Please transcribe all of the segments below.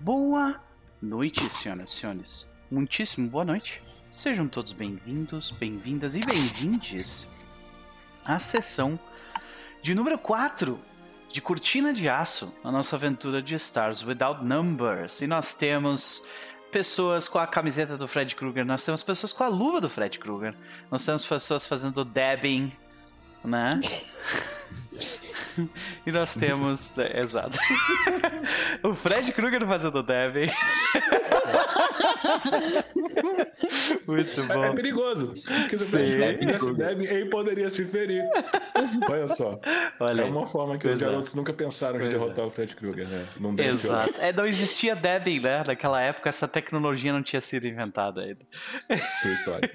Boa noite, senhoras e senhores. Muitíssimo boa noite. Sejam todos bem-vindos, bem-vindas e bem-vindes à sessão de número 4 de Cortina de Aço, a nossa aventura de Stars Without Numbers. E nós temos pessoas com a camiseta do Fred Krueger, nós temos pessoas com a luva do Fred Krueger, nós temos pessoas fazendo dabbing, né? e nós temos. É, exato. o Fred Krueger fazendo Devin. Muito bom. É, é perigoso. Porque o Fred Devin, ele poderia se ferir. Olha só. Olha, é uma forma que os garotos nunca pensaram em derrotar o Fred Krueger, né? Não Exato. É, não existia Debbie, né? Naquela época, essa tecnologia não tinha sido inventada ainda. Tua história.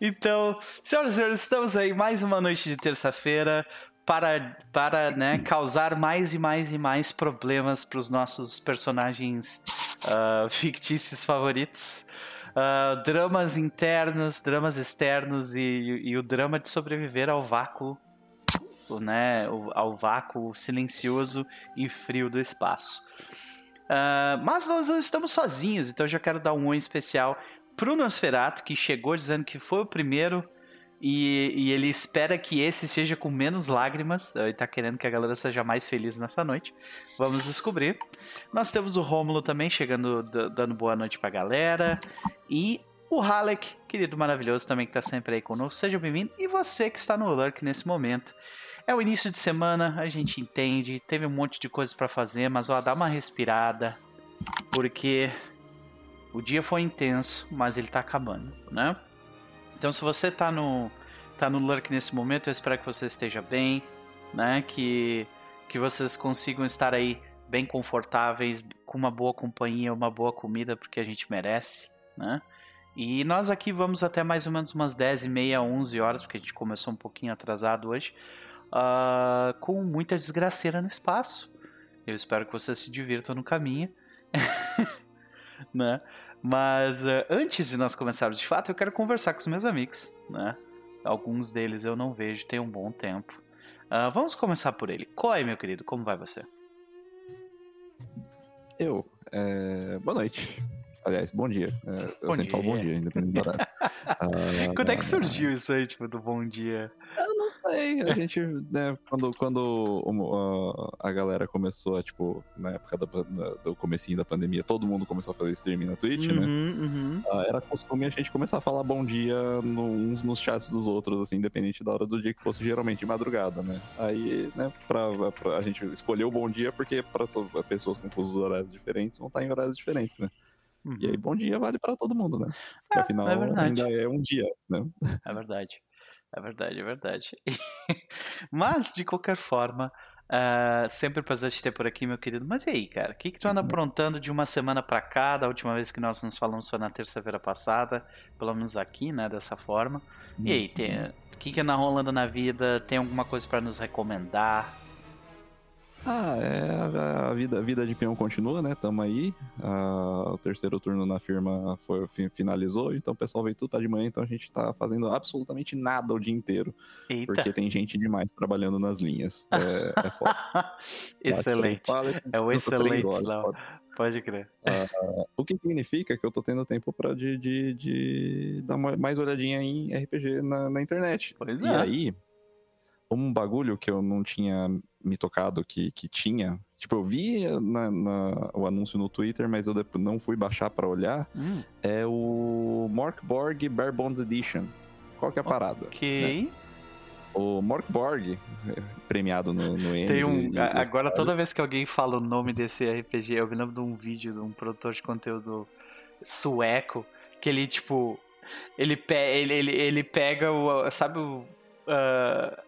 Então, senhoras e senhores, estamos aí mais uma noite de terça-feira para, para né, causar mais e mais e mais problemas para os nossos personagens uh, fictícios favoritos. Uh, dramas internos, dramas externos e, e, o drama de sobreviver ao vácuo, né, ao vácuo silencioso e frio do espaço. Uh, mas nós não estamos sozinhos, então eu já quero dar um oi especial pro Nosferatu, que chegou dizendo que foi o primeiro e, e, ele espera que esse seja com menos lágrimas. Ele tá querendo que a galera seja mais feliz nessa noite. Vamos descobrir. Nós temos o Rômulo também chegando, dando boa noite pra galera. E o Halek, querido maravilhoso, também que tá sempre aí conosco. Seja bem-vindo. E você que está no Lurk nesse momento. É o início de semana, a gente entende. Teve um monte de coisas para fazer, mas ó, dá uma respirada. Porque o dia foi intenso, mas ele tá acabando, né? Então, se você tá no, tá no Lurk nesse momento, eu espero que você esteja bem, né? Que, que vocês consigam estar aí bem confortáveis, com uma boa companhia, uma boa comida, porque a gente merece, né? E nós aqui vamos até mais ou menos umas 10 e meia, 11 horas, porque a gente começou um pouquinho atrasado hoje, uh, com muita desgraceira no espaço. Eu espero que vocês se divirtam no caminho, né? Mas uh, antes de nós começarmos de fato, eu quero conversar com os meus amigos, né? Alguns deles eu não vejo tem um bom tempo. Uh, vamos começar por ele. Coy, meu querido, como vai você? Eu. É... Boa noite. Aliás, bom dia. É, eu bom sempre dia. falo bom dia, independente do horário. Quando é que surgiu isso aí, tipo, do bom dia? Eu não sei. A gente, né, quando, quando a galera começou a, tipo, na época do, do comecinho da pandemia, todo mundo começou a fazer streaming na Twitch, né? uhum, né? Uhum. Uh, era costume a gente começar a falar bom dia no, uns nos chats dos outros, assim, independente da hora do dia que fosse, geralmente de madrugada, né? Aí, né, pra, pra a gente escolher o bom dia, porque pra pessoas com fusos horários diferentes vão estar em horários diferentes, né? Uhum. E aí, bom dia vale para todo mundo, né? Porque é, afinal é ainda é um dia, né? É verdade. É verdade, é verdade. Mas, de qualquer forma, uh, sempre um prazer te ter por aqui, meu querido. Mas e aí, cara? O que, que tu anda uhum. aprontando de uma semana para cá? Da última vez que nós nos falamos foi na terça-feira passada, pelo menos aqui, né? Dessa forma. E aí, tem, o que, que anda rolando na vida? Tem alguma coisa para nos recomendar? Ah, é, a vida, a vida de peão continua, né? Tamo aí. Ah, o terceiro turno na firma foi, finalizou, então o pessoal veio tudo pra de manhã, então a gente tá fazendo absolutamente nada o dia inteiro. Eita. Porque tem gente demais trabalhando nas linhas. É, é foda. excelente. é o excelente, Léo. Pode crer. Uh, o que significa que eu tô tendo tempo pra de, de, de dar mais olhadinha em RPG na, na internet. Pois e é. aí, um bagulho que eu não tinha me tocado que, que tinha. Tipo, eu vi na, na, o anúncio no Twitter, mas eu não fui baixar para olhar. Hum. É o Morkborg Bare Bones Edition. Qual que é a parada? Ok. Né? O Morkborg, é, premiado no, no Tem um, e, agora, toda vez que alguém fala o nome desse RPG, eu me lembro de um vídeo de um produtor de conteúdo sueco, que ele, tipo, ele, pe ele, ele, ele pega o. Sabe o. Uh,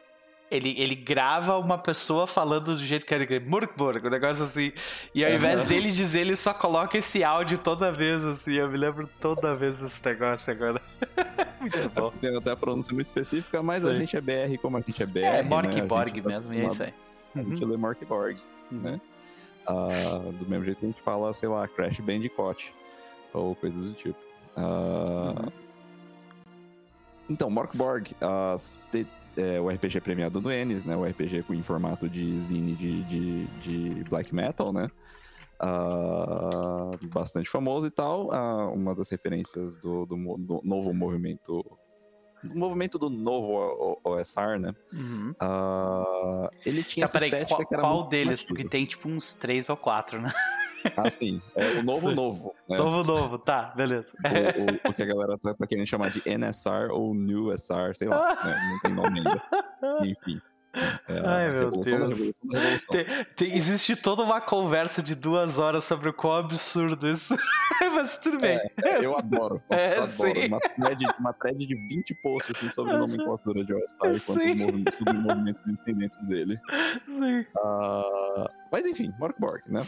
ele, ele grava uma pessoa falando do jeito que ele Murkburg, um negócio assim. E ao invés uhum. dele dizer, ele só coloca esse áudio toda vez, assim. Eu me lembro toda vez desse negócio agora. muito bom. Tem até a pronúncia muito específica, mas Sim. a gente é BR como a gente é BR. É, Morkborg né? mesmo, tá e é isso aí. A gente uhum. lê Morkborg, uhum. né? Uh, do mesmo jeito que a gente fala, sei lá, Crash Bandicoot. Ou coisas do tipo. Uh, uhum. Então, Morkborg, uh, é, o RPG premiado do Ennis, né? O RPG com em formato de zine de, de, de black metal, né? Uh, bastante famoso e tal. Uh, uma das referências do, do, do novo movimento. Do movimento do novo OSR, né? Uhum. Uh, ele tinha tá, essa peraí, qual, qual deles? Porque tem tipo uns três ou quatro, né? Ah, sim. É o novo sim. novo. Né? Novo novo, tá, beleza. O, o, o, que a galera tá, tá querendo chamar de NSR ou New SR, sei lá, né? não tem nome ainda. Enfim. É Ai, meu Deus. Tem, tem, existe toda uma conversa de duas horas sobre o quão absurdo isso. Mas tudo bem. É, eu adoro. É, eu adoro. Uma, thread, uma thread de 20 posts assim, sobre a nomenclatura de OSI e quantos movimentos existem dentro dele. Sim. Uh, mas enfim, Mark Borg, né?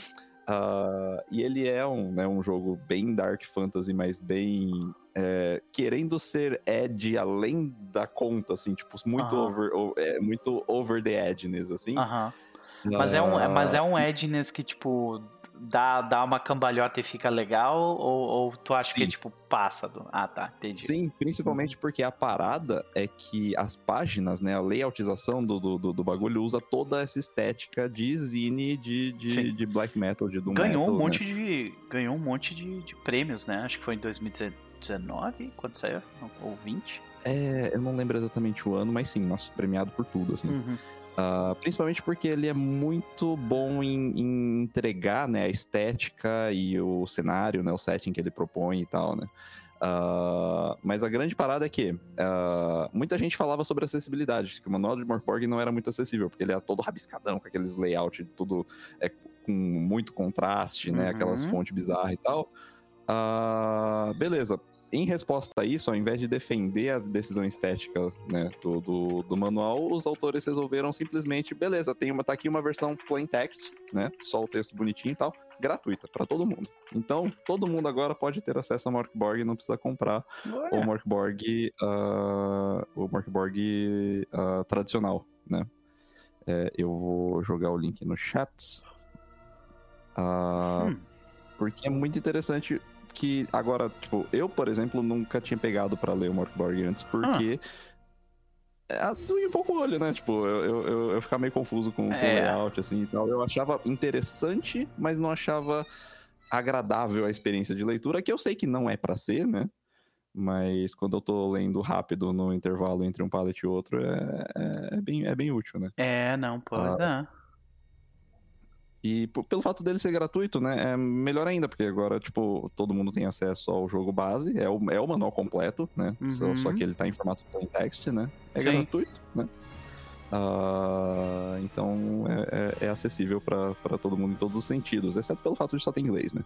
Uh, e ele é um, né, um jogo bem Dark Fantasy, mas bem é, querendo ser edge além da conta, assim, tipo, muito, uh -huh. over, é, muito over the edginess, assim. Uh -huh. Mas, é um, mas é um edginess que, tipo, dá, dá uma cambalhota e fica legal? Ou, ou tu acha Sim. que, tipo, passa do... Ah, tá, entendi. Sim, principalmente porque a parada é que as páginas, né, a layoutização do, do, do bagulho usa toda essa estética de zine de, de, de black metal, de doom ganhou metal, um monte né? de Ganhou um monte de, de prêmios, né? Acho que foi em 2019, quando saiu, ou 20. É, eu não lembro exatamente o ano, mas sim, nosso premiado por tudo, assim. Uhum. Uh, principalmente porque ele é muito bom em, em, entregar né, a estética e o cenário, né, o setting que ele propõe e tal, né? Uh, mas a grande parada é que uh, muita gente falava sobre acessibilidade, que o manual de Morkborg não era muito acessível, porque ele era todo rabiscadão, com aqueles layouts, tudo é, com muito contraste, né? Uhum. Aquelas fontes bizarras e tal. Uh, beleza em resposta a isso, ao invés de defender a decisão estética né, do, do, do, manual, os autores resolveram simplesmente, beleza, tem uma, tá aqui uma versão plain text, né? Só o texto bonitinho e tal, gratuita para todo mundo. Então, todo mundo agora pode ter acesso ao Morkborg e não precisa comprar o Morkborg, uh, o Morkborg uh, tradicional, né? É, eu vou jogar o link no chat. Uh, hum. Porque é muito interessante que agora, tipo, eu, por exemplo, nunca tinha pegado para ler o Morkborg antes, porque. Ah. É, um pouco o olho, né? Tipo, eu, eu, eu, eu ficava meio confuso com, é. com o layout, assim e tal. Eu achava interessante, mas não achava agradável a experiência de leitura, que eu sei que não é para ser, né? Mas quando eu tô lendo rápido no intervalo entre um pallet e outro, é, é, é bem, é bem útil, né? É, não, pois ah, é. E pelo fato dele ser gratuito, né, é melhor ainda, porque agora, tipo, todo mundo tem acesso ao jogo base, é o, é o manual completo, né, uhum. só, só, que ele tá em formato plain text, né, é Sim. gratuito, né. Uh, então é, é, é acessível para todo mundo em todos os sentidos, exceto pelo fato de só ter inglês, né.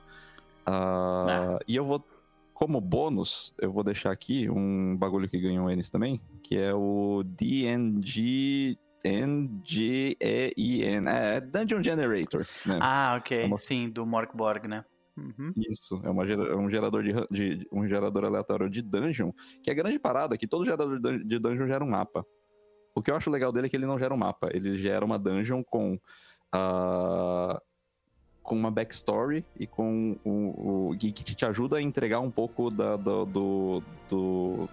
Uh, E eu vou, como bônus, eu vou deixar aqui um bagulho que ganhou eles também, que é o DNG N-G-E-I-N. É, Dungeon Generator. Né? Ah, ok. É uma... Sim, do Morkborg, né? Uhum. Isso, é, uma, é um gerador de, de, um gerador aleatório de dungeon, que é a grande parada, que todo gerador de dungeon gera um mapa. O que eu acho legal dele é que ele não gera um mapa, ele gera uma dungeon com uh, com uma backstory e com o, o que te ajuda a entregar um pouco da, do, do, do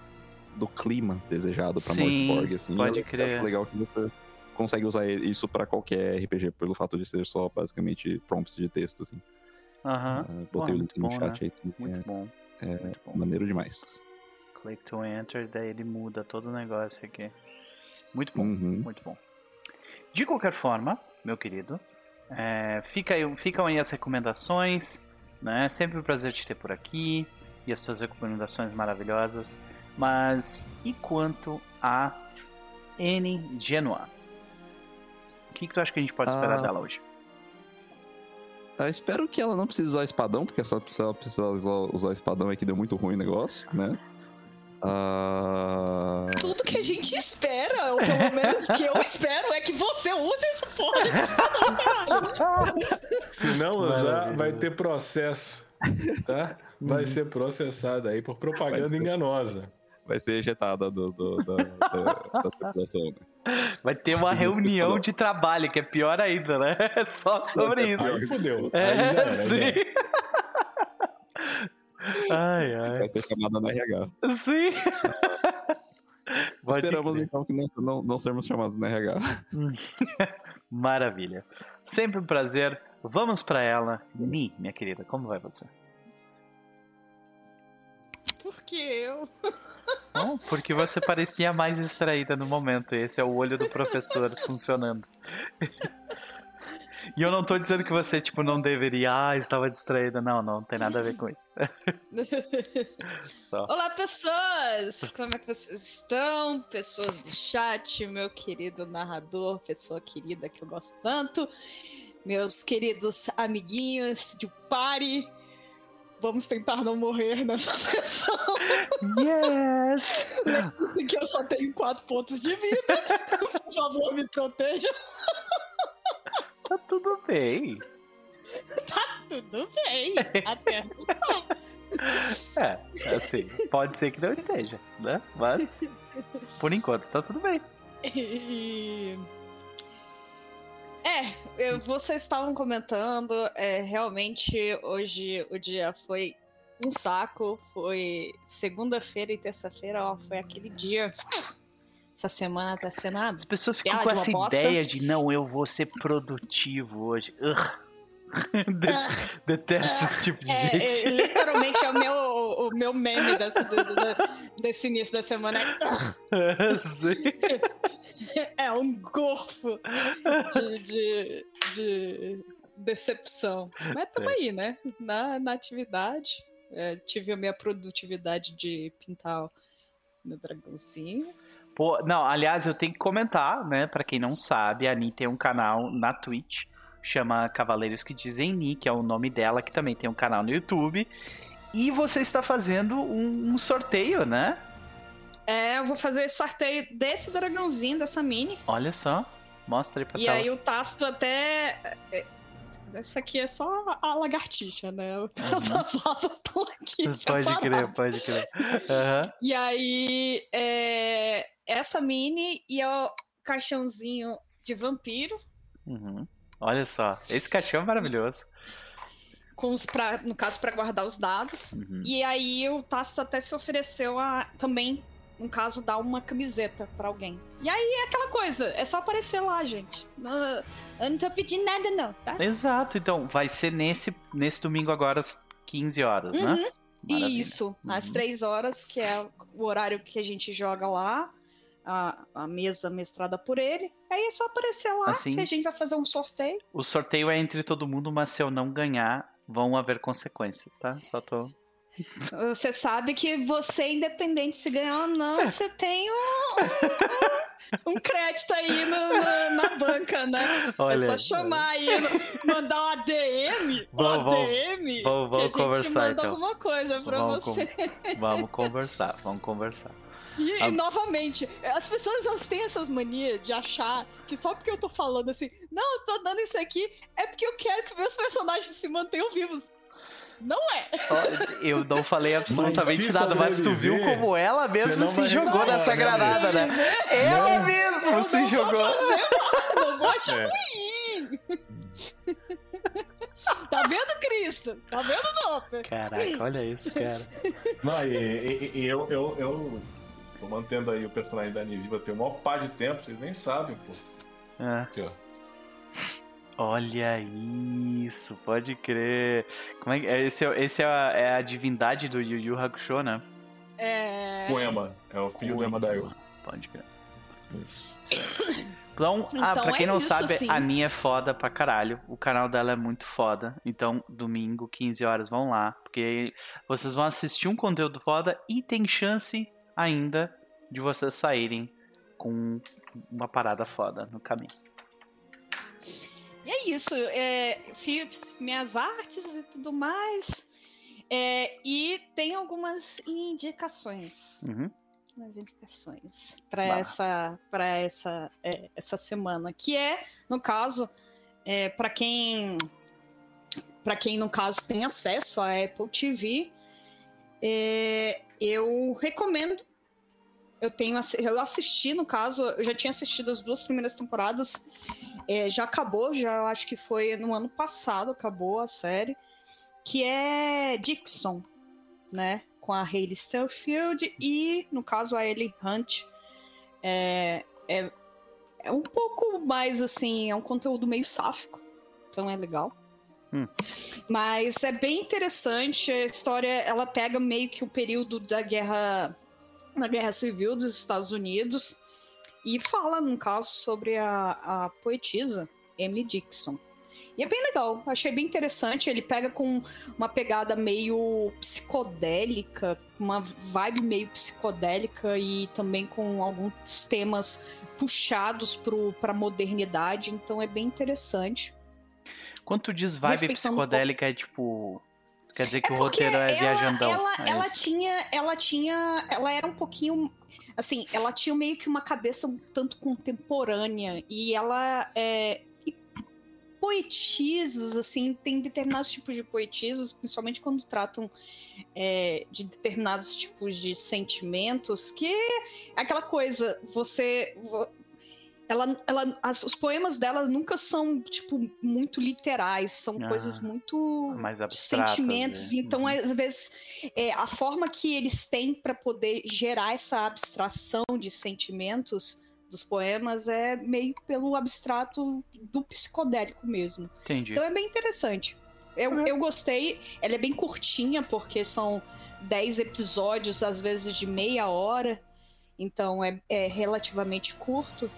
do clima desejado pra Morkborg, assim. Pode eu crer. Acho legal que você consegue usar isso para qualquer RPG, pelo fato de ser só basicamente prompts de texto, assim. Aham. Uh uh, botei o link no chat né? aí. Muito é, bom. É muito bom. maneiro demais. Click to enter, daí ele muda todo o negócio aqui. Muito bom, uhum. muito bom. De qualquer forma, meu querido, é, fica aí, ficam aí as recomendações, né? Sempre um prazer te ter por aqui e as suas recomendações maravilhosas. Mas e quanto a N Genoa? O que, que tu acha que a gente pode esperar ah, dela hoje? Eu espero que ela não precise usar espadão, porque se ela precisar usar, usar espadão é que deu muito ruim o negócio, né? Uh... Tudo que a gente espera, ou pelo menos que eu espero, é que você use essa porra desse Se não usar, vai ter processo, tá? Vai ser processado aí por propaganda enganosa vai ser ejetada do, do, da, da, da tripulação. Né? Vai ter uma reunião de trabalho, que é pior ainda, né? É só sobre isso. Aí fodeu. É, era, sim. Ai, ai. Vai ser chamada na RH. Sim. Esperamos então que não, não, não sermos chamados na RH. Maravilha. Sempre um prazer Vamos para ela. Ni, minha querida, como vai você? Por que eu? Bom, porque você parecia mais distraída no momento. Esse é o olho do professor funcionando. E eu não tô dizendo que você, tipo, não deveria, ah, estava distraída. Não, não, não tem nada a ver com isso. Olá, pessoas! Como é que vocês estão? Pessoas do chat, meu querido narrador, pessoa querida que eu gosto tanto, meus queridos amiguinhos de party. Vamos tentar não morrer nessa sessão. Yes! Lembre-se que eu só tenho quatro pontos de vida. Por favor, me proteja. Tá tudo bem. Tá tudo bem. Até É, assim, pode ser que não esteja, né? Mas, por enquanto, tá tudo bem. E... É, vocês estavam comentando, é, realmente hoje o dia foi um saco, foi segunda-feira e terça-feira, ó, foi aquele dia essa semana tá sendo uma As pessoas ficam com essa ideia de não, eu vou ser produtivo hoje. Detesto esse tipo de é, gente. É, literalmente é o meu, o meu meme desse, desse início da semana. é um gorfo de, de, de decepção. Mas estamos aí, né? Na, na atividade. É, tive a minha produtividade de pintar meu dragãozinho. Pô, não, aliás, eu tenho que comentar, né? Pra quem não sabe, a Ani tem um canal na Twitch, chama Cavaleiros que Dizem Ni, que é o nome dela, que também tem um canal no YouTube. E você está fazendo um, um sorteio, né? É, eu vou fazer sorteio desse dragãozinho, dessa mini. Olha só, mostra aí pra E tela. aí o Tasto até é, essa aqui é só a lagartixa, né? Uhum. As asas estão aqui. Pode crer, pode crer. Uhum. E aí, é, essa mini e o caixãozinho de vampiro. Uhum. Olha só, esse caixão é maravilhoso. Com os pra, no caso, para guardar os dados. Uhum. E aí o Tassos até se ofereceu a também, no caso, dar uma camiseta para alguém. E aí é aquela coisa, é só aparecer lá, gente. Não, eu não tô pedindo nada, não, tá? Exato, então vai ser nesse, nesse domingo agora às 15 horas, né? uhum. né? Maravilha. Isso, uhum. às 3 horas, que é o horário que a gente joga lá a, a mesa mestrada por ele. Aí é só aparecer lá assim, que a gente vai fazer um sorteio. O sorteio é entre todo mundo, mas se eu não ganhar, vão haver consequências, tá? Só tô. Você sabe que você, independente se ganhar ou não, você tem um, um, crédito aí no, no, na banca, né? Olha, é só chamar aí, mandar um ADM, um ADM, vamos, vamos, que a gente conversar, manda então. alguma coisa pra vamos, você. Vamos conversar, vamos conversar. E, e, novamente, as pessoas elas têm essas manias de achar que só porque eu tô falando assim, não, eu tô dando isso aqui, é porque eu quero que meus personagens se mantenham vivos. Não é. Eu não falei absolutamente mas nada, mas tu viu como ela mesma se jogou nessa granada, né? Ela mesma se jogou. não gosto é. ruim. Tá vendo, Cristo? Tá vendo, Doper? Caraca, olha isso, cara. Não, e, e, e eu, eu, eu Tô mantendo aí o personagem da Niviva tem um maior par de tempo, vocês nem sabem, pô. É. Aqui, ó. Olha isso, pode crer. Como é que é? Esse, é, esse é, a, é a divindade do Yu Yu Hakusho, né? É. Poema. É o filho Poema. do Emadaio. Pode crer. Então, então ah, pra quem é não isso, sabe, sim. a Nia é foda pra caralho. O canal dela é muito foda. Então, domingo, 15 horas, vão lá. Porque vocês vão assistir um conteúdo foda e tem chance ainda de vocês saírem com uma parada foda no caminho. E é isso. É, fiz minhas artes e tudo mais. É, e tem algumas indicações. Uhum. Algumas indicações para essa, pra essa, é, essa semana. Que é, no caso, é, para quem. Para quem, no caso, tem acesso à Apple TV, é, eu recomendo eu tenho eu assisti no caso eu já tinha assistido as duas primeiras temporadas é, já acabou já acho que foi no ano passado acabou a série que é Dixon né com a Hayley Stillfield e no caso a Ellie Hunt é, é, é um pouco mais assim é um conteúdo meio sáfico então é legal Hum. Mas é bem interessante. A história ela pega meio que o período da guerra, da guerra civil dos Estados Unidos e fala, num caso, sobre a, a poetisa Emily Dixon. E é bem legal, achei bem interessante. Ele pega com uma pegada meio psicodélica, uma vibe meio psicodélica e também com alguns temas puxados para a modernidade, então é bem interessante. Quando tu diz vibe psicodélica, é tipo. Quer dizer que é o roteiro é ela, viajandão. Ela, é ela tinha. Ela tinha. Ela era um pouquinho. Assim, ela tinha meio que uma cabeça um tanto contemporânea. E ela é, poetisas, assim, tem determinados tipos de poetisas, principalmente quando tratam é, de determinados tipos de sentimentos, que é aquela coisa, você. Ela, ela, as, os poemas dela nunca são, tipo, muito literais, são ah, coisas muito. Mais abstratas. Sentimentos. Né? Então, uhum. às vezes, é, a forma que eles têm para poder gerar essa abstração de sentimentos dos poemas é meio pelo abstrato do psicodélico mesmo. Entendi. Então é bem interessante. Eu, uhum. eu gostei, ela é bem curtinha, porque são 10 episódios, às vezes de meia hora, então é, é relativamente curto.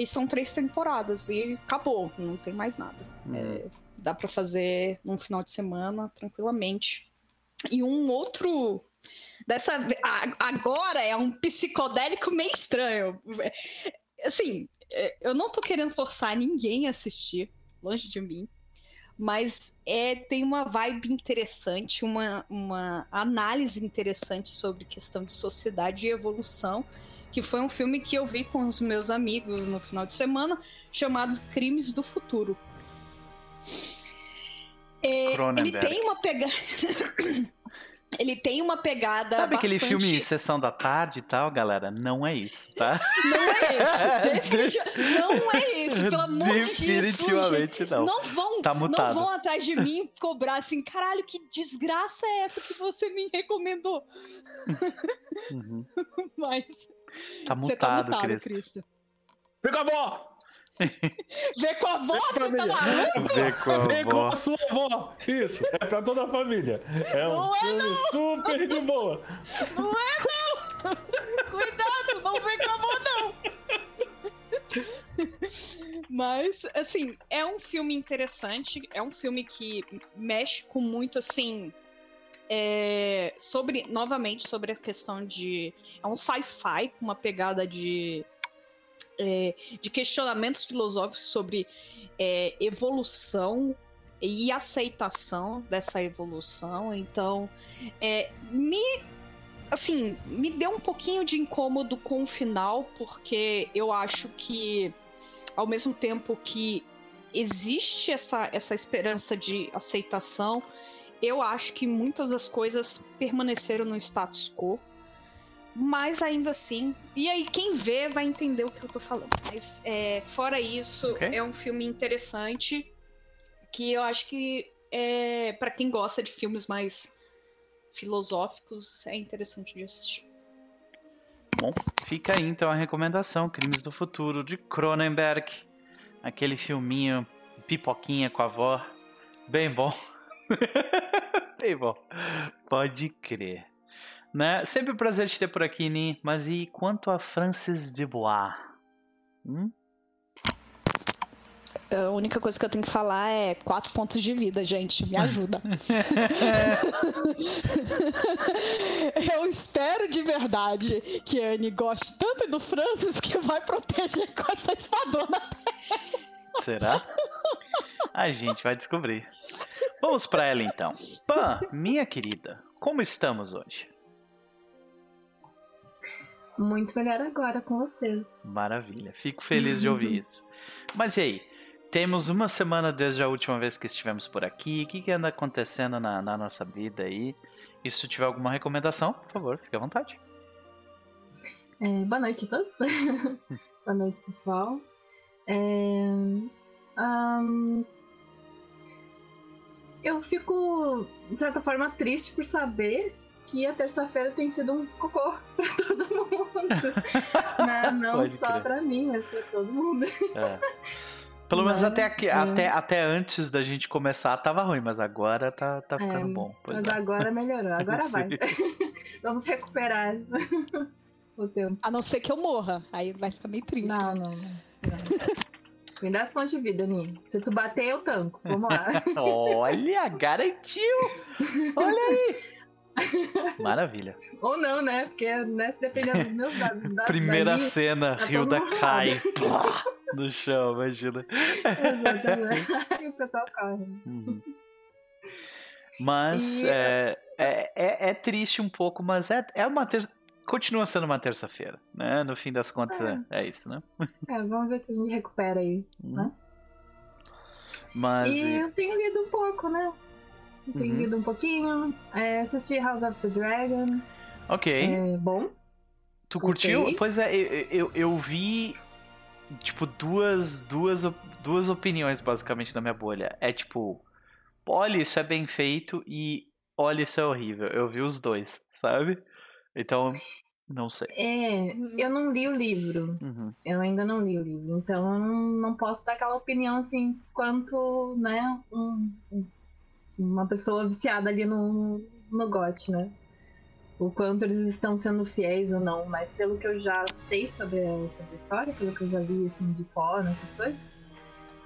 E são três temporadas, e acabou, não tem mais nada. Uhum. É, dá para fazer num final de semana tranquilamente. E um outro Dessa agora é um psicodélico meio estranho. Assim, é, eu não tô querendo forçar ninguém a assistir, longe de mim. Mas é, tem uma vibe interessante, uma, uma análise interessante sobre questão de sociedade e evolução, que foi um filme que eu vi com os meus amigos no final de semana, chamado Crimes do Futuro. É, ele tem uma pegada. Ele tem uma pegada. Sabe bastante... aquele filme Sessão da Tarde e tal, galera? Não é isso, tá? Não é isso. Definitiv... Não é isso, pelo amor de Deus. Definitivamente não. Não vão, tá não vão atrás de mim cobrar assim, caralho, que desgraça é essa que você me recomendou? Uhum. Mas. Tá mutado, você tá mutado, Cristo. Cristo. Fica bom! Vê com a avó, você tá maluco? Vê com a Vê com a sua avó. Isso, é pra toda a família. É não um é, filme não. super de boa. Não é não! Cuidado, não vem com a avó não! Mas, assim, é um filme interessante, é um filme que mexe com muito, assim, é, sobre, novamente, sobre a questão de. É um sci-fi com uma pegada de é, de questionamentos filosóficos sobre é, evolução e aceitação dessa evolução. Então, é, me assim, me deu um pouquinho de incômodo com o final, porque eu acho que ao mesmo tempo que existe essa, essa esperança de aceitação, eu acho que muitas das coisas permaneceram no status quo mas ainda assim. E aí, quem vê vai entender o que eu tô falando. Mas, é, fora isso, okay. é um filme interessante que eu acho que, é, para quem gosta de filmes mais filosóficos, é interessante de assistir. Bom, fica aí então a recomendação: Crimes do Futuro de Cronenberg. Aquele filminho pipoquinha com a avó. Bem bom. Bem bom. Pode crer. Né? Sempre um prazer te ter por aqui, Ni. Mas e quanto a Francis Dubois? Hum? A única coisa que eu tenho que falar é quatro pontos de vida, gente. Me ajuda. eu espero de verdade que a Anne goste tanto do Francis que vai proteger com essa espadona dela. Será? A gente vai descobrir. Vamos para ela então. Pan, minha querida, como estamos hoje? muito melhor agora com vocês. Maravilha, fico feliz de ouvir isso. Mas e aí? Temos uma semana desde a última vez que estivemos por aqui. O que, que anda acontecendo na, na nossa vida aí? E se tiver alguma recomendação, por favor, fique à vontade. É, boa noite a todos. boa noite, pessoal. É, um, eu fico, de certa forma, triste por saber que a terça-feira tem sido um cocô pra todo mundo. né? Não Pode só crer. pra mim, mas pra todo mundo. É. Pelo menos até, aqui, é. até, até antes da gente começar tava ruim, mas agora tá, tá ficando é, bom. mas é. agora melhorou, agora vai. Vamos recuperar o tempo. A não ser que eu morra, aí vai ficar meio triste. Não, não, não. não. Me dá esse ponto de vida, Ninho. Se tu bater, eu tanco. Vamos lá. Olha, garantiu! Olha aí! Maravilha. Ou não, né? Porque né, dependendo dos meus dados. Da, Primeira da cena, tá Hilda cai no chão, imagina. Exatamente. e o pessoal corre. Uhum. Mas e... é, é, é, é, triste um pouco, mas é, é uma ter... continua sendo uma terça-feira, né? No fim das contas é, é isso, né? É, vamos ver se a gente recupera aí, uhum. né? Mas... E eu tenho lido um pouco, né? Tenho uhum. lido um pouquinho. É, assisti House of the Dragon. Ok. É bom. Tu curtiu? Pois é, eu, eu, eu, vi tipo duas, duas, duas opiniões basicamente na minha bolha. É tipo, olha, isso é bem feito e olha, isso é horrível. Eu vi os dois, sabe? Então, não sei. É, eu não li o livro. Uhum. Eu ainda não li o livro. Então eu não, não posso dar aquela opinião assim, quanto, né, um, uma pessoa viciada ali no, no GOT, né? O quanto eles estão sendo fiéis ou não, mas pelo que eu já sei sobre a, sobre a história, pelo que eu já vi assim de fora, essas coisas,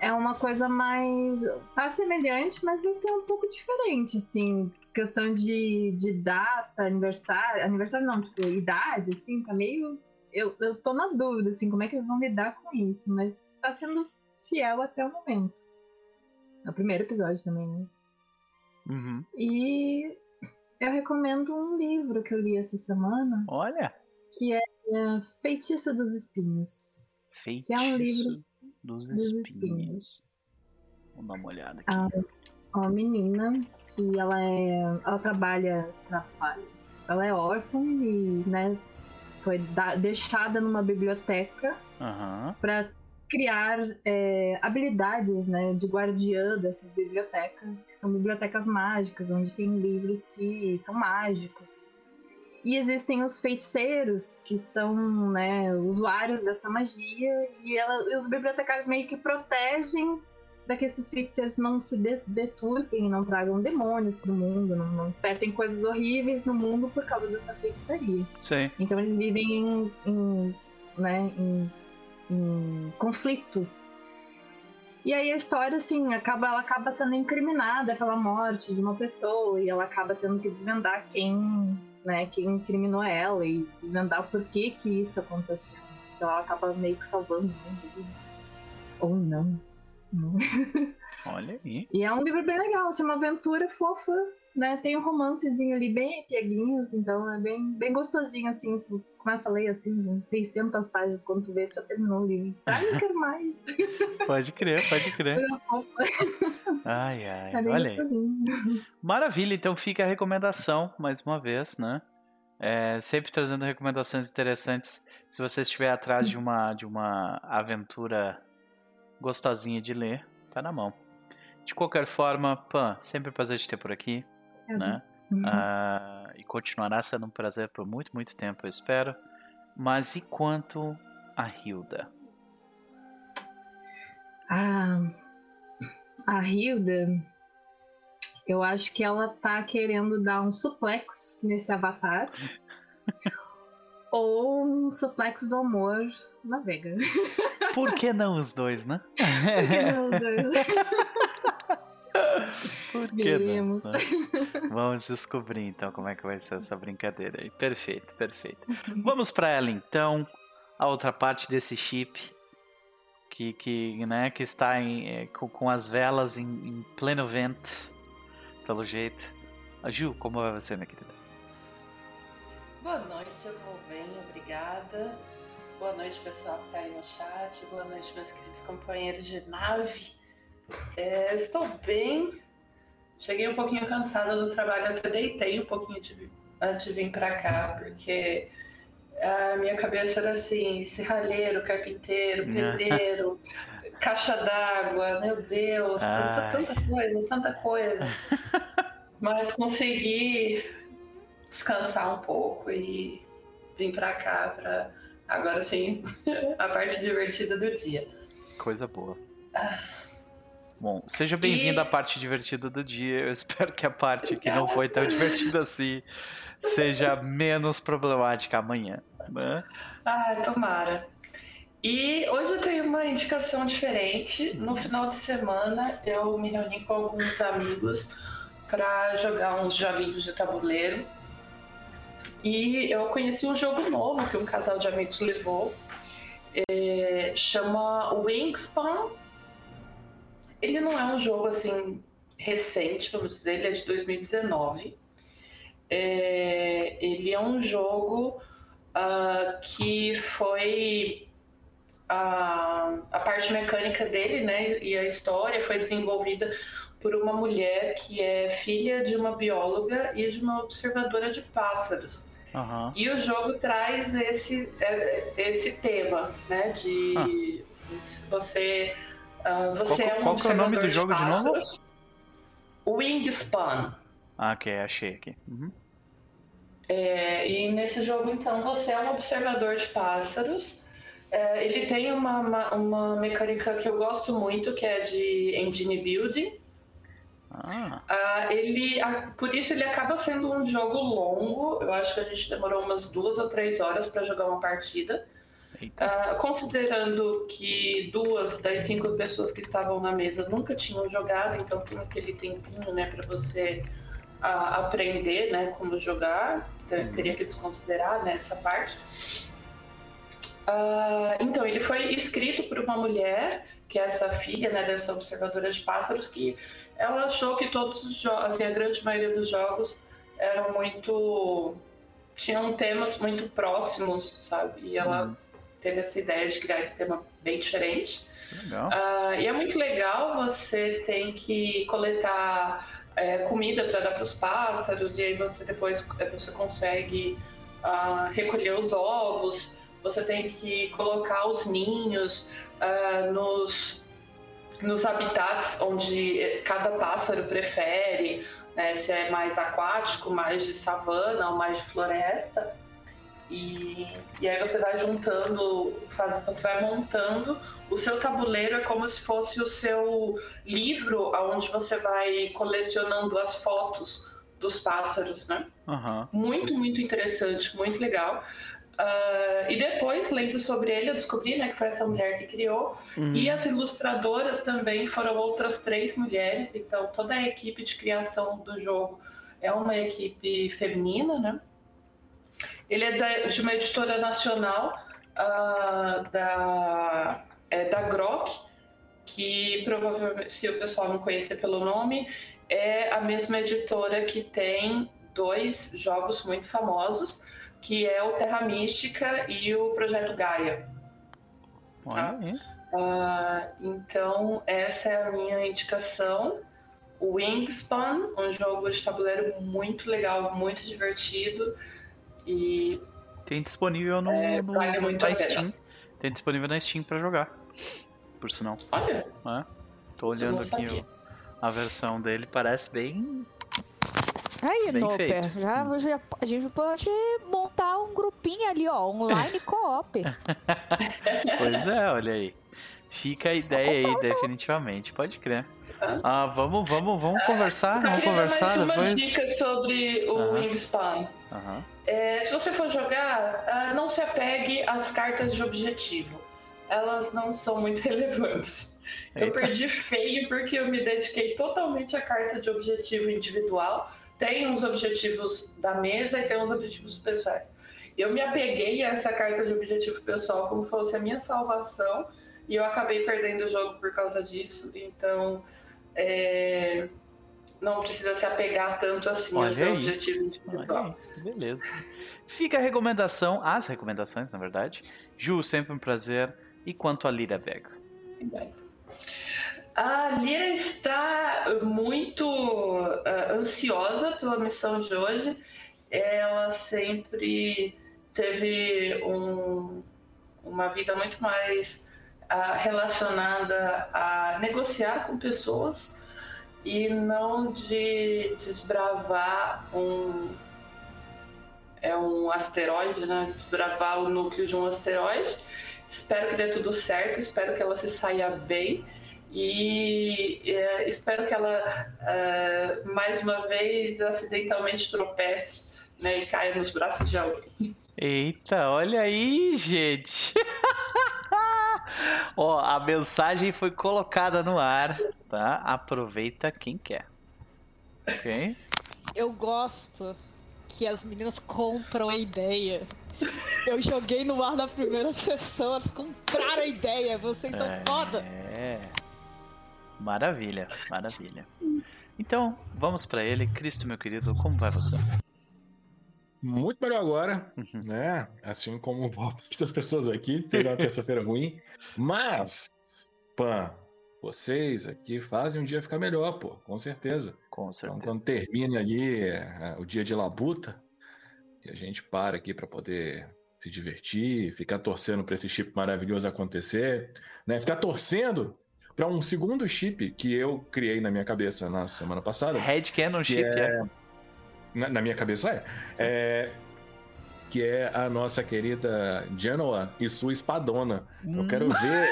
é uma coisa mais. tá semelhante, mas vai ser um pouco diferente, assim. Questão de, de data, aniversário. Aniversário não, tipo, idade, assim, tá meio. Eu, eu tô na dúvida, assim, como é que eles vão lidar com isso, mas tá sendo fiel até o momento. É o primeiro episódio também, né? Uhum. E eu recomendo um livro que eu li essa semana. Olha! Que é, é Feitiço dos Espinhos. Feitiço que é um livro dos, dos espinhos. espinhos. Vamos dar uma olhada aqui. A, uma menina que ela é. Ela trabalha. trabalha ela é órfã e, né, foi da, deixada numa biblioteca uhum. para criar é, habilidades né, de guardiã dessas bibliotecas, que são bibliotecas mágicas, onde tem livros que são mágicos. E existem os feiticeiros, que são né, usuários dessa magia, e, ela, e os bibliotecários meio que protegem para que esses feiticeiros não se deturpem, não tragam demônios para o mundo, não, não despertem coisas horríveis no mundo por causa dessa feitiçaria. Sim. Então eles vivem em, em, né, em em conflito. E aí a história, assim, acaba, ela acaba sendo incriminada pela morte de uma pessoa e ela acaba tendo que desvendar quem, né, quem incriminou ela e desvendar o porquê que isso aconteceu. Então ela acaba meio que salvando o mundo. Ou não. Olha aí. E é um livro bem legal, assim, uma aventura fofa né, tem um romancezinho ali bem pieguinhos, então é bem, bem gostosinho, assim, tu começa a ler, assim, 600 páginas, quando tu vê, tu já terminou o livro, ah, eu quero mais. Pode crer, pode crer. ai, ai, é olha aí. Maravilha, então fica a recomendação, mais uma vez, né, é, sempre trazendo recomendações interessantes, se você estiver atrás de uma, de uma aventura gostosinha de ler, tá na mão. De qualquer forma, Pan, sempre um prazer te ter por aqui né? Uhum. Uh, e continuará sendo um prazer por muito, muito tempo, eu espero. Mas e quanto a Hilda? Ah, a Hilda, eu acho que ela tá querendo dar um suplex nesse avatar. ou um suplex do amor na Vega. Por que não os dois, né? Por que não os dois? Por que não? Né? Vamos descobrir então como é que vai ser essa brincadeira aí. Perfeito, perfeito. Vamos para ela então, a outra parte desse chip que, que, né, que está em, é, com, com, as velas em, em, pleno vento, pelo jeito. A Ju, como vai você, minha querida? Boa noite, eu vou bem, obrigada. Boa noite, pessoal que está aí no chat. Boa noite, meus queridos companheiros de nave. É, estou bem. Cheguei um pouquinho cansada do trabalho, até deitei um pouquinho de, antes de vir para cá, porque a minha cabeça era assim: serralheiro, carpinteiro, pedreiro, caixa d'água, meu Deus, tanta, tanta coisa, tanta coisa. Mas consegui descansar um pouco e vim para cá para agora sim a parte divertida do dia. Coisa boa. Bom, seja bem-vindo e... à parte divertida do dia. Eu espero que a parte que não foi tão divertida assim seja menos problemática amanhã. Né? Ah, tomara. E hoje eu tenho uma indicação diferente. No final de semana eu me reuni com alguns amigos para jogar uns joguinhos de tabuleiro. E eu conheci um jogo novo que um casal de amigos levou. É, chama Wingspan. Ele não é um jogo assim recente, vamos dizer, ele é de 2019. É, ele é um jogo uh, que foi a, a parte mecânica dele, né, e a história foi desenvolvida por uma mulher que é filha de uma bióloga e de uma observadora de pássaros. Uhum. E o jogo traz esse, é, esse tema, né? De ah. você. Uh, você qual, é um qual é o nome do jogo de, de novo? Wingspan. Ah, ok, achei aqui. Uhum. É, e nesse jogo, então, você é um observador de pássaros é, ele tem uma, uma, uma, mecânica que eu gosto muito, que é de engine building. Ah. Uh, ele, por isso ele acaba sendo um jogo longo. Eu acho que a gente demorou umas duas ou três horas para jogar uma partida. Uh, considerando que duas das cinco pessoas que estavam na mesa nunca tinham jogado, então tem aquele tempinho, né, para você uh, aprender, né, como jogar. Então, uhum. Teria que desconsiderar nessa né, parte. Então, ele foi escrito por uma mulher, que é essa filha né, dessa observadora de pássaros, que ela achou que todos os jogos, assim, a grande maioria dos jogos eram muito. tinham temas muito próximos, sabe? E ela uhum. teve essa ideia de criar esse tema bem diferente. Uh, e é muito legal, você tem que coletar é, comida para dar para os pássaros, e aí você depois você consegue uh, recolher os ovos você tem que colocar os ninhos uh, nos, nos habitats onde cada pássaro prefere, né, se é mais aquático, mais de savana ou mais de floresta. E, e aí você vai juntando, faz, você vai montando. O seu tabuleiro é como se fosse o seu livro, onde você vai colecionando as fotos dos pássaros, né? Uhum. Muito, muito interessante, muito legal. Uh, e depois, lendo sobre ele, eu descobri né, que foi essa mulher que criou. Uhum. E as ilustradoras também foram outras três mulheres. Então, toda a equipe de criação do jogo é uma equipe feminina, né? Ele é de uma editora nacional, uh, da, é da Grok, que provavelmente, se o pessoal não conhecer pelo nome, é a mesma editora que tem dois jogos muito famosos que é o Terra Mística e o Projeto Gaia. Tá? Uh, então, essa é a minha indicação. O Wingspan, um jogo de tabuleiro muito legal, muito divertido. E. Tem disponível no, é, no, vale no na Steam. Tem disponível na Steam para jogar. Por sinal. Olha. É. Tô olhando aqui o, a versão dele, parece bem Aí, Bem Noper, já, já, a gente pode montar um grupinho ali, ó, online co-op. pois é, olha aí. Fica a ideia aí, definitivamente, pode crer. Ah, vamos, vamos, vamos conversar, vamos conversar mais depois. uma dica sobre o uhum. Wingspan. Uhum. É, se você for jogar, ah, não se apegue às cartas de objetivo. Elas não são muito relevantes. Eita. Eu perdi feio porque eu me dediquei totalmente à carta de objetivo individual tem uns objetivos da mesa e tem uns objetivos pessoais. Eu me apeguei a essa carta de objetivo pessoal como fosse a minha salvação e eu acabei perdendo o jogo por causa disso. Então, é, não precisa se apegar tanto assim Olha ao seu aí. objetivo individual. Beleza. Fica a recomendação, as recomendações, na verdade. Ju, sempre um prazer. E quanto a Lira Vega? Bem. A Lira está muito uh, ansiosa pela missão de hoje. Ela sempre teve um, uma vida muito mais uh, relacionada a negociar com pessoas e não de desbravar um é um asteroide, né? Desbravar o núcleo de um asteroide. Espero que dê tudo certo, espero que ela se saia bem E é, espero que ela, é, mais uma vez, acidentalmente tropece né, e caia nos braços de alguém. Eita, olha aí, gente. Ó, a mensagem foi colocada no ar, tá? Aproveita quem quer. Ok? Eu gosto que as meninas compram a ideia. Eu joguei no ar na primeira sessão, elas compraram a ideia, vocês são é... foda. É. Maravilha, maravilha. Então, vamos para ele. Cristo, meu querido, como vai você? Muito melhor agora, uhum. né? Assim como muitas pessoas aqui, teve uma terça-feira ruim. Mas, Pan, vocês aqui fazem um dia ficar melhor, pô, com certeza. Com certeza. Então, quando termina ali é, o dia de labuta, e a gente para aqui para poder se divertir, ficar torcendo para esse chip maravilhoso acontecer, né? Ficar torcendo para um segundo chip que eu criei na minha cabeça na semana passada. Red Canon chip, é... é. Na, na, minha cabeça é. é. Que é a nossa querida Genoa e sua espadona. Eu quero hum. ver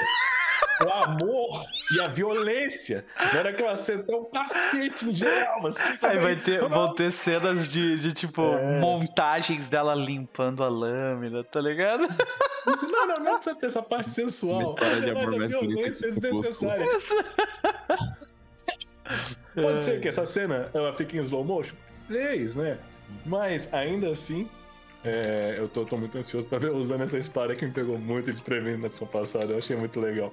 o amor e a violência. Na hora que ela sentar um cacete em geral, assim, Aí vai ter, vão ter cenas de, de tipo, é. montagens dela limpando a lâmina, tá ligado? Não, não, não precisa ter essa parte sensual. Uma história de amor mais violência é desnecessária. Pode ser que essa cena ela fique em slow motion? Três, né? Mas ainda assim, é, eu tô, tô, muito ansioso pra ver usando essa espada que me pegou muito desprevenido na sessão passada. Eu achei muito legal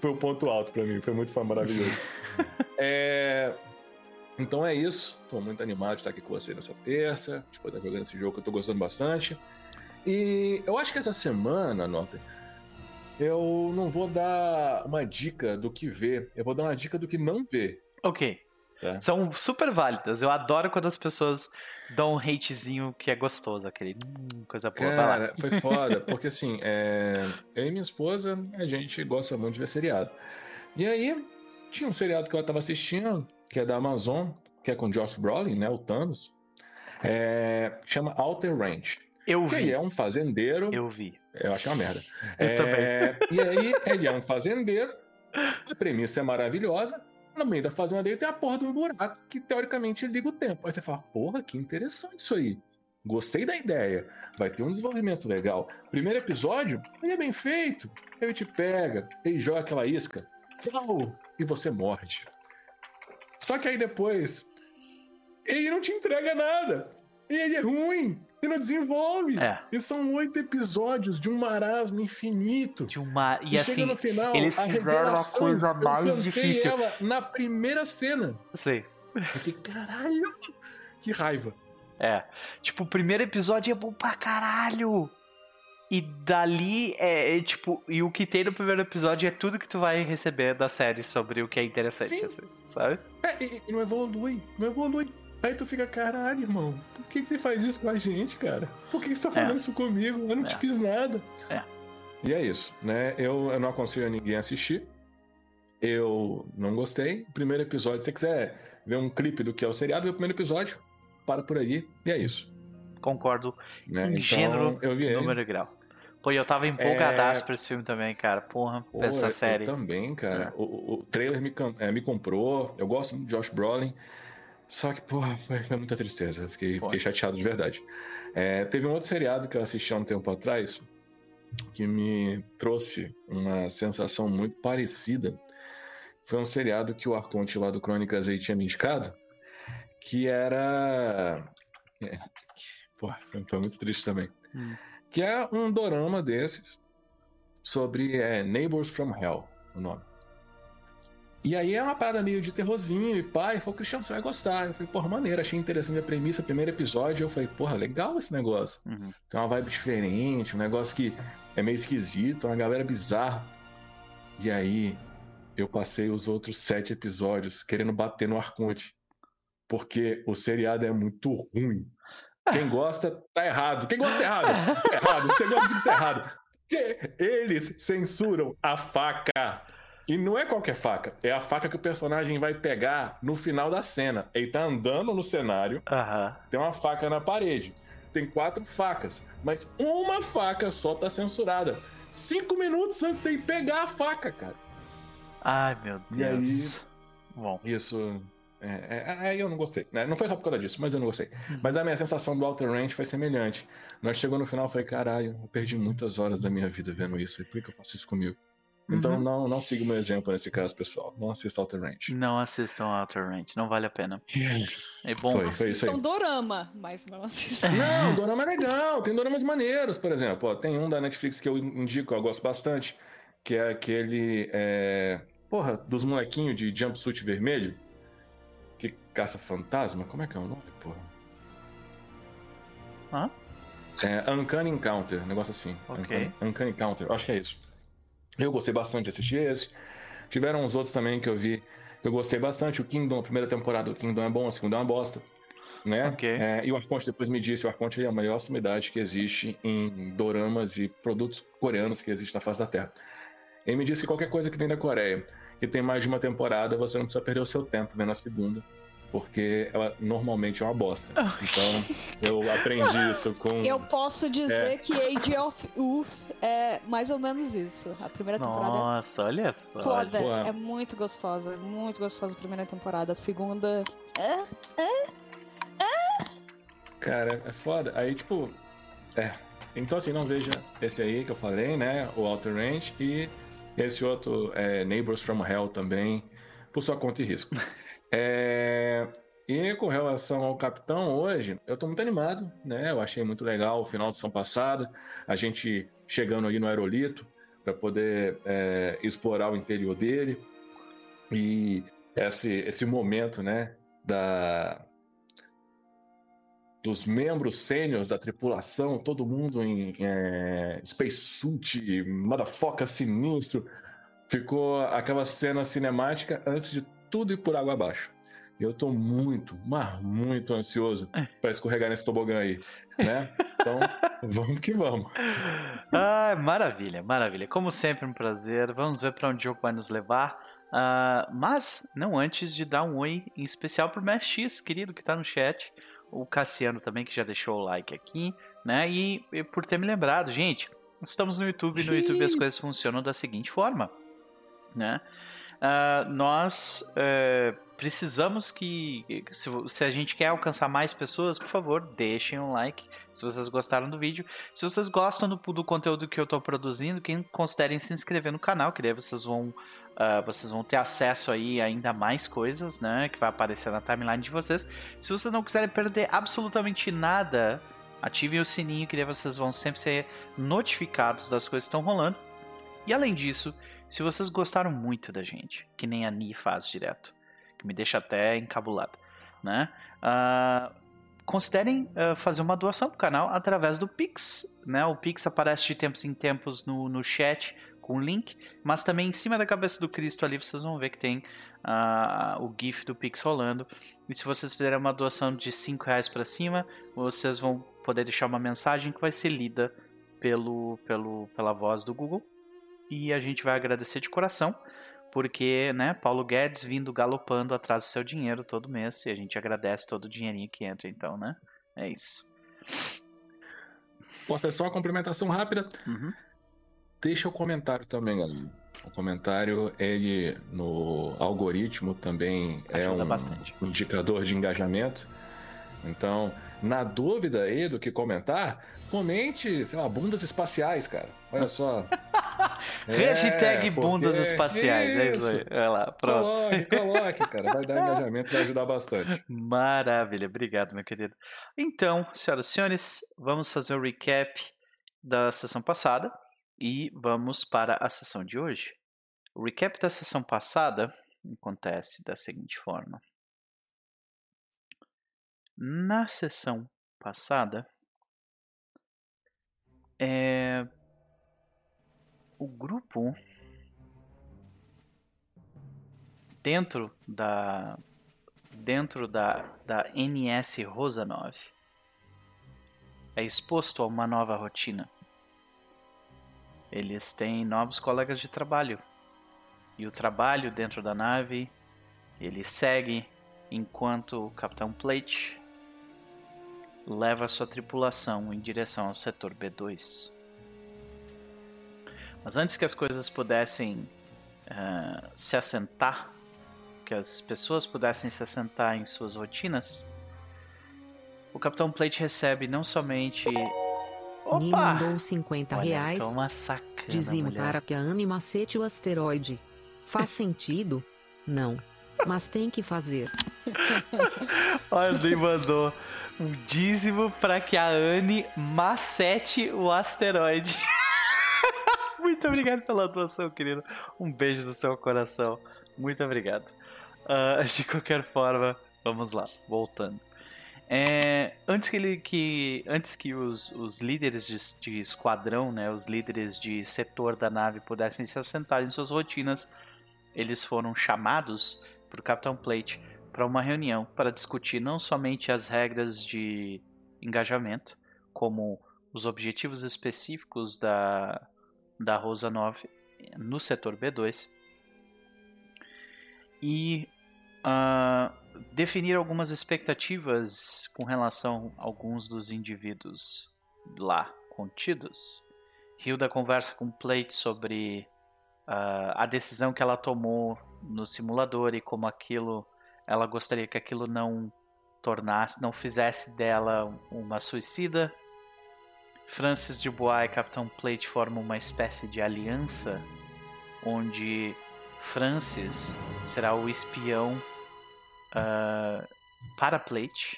foi o ponto alto para mim, foi muito foi maravilhoso. é... Então é isso, tô muito animado de estar aqui com você nessa terça, de poder estar jogando esse jogo que eu tô gostando bastante. E eu acho que essa semana, Nota, eu não vou dar uma dica do que ver, eu vou dar uma dica do que não ver. Ok. É. São super válidas. Eu adoro quando as pessoas dão um hatezinho que é gostoso, aquele hum, coisa boa. Cara, foi foda, porque assim, é... eu e minha esposa, a gente gosta muito de ver seriado. E aí, tinha um seriado que eu tava assistindo, que é da Amazon, que é com Josh Brolin, né, o Thanos, é... chama Outer Range. Eu vi. Ele é um fazendeiro. Eu vi. Eu achei uma merda. Eu é... também. E aí, ele é um fazendeiro, a premissa é maravilhosa, no meio da fazenda dele tem a porra de um buraco que teoricamente liga o tempo. Aí você fala, porra, que interessante isso aí. Gostei da ideia. Vai ter um desenvolvimento legal. Primeiro episódio, ele é bem feito. Ele te pega, ele joga aquela isca, Flau! e você morde. Só que aí depois, ele não te entrega nada. E ele é ruim. E não desenvolve. É. E são oito episódios de um marasmo infinito. De uma... E, e assim, no final, eles fizeram a coisa mais difícil. ela na primeira cena. Sei. Eu fiquei, caralho, que raiva. É. Tipo, o primeiro episódio é bom pra caralho. E dali é, é, tipo, e o que tem no primeiro episódio é tudo que tu vai receber da série sobre o que é interessante, assim, sabe? É, e não evolui, não evolui. Aí tu fica, caralho, irmão, por que, que você faz isso com a gente, cara? Por que, que você tá fazendo é. isso comigo? Eu não é. te fiz nada. É. E é isso, né? Eu, eu não aconselho a ninguém assistir. Eu não gostei. Primeiro episódio, se você quiser ver um clipe do que é o seriado, vê o primeiro episódio, para por aí, e é isso. Concordo. Né? Em então, gênero, eu vi número e grau. Pô, eu tava empolgadaço é... pra esse filme também, cara. Porra, Pô, essa série. Eu também, cara. É. O, o, trailer me, é, me comprou. Eu gosto muito de Josh Brolin. Só que, porra, foi, foi muita tristeza. Fiquei, fiquei chateado de verdade. É, teve um outro seriado que eu assisti há um tempo atrás que me trouxe uma sensação muito parecida. Foi um seriado que o Arconte lá do Crônicas aí tinha me indicado, que era. É, porra, foi, foi, muito triste também. Hum. Que é um dorama desses sobre é, Neighbors from Hell, o nome. E aí é uma parada meio de terrorzinho e pai, falou, Cristiano, você vai gostar. Eu falei, porra, maneiro, achei interessante a premissa, primeiro episódio. Eu falei, porra, legal esse negócio. Uhum. Tem uma vibe diferente, um negócio que é meio esquisito, uma galera bizarra. E aí eu passei os outros sete episódios querendo bater no Arconte. Porque o seriado é muito ruim. Quem gosta, tá errado. Quem gosta, tá errado. Tá errado. Você gosta de ser errado. Porque eles censuram a faca. E não é qualquer faca, é a faca que o personagem vai pegar no final da cena. Ele tá andando no cenário, uhum. tem uma faca na parede. Tem quatro facas, mas uma faca só tá censurada. Cinco minutos antes de pegar a faca, cara. Ai, meu Deus. E aí, Bom. Isso. É, é, aí eu não gostei. Né? Não foi só por causa disso, mas eu não gostei. Uhum. Mas a minha sensação do Outer Range foi semelhante. Nós chegou no final e falei, caralho, eu perdi muitas horas da minha vida vendo isso. por que eu faço isso comigo? Então uhum. não, não siga o meu exemplo nesse caso, pessoal. Não assista Outer Range. Não assistam Outer Range, não vale a pena. É bom. Foi, foi isso aí. Dorama, mas não assistam. Não, Dorama é legal. Tem Doramas maneiros, por exemplo. Ó, tem um da Netflix que eu indico, eu gosto bastante, que é aquele... É... Porra, dos molequinhos de jumpsuit vermelho. Que caça fantasma? Como é que é o nome, porra? Hã? É Uncanny Encounter, negócio assim. Ok. Uncanny, Uncanny Encounter, acho que é isso. Eu gostei bastante de assistir esse. Tiveram uns outros também que eu vi. Eu gostei bastante. O Kingdom, a primeira temporada do Kingdom é bom, a segunda é uma bosta. Né? Okay. É, e o Arconte depois me disse, o Arconte é a maior sumidade que existe em doramas e produtos coreanos que existe na face da Terra. Ele me disse que qualquer coisa que vem da Coreia, que tem mais de uma temporada, você não precisa perder o seu tempo vendo a segunda porque ela normalmente é uma bosta. Então, eu aprendi isso com. Eu posso dizer é. que Age of Uth é mais ou menos isso. A primeira temporada. Nossa, olha só. Foda. É muito gostosa. Muito gostosa a primeira temporada. A segunda. É. É. É. Cara, é foda. Aí, tipo. É. Então, assim, não veja esse aí que eu falei, né? O Outer Range. E esse outro, é, Neighbors from Hell também, por sua conta e risco. É... E com relação ao capitão, hoje, eu estou muito animado, né? Eu achei muito legal o final de sessão passada, a gente chegando ali no aerolito para poder é, explorar o interior dele e esse, esse momento, né? Da, dos membros sêniores da tripulação, todo mundo em é, spacesuit, motherfucker sinistro. Ficou aquela cena cinemática antes de tudo ir por água abaixo. Eu tô muito, mas muito ansioso é. para escorregar nesse tobogã aí, né? Então, vamos que vamos. Ah, maravilha, maravilha. Como sempre, um prazer. Vamos ver para onde o jogo vai nos levar. Uh, mas, não antes de dar um oi em especial pro Mestre X, querido, que tá no chat. O Cassiano também, que já deixou o like aqui, né? E, e por ter me lembrado, gente, estamos no YouTube e no YouTube as coisas funcionam da seguinte forma, né? Uh, nós uh, precisamos que, se, se, a gente quer alcançar mais pessoas, por favor, deixem um like se vocês gostaram do vídeo. Se vocês gostam do, do conteúdo que eu estou produzindo, quem considerem se inscrever no canal, que daí vocês vão Uh, vocês vão ter acesso aí ainda mais coisas, né? Que vai aparecer na timeline de vocês. Se vocês não quiserem perder absolutamente nada, ativem o sininho que daí vocês vão sempre ser notificados das coisas que estão rolando. E além disso, se vocês gostaram muito da gente, que nem a Ni faz direto, que me deixa até encabulado, né? Uh, considerem uh, fazer uma doação pro canal através do Pix, né? O Pix aparece de tempos em tempos no, no chat com o link, mas também em cima da cabeça do Cristo ali vocês vão ver que tem uh, o GIF do Pix rolando. E se vocês fizerem uma doação de 5 reais para cima, vocês vão poder deixar uma mensagem que vai ser lida pelo, pelo, pela voz do Google e a gente vai agradecer de coração, porque, né, Paulo Guedes vindo galopando atrás do seu dinheiro todo mês e a gente agradece todo o dinheirinho que entra, então, né? É isso. Posso ter só uma complementação rápida? Uhum. Deixa o comentário também, galera. O comentário, ele no algoritmo também é Ajuda é um bastante. indicador de engajamento. Então, na dúvida aí do que comentar, comente, sei lá, bundas espaciais, cara. Olha só. é, Hashtag bundas espaciais, isso. é isso aí. Olha lá, pronto. Coloque, coloque, cara. Vai dar engajamento, vai ajudar bastante. Maravilha, obrigado, meu querido. Então, senhoras e senhores, vamos fazer o um recap da sessão passada e vamos para a sessão de hoje. O recap da sessão passada acontece da seguinte forma. Na sessão passada, é, o grupo dentro da dentro da, da NS Rosanov é exposto a uma nova rotina. Eles têm novos colegas de trabalho e o trabalho dentro da nave ele segue enquanto o Capitão Plate leva sua tripulação em direção ao setor B2. Mas antes que as coisas pudessem uh, se assentar, que as pessoas pudessem se assentar em suas rotinas, o Capitão Plate recebe não somente. Opa! Me mandou 50 Olha, reais. Toma sacana, Dizimo para que a Anne macete o asteroide. Faz sentido? Não. Mas tem que fazer. Olha, ele mandou um dízimo para que a Anne macete o asteroide. Muito obrigado pela doação, querido. Um beijo no seu coração. Muito obrigado. Uh, de qualquer forma, vamos lá, voltando. É, antes que ele que antes que os, os líderes de, de, esquadrão, né, os líderes de setor da nave pudessem se assentar em suas rotinas, eles foram chamados por Capitão Plate para uma reunião para discutir não somente as regras de engajamento, como os objetivos específicos da, da Rosa 9 no setor B2 e uh, definir algumas expectativas com relação a alguns dos indivíduos lá contidos. Hilda conversa com Plate sobre uh, a decisão que ela tomou no simulador e como aquilo ela gostaria que aquilo não tornasse, não fizesse dela uma suicida. Francis Dubois e Capitão Plate formam uma espécie de aliança onde Francis será o espião uh, para Plate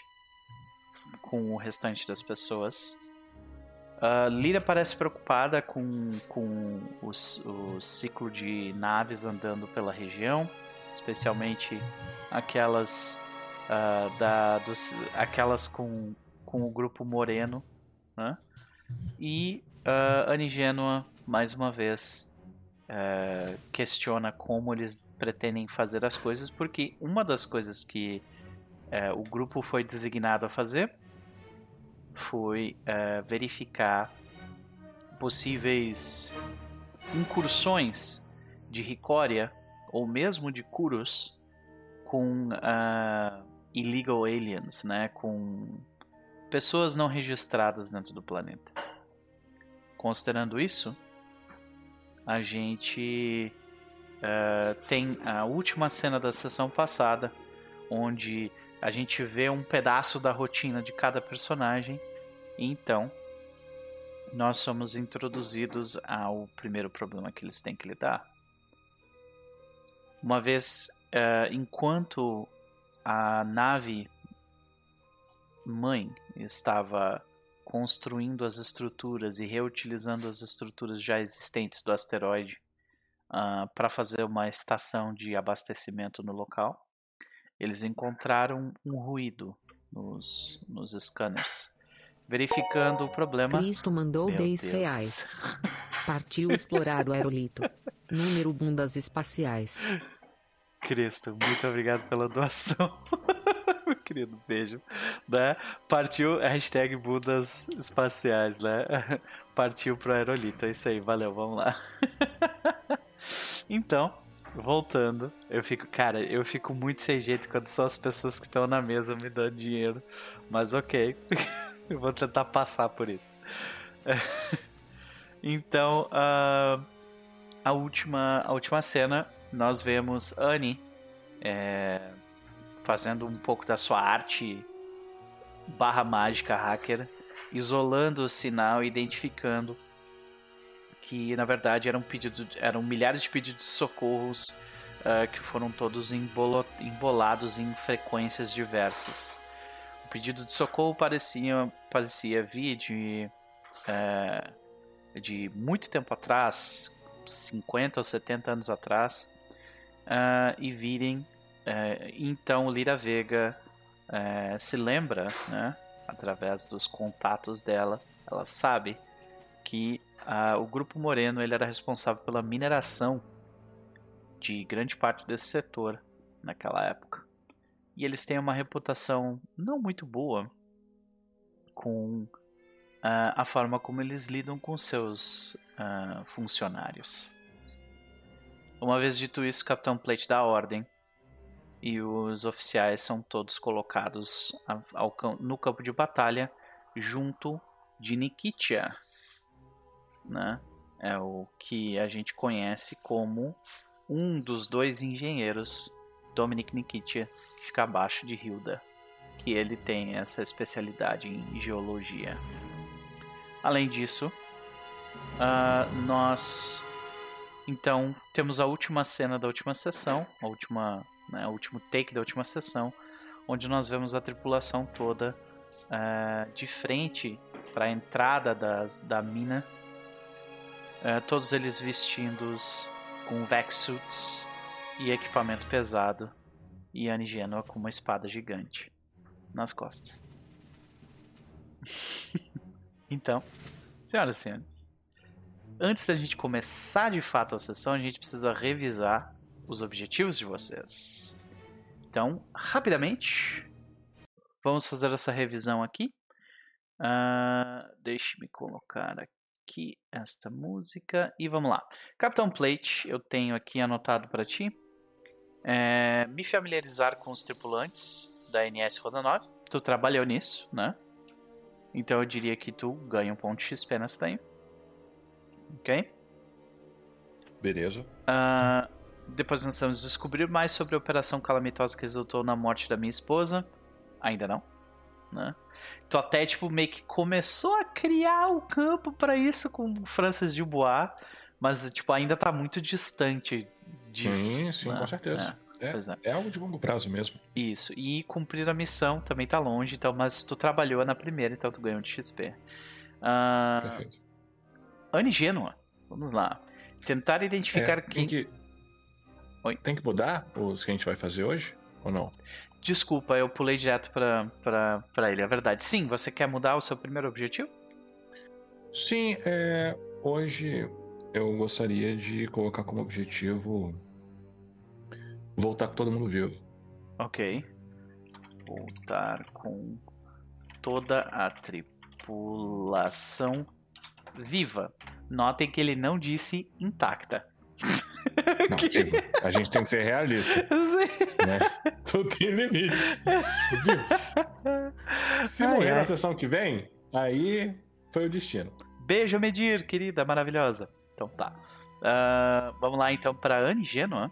com o restante das pessoas. Uh, Lyra parece preocupada com, com os, o ciclo de naves andando pela região, especialmente aquelas uh, da, dos, aquelas com, com o grupo Moreno, né? E uh, Anigênua, mais uma vez, uh, questiona como eles pretendem fazer as coisas, porque uma das coisas que uh, o grupo foi designado a fazer foi uh, verificar possíveis incursões de Ricória ou mesmo de Kurus com uh, illegal aliens, né, com pessoas não registradas dentro do planeta. Considerando isso, a gente uh, tem a última cena da sessão passada, onde a gente vê um pedaço da rotina de cada personagem. E então, nós somos introduzidos ao primeiro problema que eles têm que lidar. Uma vez, uh, enquanto a nave mãe estava construindo as estruturas e reutilizando as estruturas já existentes do asteroide uh, para fazer uma estação de abastecimento no local eles encontraram um ruído nos, nos scanners. Verificando o problema. Cristo mandou Meu 10 Deus. reais. Partiu explorar o aerolito. Número bundas espaciais. Cristo, muito obrigado pela doação. Querido, beijo. Né? Partiu, hashtag bundas espaciais, né? Partiu pro aerolito. É isso aí, valeu, vamos lá. então, voltando, eu fico, cara, eu fico muito sem jeito quando só as pessoas que estão na mesa me dão dinheiro. Mas ok, eu vou tentar passar por isso. então, uh, a, última, a última cena, nós vemos Annie é, fazendo um pouco da sua arte barra mágica hacker, isolando o sinal e identificando que na verdade eram pedido, eram milhares de pedidos de socorros uh, que foram todos embolo, embolados em frequências diversas. O pedido de socorro parecia, parecia vir de, uh, de muito tempo atrás, 50 ou 70 anos atrás, uh, e virem. Então Lira Vega se lembra, né, através dos contatos dela, ela sabe que ah, o Grupo Moreno ele era responsável pela mineração de grande parte desse setor naquela época. E eles têm uma reputação não muito boa com ah, a forma como eles lidam com seus ah, funcionários. Uma vez dito isso, o Capitão Plate dá ordem e os oficiais são todos colocados ao, no campo de batalha junto de Nikitia, né? É o que a gente conhece como um dos dois engenheiros, Dominic Nikitia, que fica abaixo de Hilda, que ele tem essa especialidade em geologia. Além disso, uh, nós então temos a última cena da última sessão, a última, né, o último take da última sessão, onde nós vemos a tripulação toda uh, de frente para a entrada das, da mina, uh, todos eles vestidos com vac-suits e equipamento pesado, e Anne Genoa com uma espada gigante nas costas. então, senhoras e senhores, antes da gente começar de fato a sessão, a gente precisa revisar os objetivos de vocês. Então, rapidamente, vamos fazer essa revisão aqui. Uh, Deixe-me colocar aqui esta música e vamos lá. Capitão Plate, eu tenho aqui anotado para ti. É, me familiarizar com os tripulantes da NS Rosa 9. Tu trabalhou nisso, né? Então eu diria que tu ganha um ponto XP nessa daí. Ok? Beleza. Uh, depois nós vamos descobrir mais sobre a operação calamitosa que resultou na morte da minha esposa. Ainda não, né? Tu até, tipo, meio que começou a criar o campo para isso com Francis Dubois, mas, tipo, ainda tá muito distante disso. Sim, sim, né? com certeza. É, é, é. é, algo de longo prazo mesmo. Isso, e cumprir a missão também tá longe, então, mas tu trabalhou na primeira, então tu ganhou de XP. Uh, Perfeito. Anne Gênua, vamos lá. Tentar identificar é, quem... Que... Oi? Tem que mudar os que a gente vai fazer hoje, ou não? Desculpa, eu pulei direto pra, pra, pra ele, é verdade. Sim, você quer mudar o seu primeiro objetivo? Sim, é, hoje eu gostaria de colocar como objetivo voltar com todo mundo vivo. Ok. Voltar com toda a tripulação viva. Notem que ele não disse intacta. Não, que... A gente tem que ser realista. Né? Tudo tem limite. Se morrer ai, na sessão que vem, aí foi o destino. Beijo, Medir, querida, maravilhosa. Então tá. Uh, vamos lá então para Anne Genoa.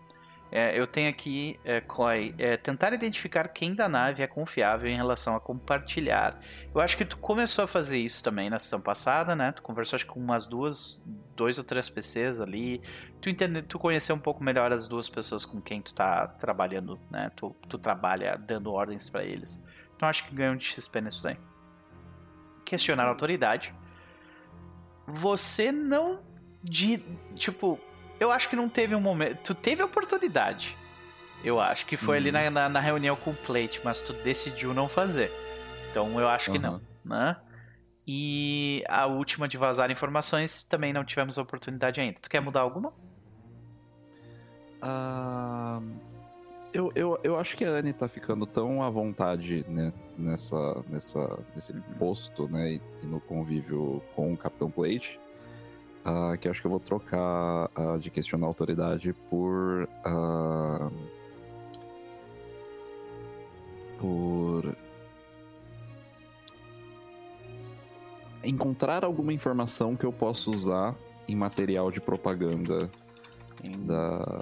É, eu tenho aqui, é, Coy, é, tentar identificar quem da nave é confiável em relação a compartilhar. Eu acho que tu começou a fazer isso também na sessão passada, né? Tu conversou acho, com umas duas, dois ou três PCs ali. Tu entende, tu conheceu um pouco melhor as duas pessoas com quem tu tá trabalhando, né? Tu, tu trabalha dando ordens para eles. Então acho que ganhou de XP nisso daí. Questionar a autoridade. Você não de tipo eu acho que não teve um momento. Tu teve oportunidade. Eu acho que foi uhum. ali na, na, na, reunião com o Plate, mas tu decidiu não fazer. Então eu acho uhum. que não, né? E a última de vazar informações também não tivemos oportunidade ainda. Tu quer mudar alguma? Uh, eu, eu, eu acho que a Anne tá ficando tão à vontade né, nessa, nessa, nesse posto né, e, e no convívio com o Capitão Plate Uh, que acho que eu vou trocar uh, de questionar a autoridade por. Uh, por. Encontrar alguma informação que eu possa usar em material de propaganda da,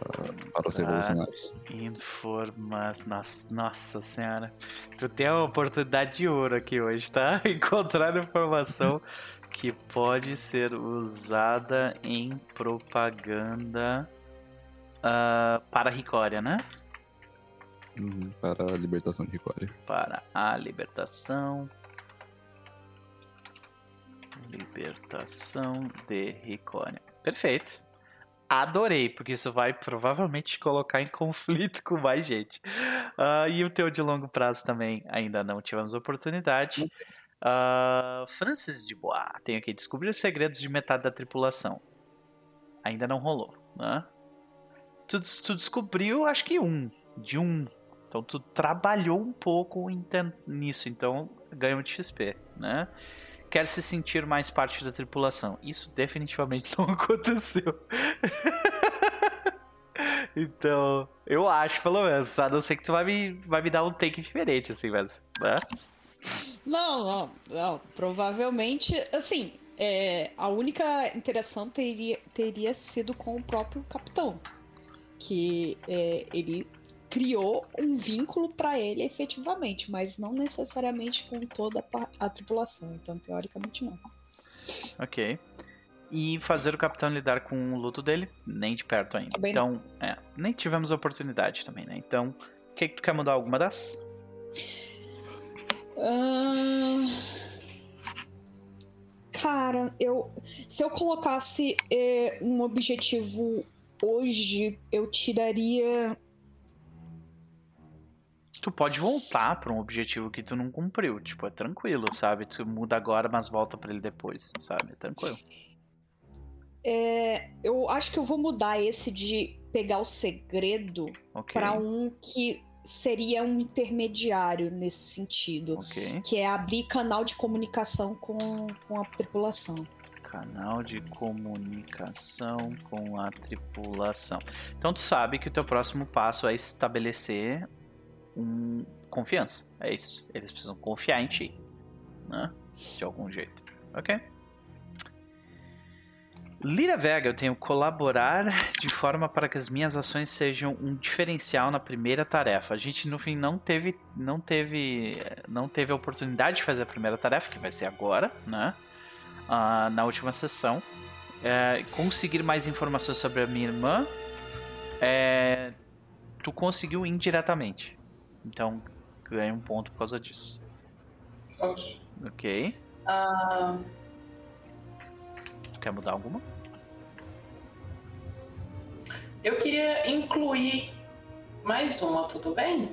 para os revolucionários. Informação. Nossa, senhora. Tu tem a oportunidade de ouro aqui hoje, tá? Encontrar informação que pode ser usada em propaganda uh, para Ricória, né? Uhum, para a libertação de Ricória. Para a libertação. Libertação de Ricória. Perfeito. Adorei, porque isso vai provavelmente te colocar em conflito com mais gente. Uh, e o teu de longo prazo também ainda não tivemos oportunidade. Uhum. Uh, Francis de Bois tem aqui descobrir os segredos de metade da tripulação. Ainda não rolou, né? Tu, tu descobriu, acho que um, de um. Então tu trabalhou um pouco nisso, então ganhou de XP, né? Quer se sentir mais parte da tripulação. Isso definitivamente não aconteceu. então, eu acho, pelo menos. A não ser que tu vai me, vai me dar um take diferente, assim, mas. Né? Não, não, não. Provavelmente, assim, é, a única interação teria, teria sido com o próprio capitão. que é, ele criou um vínculo para ele efetivamente, mas não necessariamente com toda a, a tripulação. Então, teoricamente, não. Ok. E fazer o capitão lidar com o luto dele? Nem de perto ainda. Também então, é, nem tivemos oportunidade também, né? Então, o que, que tu quer mudar alguma das? Uh... Cara, eu. Se eu colocasse é, um objetivo hoje, eu tiraria tu pode voltar para um objetivo que tu não cumpriu. Tipo, é tranquilo, sabe? Tu muda agora, mas volta para ele depois, sabe? É tranquilo. É, eu acho que eu vou mudar esse de pegar o segredo okay. para um que seria um intermediário nesse sentido. Okay. Que é abrir canal de comunicação com, com a tripulação. Canal de comunicação com a tripulação. Então tu sabe que o teu próximo passo é estabelecer um confiança. É isso. Eles precisam confiar em ti. Né? De algum jeito. Ok? Lira Vega, eu tenho colaborar de forma para que as minhas ações sejam um diferencial na primeira tarefa. A gente no fim não teve, não teve, não teve a oportunidade de fazer a primeira tarefa, que vai ser agora, né? Uh, na última sessão, é, conseguir mais informações sobre a minha irmã, é, tu conseguiu indiretamente. Então, ganha um ponto por causa disso. Ok. Ok. Uh... Quer mudar alguma? Eu queria incluir mais uma, tudo bem?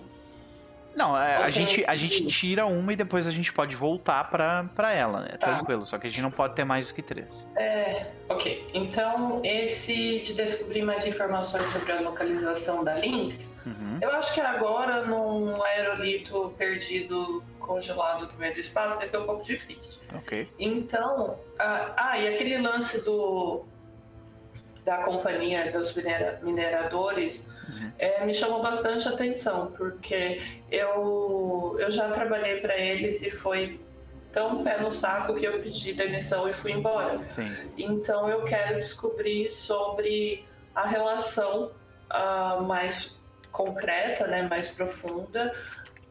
Não, é, a, gente, a gente tira uma e depois a gente pode voltar pra, pra ela, né? Tá. Tranquilo, só que a gente não pode ter mais do que três. É, ok. Então, esse de descobrir mais informações sobre a localização da Lynx, uhum. eu acho que agora, num aerolito perdido, congelado no meio do espaço, vai ser um pouco difícil. Ok. Então, ah, ah e aquele lance do da companhia dos minera, mineradores. É, me chamou bastante atenção, porque eu, eu já trabalhei para eles e foi tão pé no saco que eu pedi demissão e fui embora. Sim. Então eu quero descobrir sobre a relação uh, mais concreta, né, mais profunda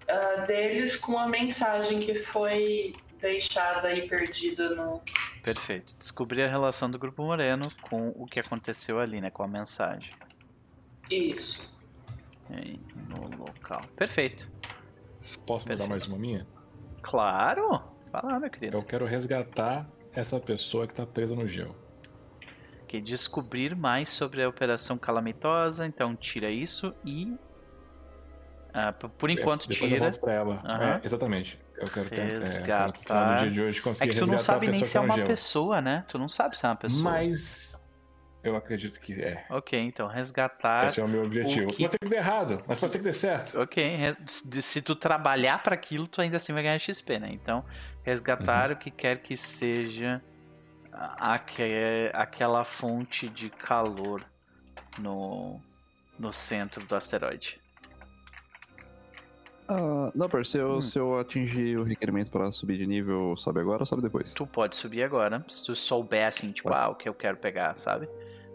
uh, deles com a mensagem que foi deixada e perdida no. Perfeito. Descobrir a relação do Grupo Moreno com o que aconteceu ali, né? Com a mensagem. Isso. Aí, no local. Perfeito. Posso Perfeito. mandar mais uma minha? Claro! Fala, meu querido. Eu quero resgatar essa pessoa que tá presa no gel. Ok, descobrir mais sobre a operação calamitosa, então tira isso e. Ah, por enquanto é, depois tira. Eu volto pra ela. Uhum. É, exatamente. Eu quero ter, resgatar. É, no dia de hoje conseguir é que tu não sabe nem se é uma gel. pessoa, né? Tu não sabe se é uma pessoa. Mas eu acredito que é. Ok, então resgatar. Esse é o meu objetivo. O que... Pode ser que dê errado, mas pode ser que dê certo. Ok, se tu trabalhar para aquilo, tu ainda assim vai ganhar XP, né? Então, resgatar uhum. o que quer que seja aquela fonte de calor no, no centro do asteroide. Uh, não, per, se eu, hum. se eu atingir o requerimento para subir de nível, sobe agora ou sobe depois? Tu pode subir agora, se tu souber assim, tipo, ah, o que eu quero pegar, sabe?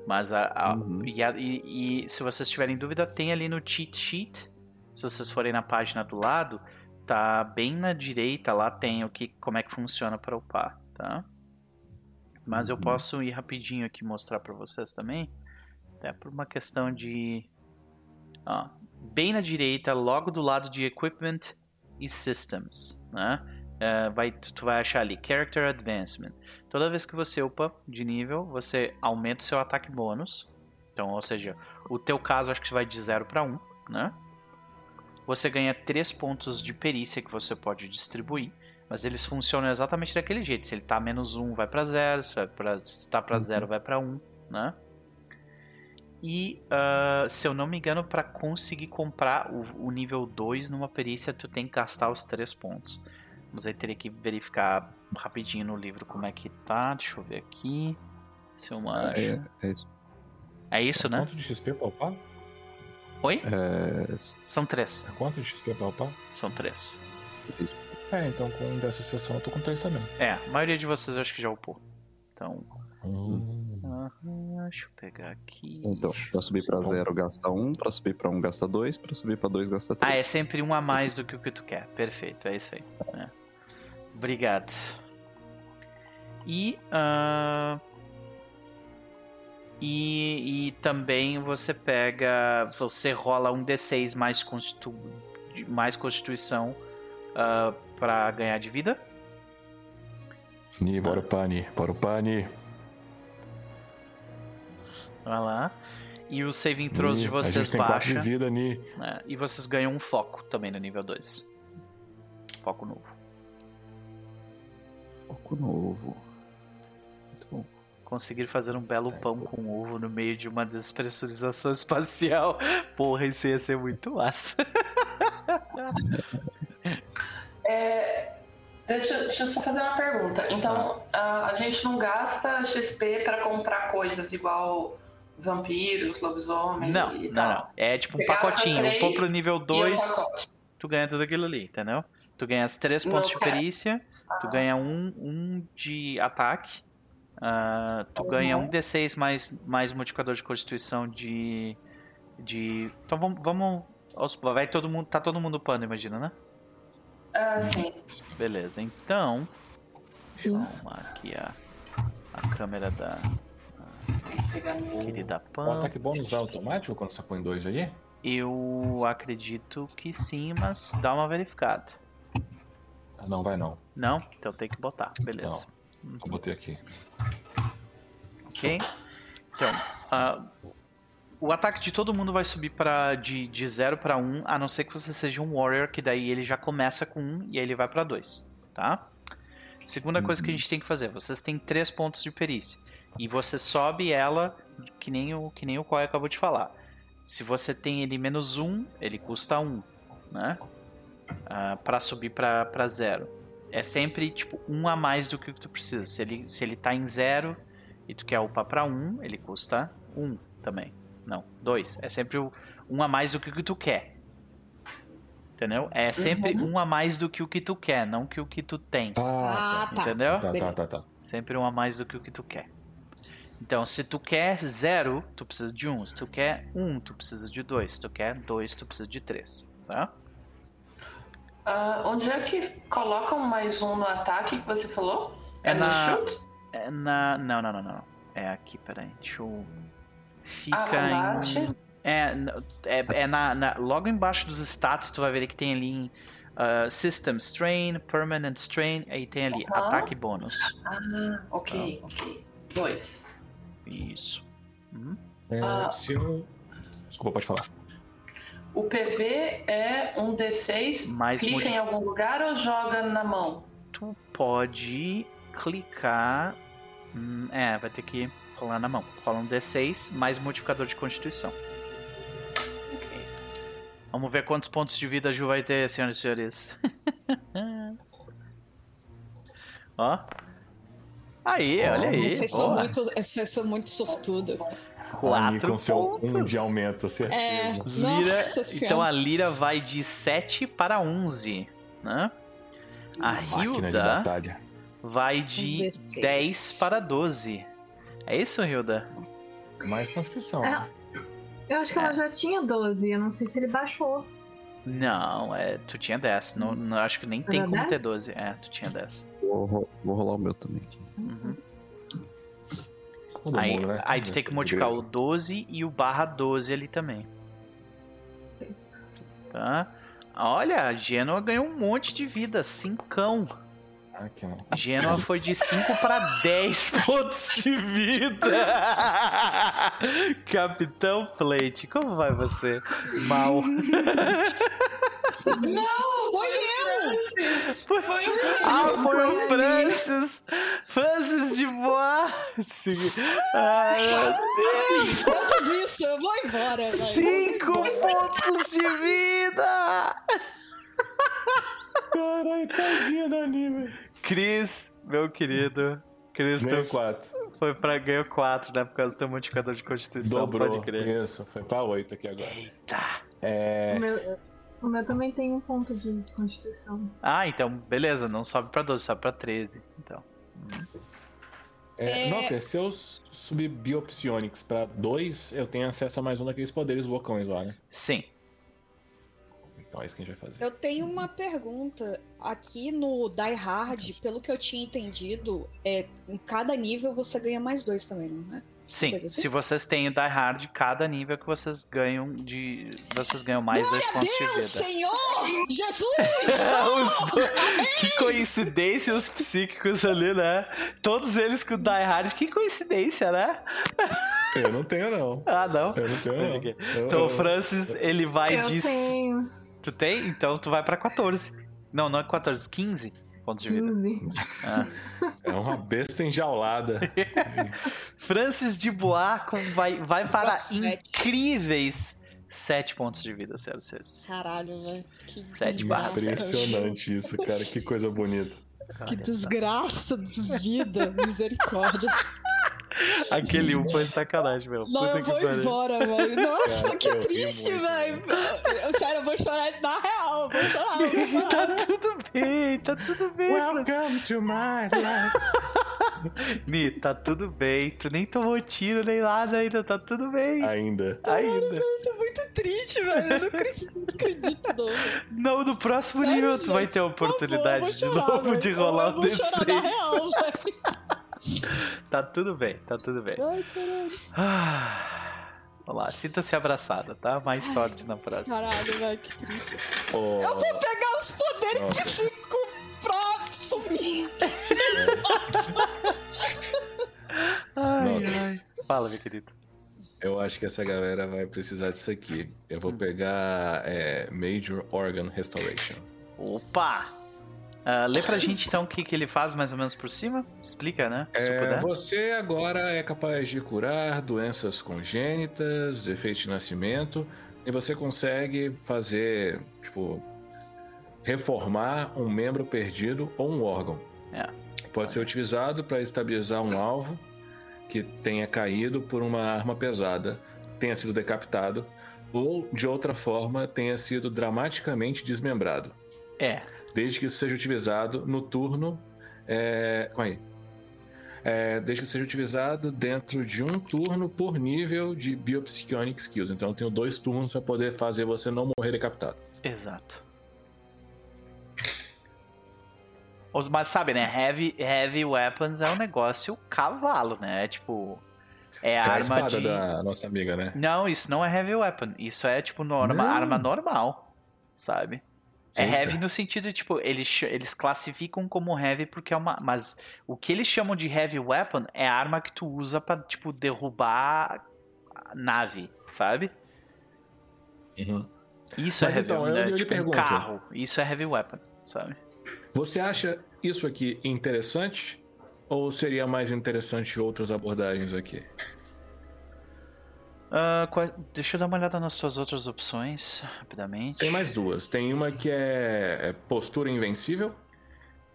Mas a, a, uhum. e, a e, e, se vocês tiverem dúvida, tem ali no cheat sheet. Se vocês forem na página do lado, tá bem na direita lá tem o que como é que funciona para upar, tá? Mas uhum. eu posso ir rapidinho aqui mostrar para vocês também, até por uma questão de ó, bem na direita, logo do lado de Equipment e Systems, né? Uh, vai, tu vai achar ali Character Advancement. Toda vez que você upa de nível, você aumenta o seu ataque bônus. Então, ou seja, o teu caso acho que vai de 0 para 1, né? Você ganha 3 pontos de perícia que você pode distribuir, mas eles funcionam exatamente daquele jeito. Se ele tá menos 1, vai para 0, se, vai pra, se tá para 0, uhum. vai para 1, né? E, uh, se eu não me engano, para conseguir comprar o, o, nível 2 numa perícia, tu tem que gastar os 3 pontos. Mas aí teria que verificar rapidinho no livro como é que tá. Deixa eu ver aqui. Se eu acho. É, é, isso. É isso, São né? Quanto de XP palpar? Oi? É... São 3. É quanto de XP palpar? São 3. É, então com dessa sessão eu tô com 3 também. É, a maioria de vocês eu acho que já upou. Então. Hum. deixa eu pegar aqui. Então, pra subir pra zero gasta um, pra subir pra um gasta dois, pra subir pra dois gasta três. Ah, é sempre um a mais do que o que tu quer. Perfeito, é isso aí. É. Obrigado. E, uh, e, e também você pega. Você rola um D6 mais, constitu, mais Constituição uh, pra ganhar de vida. Ni, bora o pane, bora o pane. Vai lá. E o saving throws Ni, de vocês a gente tem baixa. de vida, Ni. É, e vocês ganham um foco também no nível 2. Foco novo. Foco novo. Muito bom. Conseguir fazer um belo pão com ovo no meio de uma despressurização espacial. Porra, isso ia ser muito massa. É, deixa, deixa eu só fazer uma pergunta. Então, a, a gente não gasta XP pra comprar coisas igual vampiros, lobisomem Não, e não, tal. não. É tipo um Você pacotinho. três Pô pro nível E é um 2, tu ganha tudo aquilo ali, entendeu? Tu ganha as 3 pontos de Não quero. perícia, tu ganha um, um de ataque, ah, tu ganha um D6 mais, mais modificador de constituição de. de. Então vamos. vamos vai todo mundo. Tá todo mundo pano, imagina, né? Ah, sim. Beleza, então. Sim. Toma aqui a, a câmera da querida O Pan. ataque bônus é automático quando você põe dois aí? Eu acredito que sim, mas dá uma verificada. Não, vai não. Não? Então tem que botar, beleza. Eu botei aqui. Ok? Então, ah, o ataque de todo mundo vai subir para de 0 para 1, a não ser que você seja um Warrior, que daí ele já começa com 1 e aí ele vai para 2, tá? Segunda coisa que a gente tem que fazer, vocês têm 3 pontos de perícia. E você sobe ela, que nem o, que nem o Koi acabou de falar. Se você tem ele menos 1, ele custa 1, né? Ah, para subir para 0. É sempre tipo 1 a mais do que tu precisa. Se ele, se ele tá em 0 e tu quer upar pra 1, ele custa 1 também. Não, 2. É sempre o 1 a mais do que o que tu quer. Entendeu? É sempre Uhum. um a mais do que o que tu quer, não que o que tu tem. Ah, Ah, tá. Entendeu? Tá, tá, tá, tá. Sempre um a mais do que o que tu quer. Então, se tu quer 0, tu precisa de 1. Um. Se tu quer 1, um, tu precisa de 2. Se tu quer 2, tu precisa de 3. Tá? Ah, onde é que colocam mais um no ataque que você falou? É no na- chute? É na. Não, não, não, não. É aqui, peraí. Deixa eu. Fica Ah, em. É, é, é na, na- Logo embaixo dos status, tu vai ver que tem ali em. ah, System Strain, Permanent Strain, aí tem ali Aham. ataque bônus. Ah, ok, ok. Dois. Isso. Uhum. É, Ah. se eu... Desculpa, pode falar. O PV é um D6. Mais Clica em algum lugar ou joga na mão? Tu pode clicar. hum, é, vai ter que rolar na mão. Rola um D6 mais modificador de constituição. Ok. Vamos ver quantos pontos de vida a Ju vai ter, senhoras e senhores. Ó. Aí, olha aí. Vocês são, muito, vocês são muito sortudo. Quatro com seu pontos. um de aumento, certeza. É. Lira, então a Lira vai de 7 para 11, né? A de Hilda batalha. vai de 16. 10 para 12. É isso, Hilda? Mais Constituição. É. Eu acho que É. ela já tinha 12, eu não sei se ele baixou. Não, é, tu tinha 10. Não, não- acho que nem tem Era como ter 10? 12. É, tu tinha 10. Vou, vou rolar o meu também aqui. Uhum. Todo Aí, mundo, né? aí tu tem que modificar o 12 e o barra 12 ali também. Tá? Olha, a Genoa ganhou um monte de vida, cincão. Aqui, ó. Genoa foi de 5 para 10 pontos de vida. Capitão Plate, como vai você? Mal. Não, Foi eu! Foi o Ah, foi Foi o. Francis! Francis de Boisse! Ai, meu Deus! Visto, eu vou embora. vai. Cinco pontos de vida! Caralho, tadinha da anime. Cris, meu querido. Cris, Ganhou tu 4. foi pra ganhar 4, né? Por causa do teu modificador de constituição. Dobrou. Pode crer. Isso, foi pra 8 aqui agora. Tá. É. Meu, o meu também tem um ponto de, de constituição. Ah, então, beleza. Não sobe pra 12, sobe pra 13. Então. É, é... Noper, se eu subir Biopsionics pra 2, eu tenho acesso a mais um daqueles poderes loucões lá, né? Sim. Então é isso que a gente vai fazer. Eu tenho uma pergunta. Aqui no Die Hard, pelo que eu tinha entendido, é, em cada nível você ganha mais dois também, não é? Sim, assim? se vocês têm o Die Hard, cada nível que vocês ganham de. Vocês ganham mais Glória dois pontos Deus, de vida. Senhor! Jesus! do... que coincidência os psíquicos ali, né? Todos eles com o Die Hard, que coincidência, né? Eu não tenho, não. Ah, não? Eu não tenho, não. Então o Francis, ele vai eu de. Tenho. Tu tem? Então tu vai pra 14. Não, não é 14, 15 pontos de vida. Nossa, ah. É uma besta enjaulada. Francis de Bois vai, vai para incríveis 7 pontos de vida, senhoras e senhores. Caralho, velho. Que 7 barras. Impressionante isso, cara. Que coisa bonita. Que desgraça de vida, misericórdia. Aquele um foi sacanagem, meu. Não, Puta eu vou embora, velho. Nossa, Cara, que triste, velho. Sério, eu vou chorar na real. Eu vou chorar, eu vou chorar. tá tudo bem, tá tudo bem. Welcome to my life. Mi, tá tudo bem. Tu nem tomou tiro nem nada ainda, tá tudo bem. Ainda. Ainda. Caralho, eu tô muito triste, velho. Eu não acredito, não. Não, no próximo Sério, nível tu vai ter a oportunidade de novo de rolar o D6. tá tudo bem, tá tudo bem. Ai, caralho. Ah, vamos lá, sinta-se abraçada, tá? Mais sorte na próxima. Caralho, velho, que triste. Oh. Eu vou pegar os poderes oh. psíquicos pra sumir. ai, ai. Fala, meu querido. Eu acho que essa galera vai precisar disso aqui. Eu vou hum. pegar é, Major Organ Restoration. Opa! Uh, lê pra gente então o que, que ele faz mais ou menos por cima. Explica, né? É, você agora é capaz de curar doenças congênitas, defeitos de nascimento, e você consegue fazer, tipo, reformar um membro perdido ou um órgão. É. Pode ser utilizado para estabilizar um alvo que tenha caído por uma arma pesada, tenha sido decapitado, ou de outra forma tenha sido dramaticamente desmembrado. É desde que isso seja utilizado no turno. É, aí. É, desde que seja utilizado dentro de um turno por nível de Biopsychionic Skills. Então eu tenho dois turnos para poder fazer você não morrer decapitado. Exato. Mas sabe, né? Heavy, heavy Weapons é um negócio cavalo, né? É tipo. É a arma espada de... da nossa amiga, né? Não, isso não é Heavy Weapon. Isso é tipo norma, arma normal, sabe? É heavy no sentido, tipo, eles, eles classificam como heavy porque é uma. Mas o que eles chamam de heavy weapon é a arma que tu usa pra, tipo, derrubar a nave, sabe? Uhum. Isso é mas é heavy então, weapon, né? tipo, um carro. Isso é heavy weapon, sabe? Você acha isso aqui interessante? Ou seria mais interessante outras abordagens aqui? Uh, qual... Deixa eu dar uma olhada nas suas outras opções, rapidamente. Tem mais duas. Tem uma que é, é postura invencível.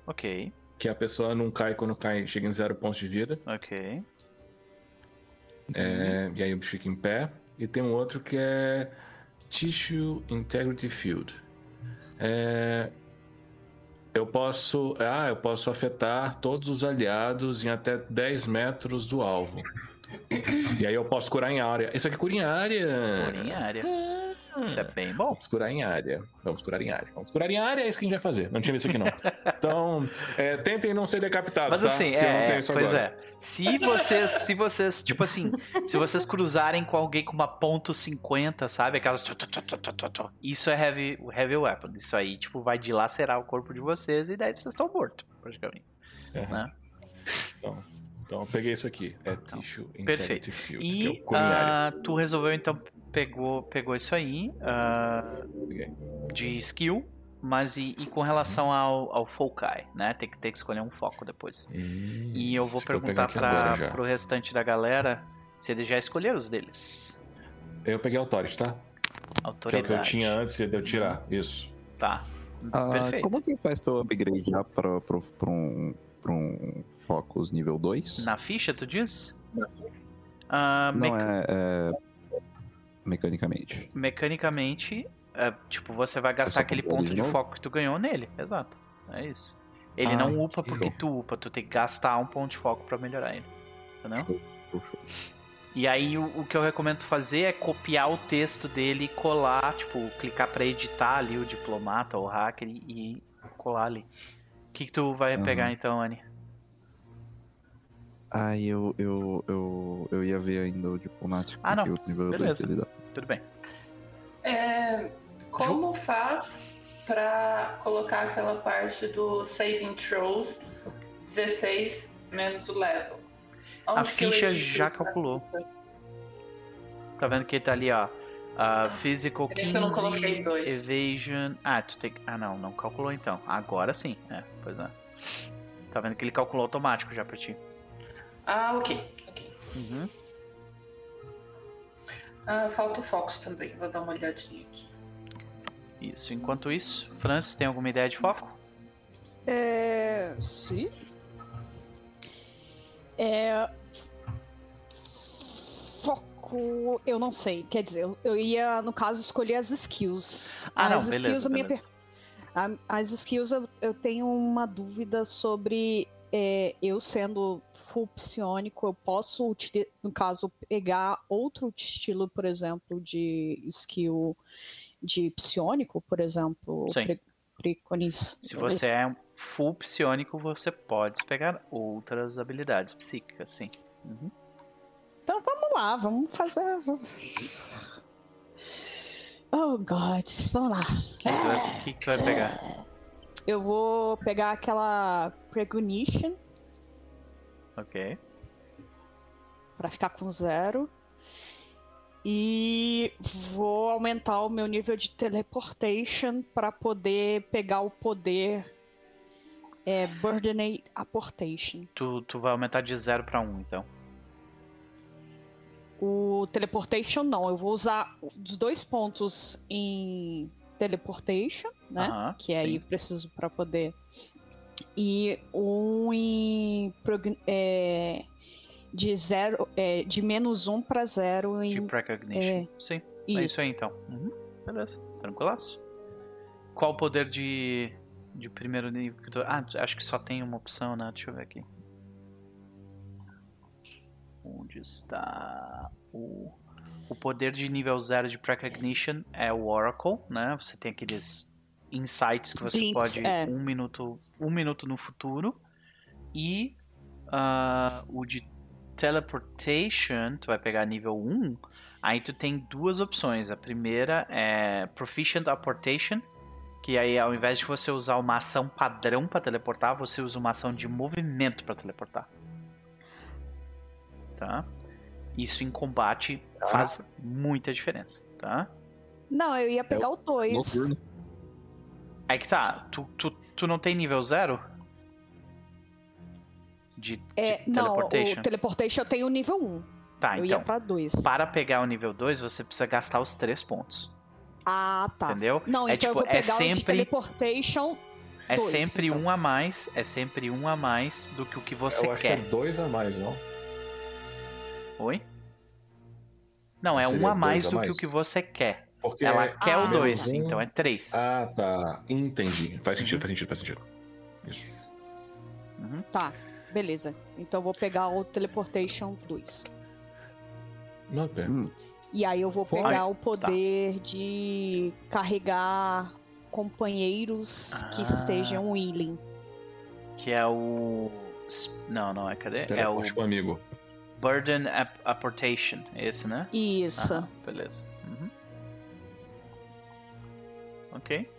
Ok. Que a pessoa não cai quando cai, chega em zero pontos de vida. Ok. É, e aí o bicho fica em pé. E tem um outro que é Tissue Integrity Field. É, eu posso. Ah, eu posso afetar todos os aliados em até 10 metros do alvo. E aí eu posso curar em área. Isso aqui cura em área. Cura em área. Isso é bem bom. Vamos curar em área. Vamos curar em área. Vamos curar em área, é isso que a gente vai fazer. Não tinha visto aqui, não. Então, é, tentem não ser decapitados, Mas tá? assim, é, pois agora. é. Se vocês, se vocês, tipo assim, se vocês cruzarem com alguém com uma ponto .50, sabe? Aquelas... Isso é heavy, heavy weapon. Isso aí, tipo, vai dilacerar o corpo de vocês e daí vocês estão mortos, praticamente. Uhum. Né? Então... Então eu peguei isso aqui. É então, Tissue Perfeito. Field, e uh, tu resolveu então pegou pegou isso aí uh, de skill, mas e, e com relação ao, ao Fokai, né? Tem que ter que escolher um foco depois. Hum, e eu vou perguntar para pro restante da galera se eles já escolheram os deles. Eu peguei Authority, tá? Autoridade. Que é o que eu tinha antes de eu tirar. Isso. Tá. Ah, Perfeito. Como que faz pra eu upgrade já pra, pra, pra um, pra um Focus nível 2. Na ficha, tu diz? Uh, Não, é, é, Mecanicamente. Mecanicamente, é, tipo, você vai gastar aquele ponto de, de foco que tu ganhou nele. Exato. É isso. Ele não upa porque tu upa, tu tem que gastar um ponto de foco para melhorar ele. Entendeu? Show, show, show. E aí o, o, que eu recomendo fazer é copiar o texto dele e colar, tipo, clicar para editar ali o diplomata ou o hacker e, colar ali. O que, que tu vai uhum. pegar então, Anne? Ah, eu, eu, eu, eu ia ver ainda o diplomático. Ah, não. O nível Beleza. Dele dá. Tudo bem. É, como Ju... faz para colocar aquela parte do saving throws 16 menos o level? Onde a ficha já calculou. Tá vendo que ele tá ali, ó. Uh, physical 15, Evasion. Ah, tu tem Ah, não, não calculou então. Agora sim. É, pois é. Tá vendo que ele calculou automático já pra ti. Ah, ok. ok. Uhum. Ah, falta o Fox também. Vou dar uma olhadinha aqui. Isso. Enquanto isso, Francis, tem alguma ideia de foco? É. Sim. É. Foco, eu não sei. Quer dizer, eu ia, no caso, escolher as skills. Ah, as não, skills, beleza, minha As skills, eu, eu, tenho uma dúvida sobre é, eu sendo full psionico, eu posso, no caso, pegar outro estilo, por exemplo, de skill de psionico, por exemplo. Sim. Pre preconiz... Se você é full psionico, você pode pegar outras habilidades psíquicas, sim. Uhum. Então vamos lá, vamos fazer. Oh, God, vamos lá. O que, que, que, tu vai pegar? Eu vou pegar aquela Precognition. Ok. Pra ficar com zero. E vou aumentar o meu nível de teleportation para poder pegar o poder é Burdenate Apportation. Tu, tu vai aumentar de 0 para 1, então. O Teleportation não, eu vou usar os dois pontos em Teleportation, né? Uh -huh, que sim. aí preciso para poder. E um em. É, de zero, é, de menos um para zero em. De Precognition. É, sim. Isso. É isso aí então. Uhum. Beleza, tranquilaço. Qual o poder de de primeiro nível. Ah, acho que só tem uma opção, né? Deixa eu ver aqui. Onde está o. O poder de nível 0 de Precognition é o Oracle, né? Você tem aqueles insights que você pode é. um minuto um minuto no futuro e uh, o de teleportation tu vai pegar nível 1 aí tu tem duas opções a primeira é proficient apportation que aí, ao invés de você usar uma ação padrão para teleportar, você usa uma ação de movimento para teleportar. Tá? Isso em combate ah. faz muita diferença, tá? Não, eu ia pegar é o 2. Aí que tá, tu, tu, tu não tem nível 0? De, é, de não, teleportation? Não, o teleportation eu tenho nível 1. Um. Tá, eu então. Ia pra dois. Para pegar o nível 2, você precisa gastar os 3 pontos. Ah, tá. Entendeu? Não, é, então tipo, eu vou pegar é sempre... o teleportation. É dois, sempre então. um a mais, é sempre um a mais do que o que você eu quer. Que é dois a mais, não? Oi? Não, é um a mais do mais. que o que você quer. Porque Ela quer ah, o dois, um... então é três. Ah, tá. Entendi. Faz sentido, uhum. faz sentido, faz sentido. Isso. Uhum. Tá, beleza. Então eu vou pegar o Teleportation 2. Não, pera. Hum. E aí eu vou pegar Ai, o poder tá. de carregar companheiros ah, que estejam willing. Que é o. Não, não é. Cadê? é o. o amigo. Burden Apportation, esse, né? Isso. Ah, beleza. Ok.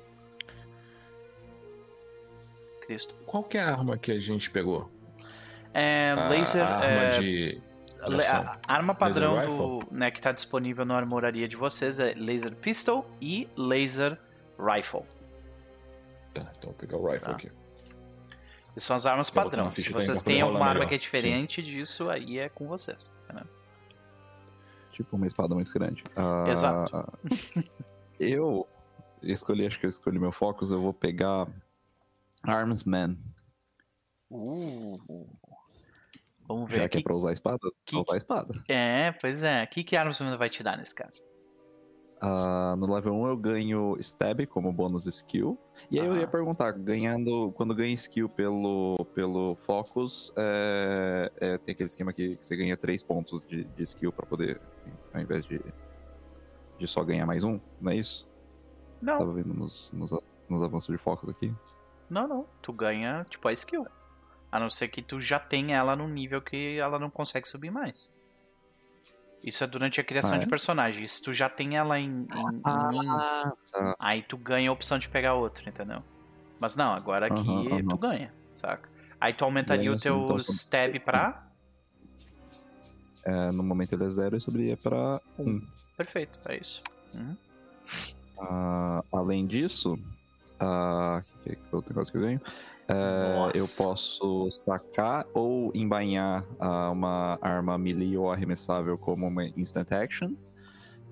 Cristo. Qual que é a arma que a gente pegou? É, laser. A arma é... de a arma padrão do, né, que está disponível na armoraria de vocês é Laser Pistol e Laser Rifle. Tá, então vou pegar o Rifle tá. aqui. E são as armas padrão. Se vocês têm alguma arma que é diferente Sim. disso, aí é com vocês. Né? Tipo uma espada muito grande. Uh, Exato. eu escolhi, acho que eu escolhi meu focus, eu vou pegar Armsman. Uh, Vamos ver. Já que é pra usar a espada? Que... Usar a espada. É, pois é. O que, que arma você vai te dar nesse caso? Uh, no level 1 eu ganho Stab como bônus skill. E aí eu ia perguntar, ganhando. Quando ganha skill pelo, pelo Focus, é, é, tem aquele esquema que, que, você ganha 3 pontos de, de skill para poder. Ao invés de, de só ganhar mais um, não é isso? Não. Tava vendo nos, nos, nos avanços de Focus aqui. Não, não. Tu ganha, tipo, a skill. A não ser que tu já tenha ela num nível que ela não consegue subir mais. Isso é durante a criação ah, é? de personagem. Se tu já tem ela em, em, ah, em tá. aí tu ganha a opção de pegar outra, entendeu? Mas não, agora aqui uhum, uhum. tu ganha, saca? Aí tu aumentaria o teu então, stab pra. É, no momento ele é zero e subiria pra 1. Um. Perfeito, é isso. Uhum. Uh, além disso, uh, que é outro negócio que eu ganho? É, eu posso sacar ou embainhar uh, uma arma melee ou arremessável como uma instant action.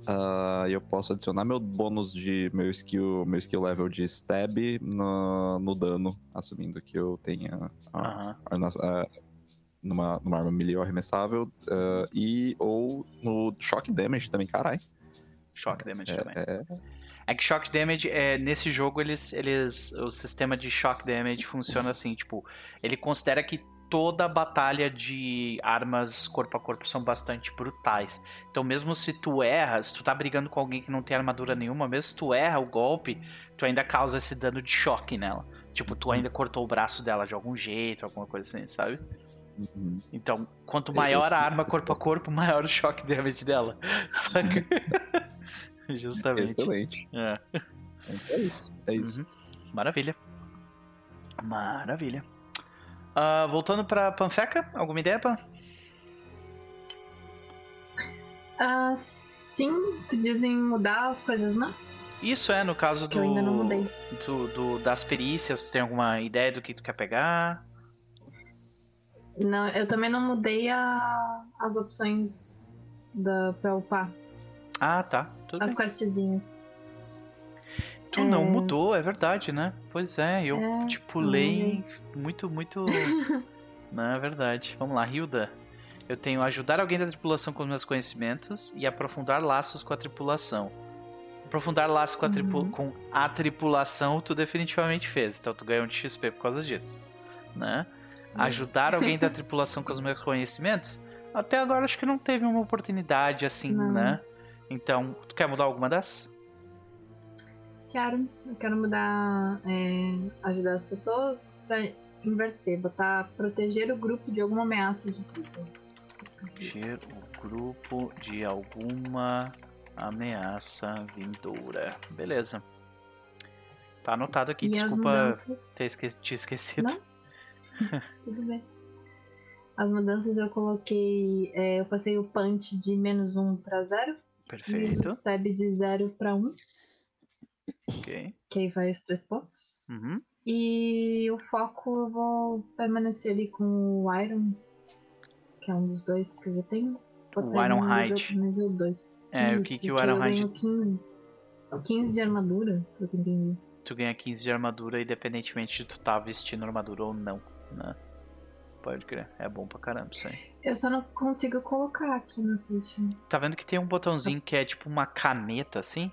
Uh, eu posso adicionar meu bônus de meu skill, meu skill level de stab no, no dano, assumindo que eu tenha uh, -huh. numa, numa arma melee ou arremessável. e ou no shock damage também, carai. Shock damage é, também. É, é que Shock Damage, é, nesse jogo, eles, eles. O sistema de Shock Damage funciona assim, tipo, ele considera que toda batalha de armas corpo a corpo são bastante brutais. Então, mesmo se tu erra, se tu tá brigando com alguém que não tem armadura nenhuma, mesmo se tu erra o golpe, tu ainda causa esse dano de choque nela. Tipo, tu ainda cortou o braço dela de algum jeito, alguma coisa assim, sabe? Uhum. Então, quanto maior a arma corpo a corpo, maior o choque damage dela. Saca? Justamente. Excelente. É. é isso. É isso. Uhum. Maravilha. Maravilha. Uh, voltando pra Panfeca, alguma ideia, Pan? Uh, sim, tu dizem mudar as coisas, não? Isso é, no caso do, eu ainda não mudei. Do, do, das perícias, tu tem alguma ideia do que tu quer pegar? Não, eu também não mudei a, as opções da, pra upar. Ah, tá. Tudo As questzinhas. Tu é... não mudou, é verdade, né? Pois é, eu é, te pulei muito, muito. não, é verdade. Vamos lá, Hilda. Eu tenho ajudar alguém da tripulação com meus conhecimentos e aprofundar laços com a tripulação. Aprofundar laços com a, tripu uhum. com a tripulação, tu definitivamente fez. Então tu ganhou um XP por causa disso. Né? Uhum. Ajudar alguém da tripulação com os meus conhecimentos? Até agora acho que não teve uma oportunidade assim, não. né? Então, tu quer mudar alguma dessas? Quero. Eu quero mudar. É, ajudar as pessoas pra inverter, botar proteger o grupo de alguma ameaça de vida. Proteger o grupo de alguma ameaça vindoura. Beleza. Tá anotado aqui, e desculpa mudanças... ter esque te esquecido. Tudo bem. As mudanças eu coloquei. É, eu passei o punch de menos um para zero. Perfeito. E stab de 0 para 1. Ok. Que aí vai os três pontos. Uhum. E o foco eu vou permanecer ali com o Iron, que é um dos dois que eu já tenho. o Iron Hide. Nível 2. É, Isso, o que, que o Iron Hide. Eu 15, 15 de armadura, pelo que entendi. Tu ganha 15 de armadura independentemente de tu tá vestindo armadura ou não, né? Pode crer. É bom pra caramba isso aí. Eu só não consigo colocar aqui na ficha. Tá vendo que tem um botãozinho que é tipo uma caneta assim?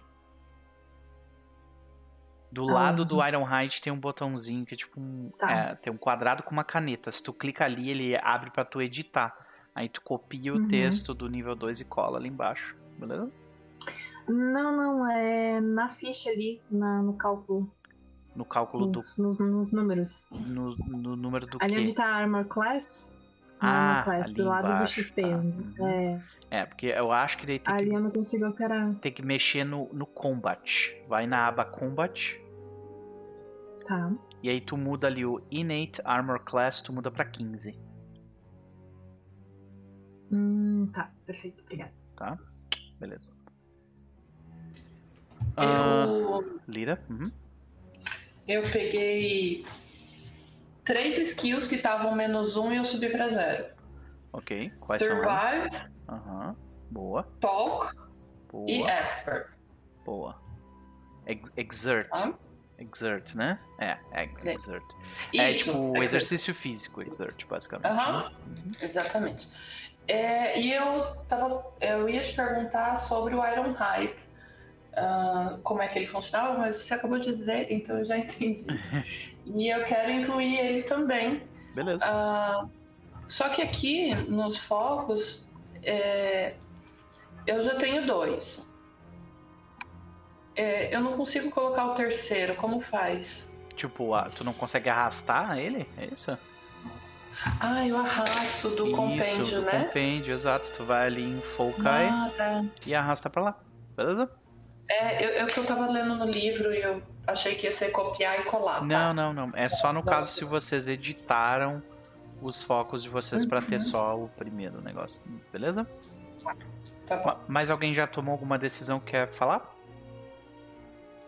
Do ah, lado do Iron Hide tem um botãozinho que é tipo um. Tá. É, tem um quadrado com uma caneta. Se tu clica ali, ele abre para tu editar. Aí tu copia o uhum. texto do nível 2 e cola ali embaixo. Beleza? Não, não, é na ficha ali, na, no cálculo. No cálculo nos, do. Nos, nos números. No, no, número do Ali quê? onde tá a Armor Class. Ah, Armor Class, do lado embaixo, do XP. Tá. Uhum. É. é, porque eu acho que daí tem Ali que, eu não consigo alterar. Tem que mexer no, no Combat. Vai na aba Combat. Tá. E aí tu muda ali o Innate Armor Class, tu muda pra 15. Hum, tá, perfeito, obrigado. Tá, beleza. Eu... Uh, Lira? Uhum. Eu peguei três skills que estavam menos um e eu subi pra zero. Ok. Quais Survive. são Aham. Uhum. Boa. Talk. Boa. E Expert. Boa. Ex exert. Ah? Exert, né? É, é exert. É, Isso, é tipo exert. exercício físico, exert, basicamente. Aham, uhum. exatamente. É, e eu tava. Eu ia te perguntar sobre o Iron Height uh, como é que ele funcionava, mas você acabou de dizer, então eu já entendi. e eu quero incluir ele também. Beleza. Uh, só que aqui nos focos é, eu já tenho dois. É, eu não consigo colocar o terceiro, como faz? Tipo, ah, tu não consegue arrastar ele? É isso? Ah, eu arrasto do isso, compêndio, do né? compêndio, exato. Tu vai ali em Fokai ah, tá. e arrasta pra lá. Beleza? É, eu, eu que eu tava lendo no livro e eu achei que ia ser copiar e colar. Tá? Não, não, não. É só no caso se vocês editaram os focos de vocês uhum. para ter só o primeiro negócio. Beleza? Tá bom. Mais alguém já tomou alguma decisão que quer falar?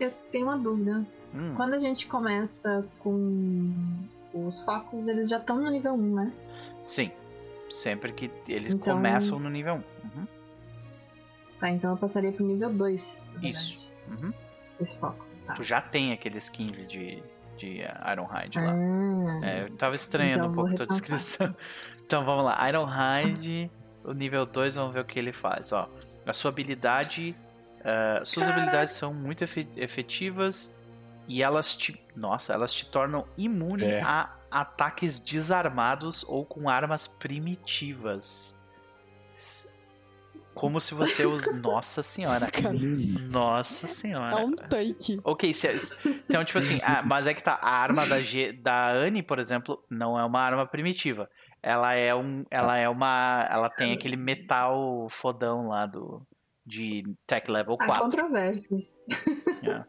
Eu tenho uma dúvida. Hum. Quando a gente começa com os focos, eles já estão no nível 1, né? Sim. Sempre que eles então... começam no nível 1. Uhum. Tá, então eu passaria pro nível 2. Isso. Uhum. Esse foco. Tá. Tu já tem aqueles 15 de, de Ironhide lá. Ah, é, eu tava estranhando então um pouco a tua descrição. então vamos lá. Ironhide, o nível 2, vamos ver o que ele faz. Ó, a sua habilidade. Uh, suas Caraca. habilidades são muito efetivas e elas te. Nossa, elas te tornam imune é. a ataques desarmados ou com armas primitivas. Como se você usa. Nossa senhora. Nossa senhora. É um tanque. Ok, se... É, então, tipo assim, ah, mas é que tá. A arma da, G... da Anne, por exemplo, não é uma arma primitiva. Ela é um. Ela é uma. Ela tem aquele metal fodão lá do. De Tech Level 4. Há controvérsias. É.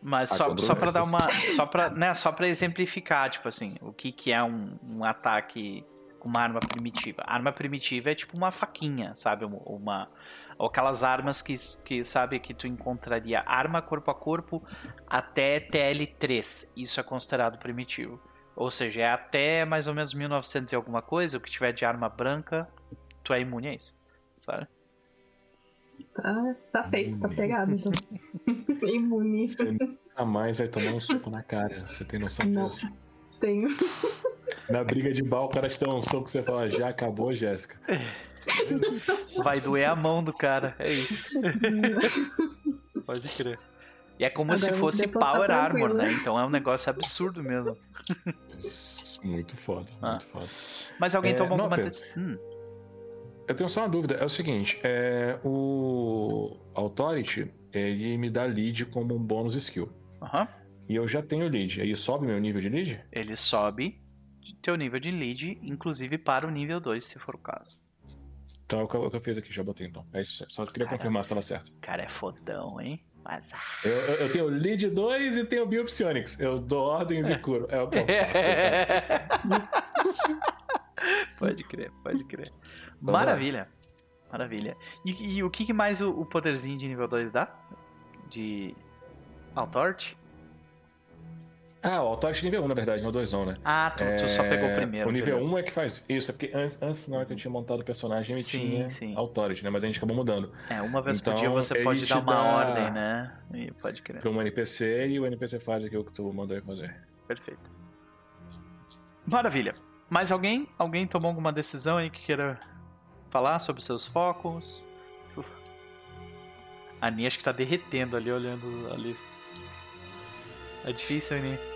Mas só, só para dar uma. Só pra, né, só pra exemplificar, tipo assim, o que, que é um, um ataque uma arma primitiva. A arma primitiva é tipo uma faquinha, sabe? Uma, ou aquelas armas que, que sabe que tu encontraria arma corpo a corpo até TL3. Isso é considerado primitivo. Ou seja, é até mais ou menos 1900 e alguma coisa, o que tiver de arma branca, tu é imune a isso, sabe? Tá, tá feito, tá pegado. Então. imune. Você nunca mais vai tomar um soco na cara. Você tem noção disso? Tenho. Na briga de bar, o cara te dá um soco e você fala, já acabou, Jéssica. Vai doer a mão do cara, é isso. Pode crer. E é como Agora se fosse Power Armor, né? Então é um negócio absurdo mesmo. Muito foda, ah. muito foda. Mas alguém é, tomou alguma decisão? Hum. Eu tenho só uma dúvida. É o seguinte, é, o Authority, ele me dá lead como um bônus skill. Aham. Uhum. E eu já tenho lead. Aí sobe meu nível de lead? Ele sobe teu nível de lead, inclusive para o nível 2, se for o caso. Então é o que eu, fiz aqui, já botei então. É isso, só queria cara, confirmar se estava certo. Cara, é fodão, hein? Mas... Ah. Eu, eu, eu tenho lead 2 e tenho Biopsionics. Eu dou ordens e curo. É o que eu faço. pode crer, pode crer. Maravilha. Maravilha. E, e o que mais o, o, poderzinho de nível 2 dá? De Authority? Ah, o Authority nível 1, na verdade, não 2 né? Ah, tu, é... tu, só pegou o primeiro. O nível beleza. 1 é que faz isso, é porque antes, antes na hora que eu tinha montado o personagem, eu sim, tinha sim. Authority, né? Mas a gente acabou mudando. É, uma vez então, por dia você pode dar uma dá... ordem, né? E pode crer. Pra um NPC e o NPC faz aquilo que tu mandou ele fazer. Perfeito. Maravilha. Mais alguém? Alguém tomou alguma decisão aí que queira falar sobre seus focos? Uf. A Aninha acho que tá derretendo ali olhando a lista. É difícil, Aninha.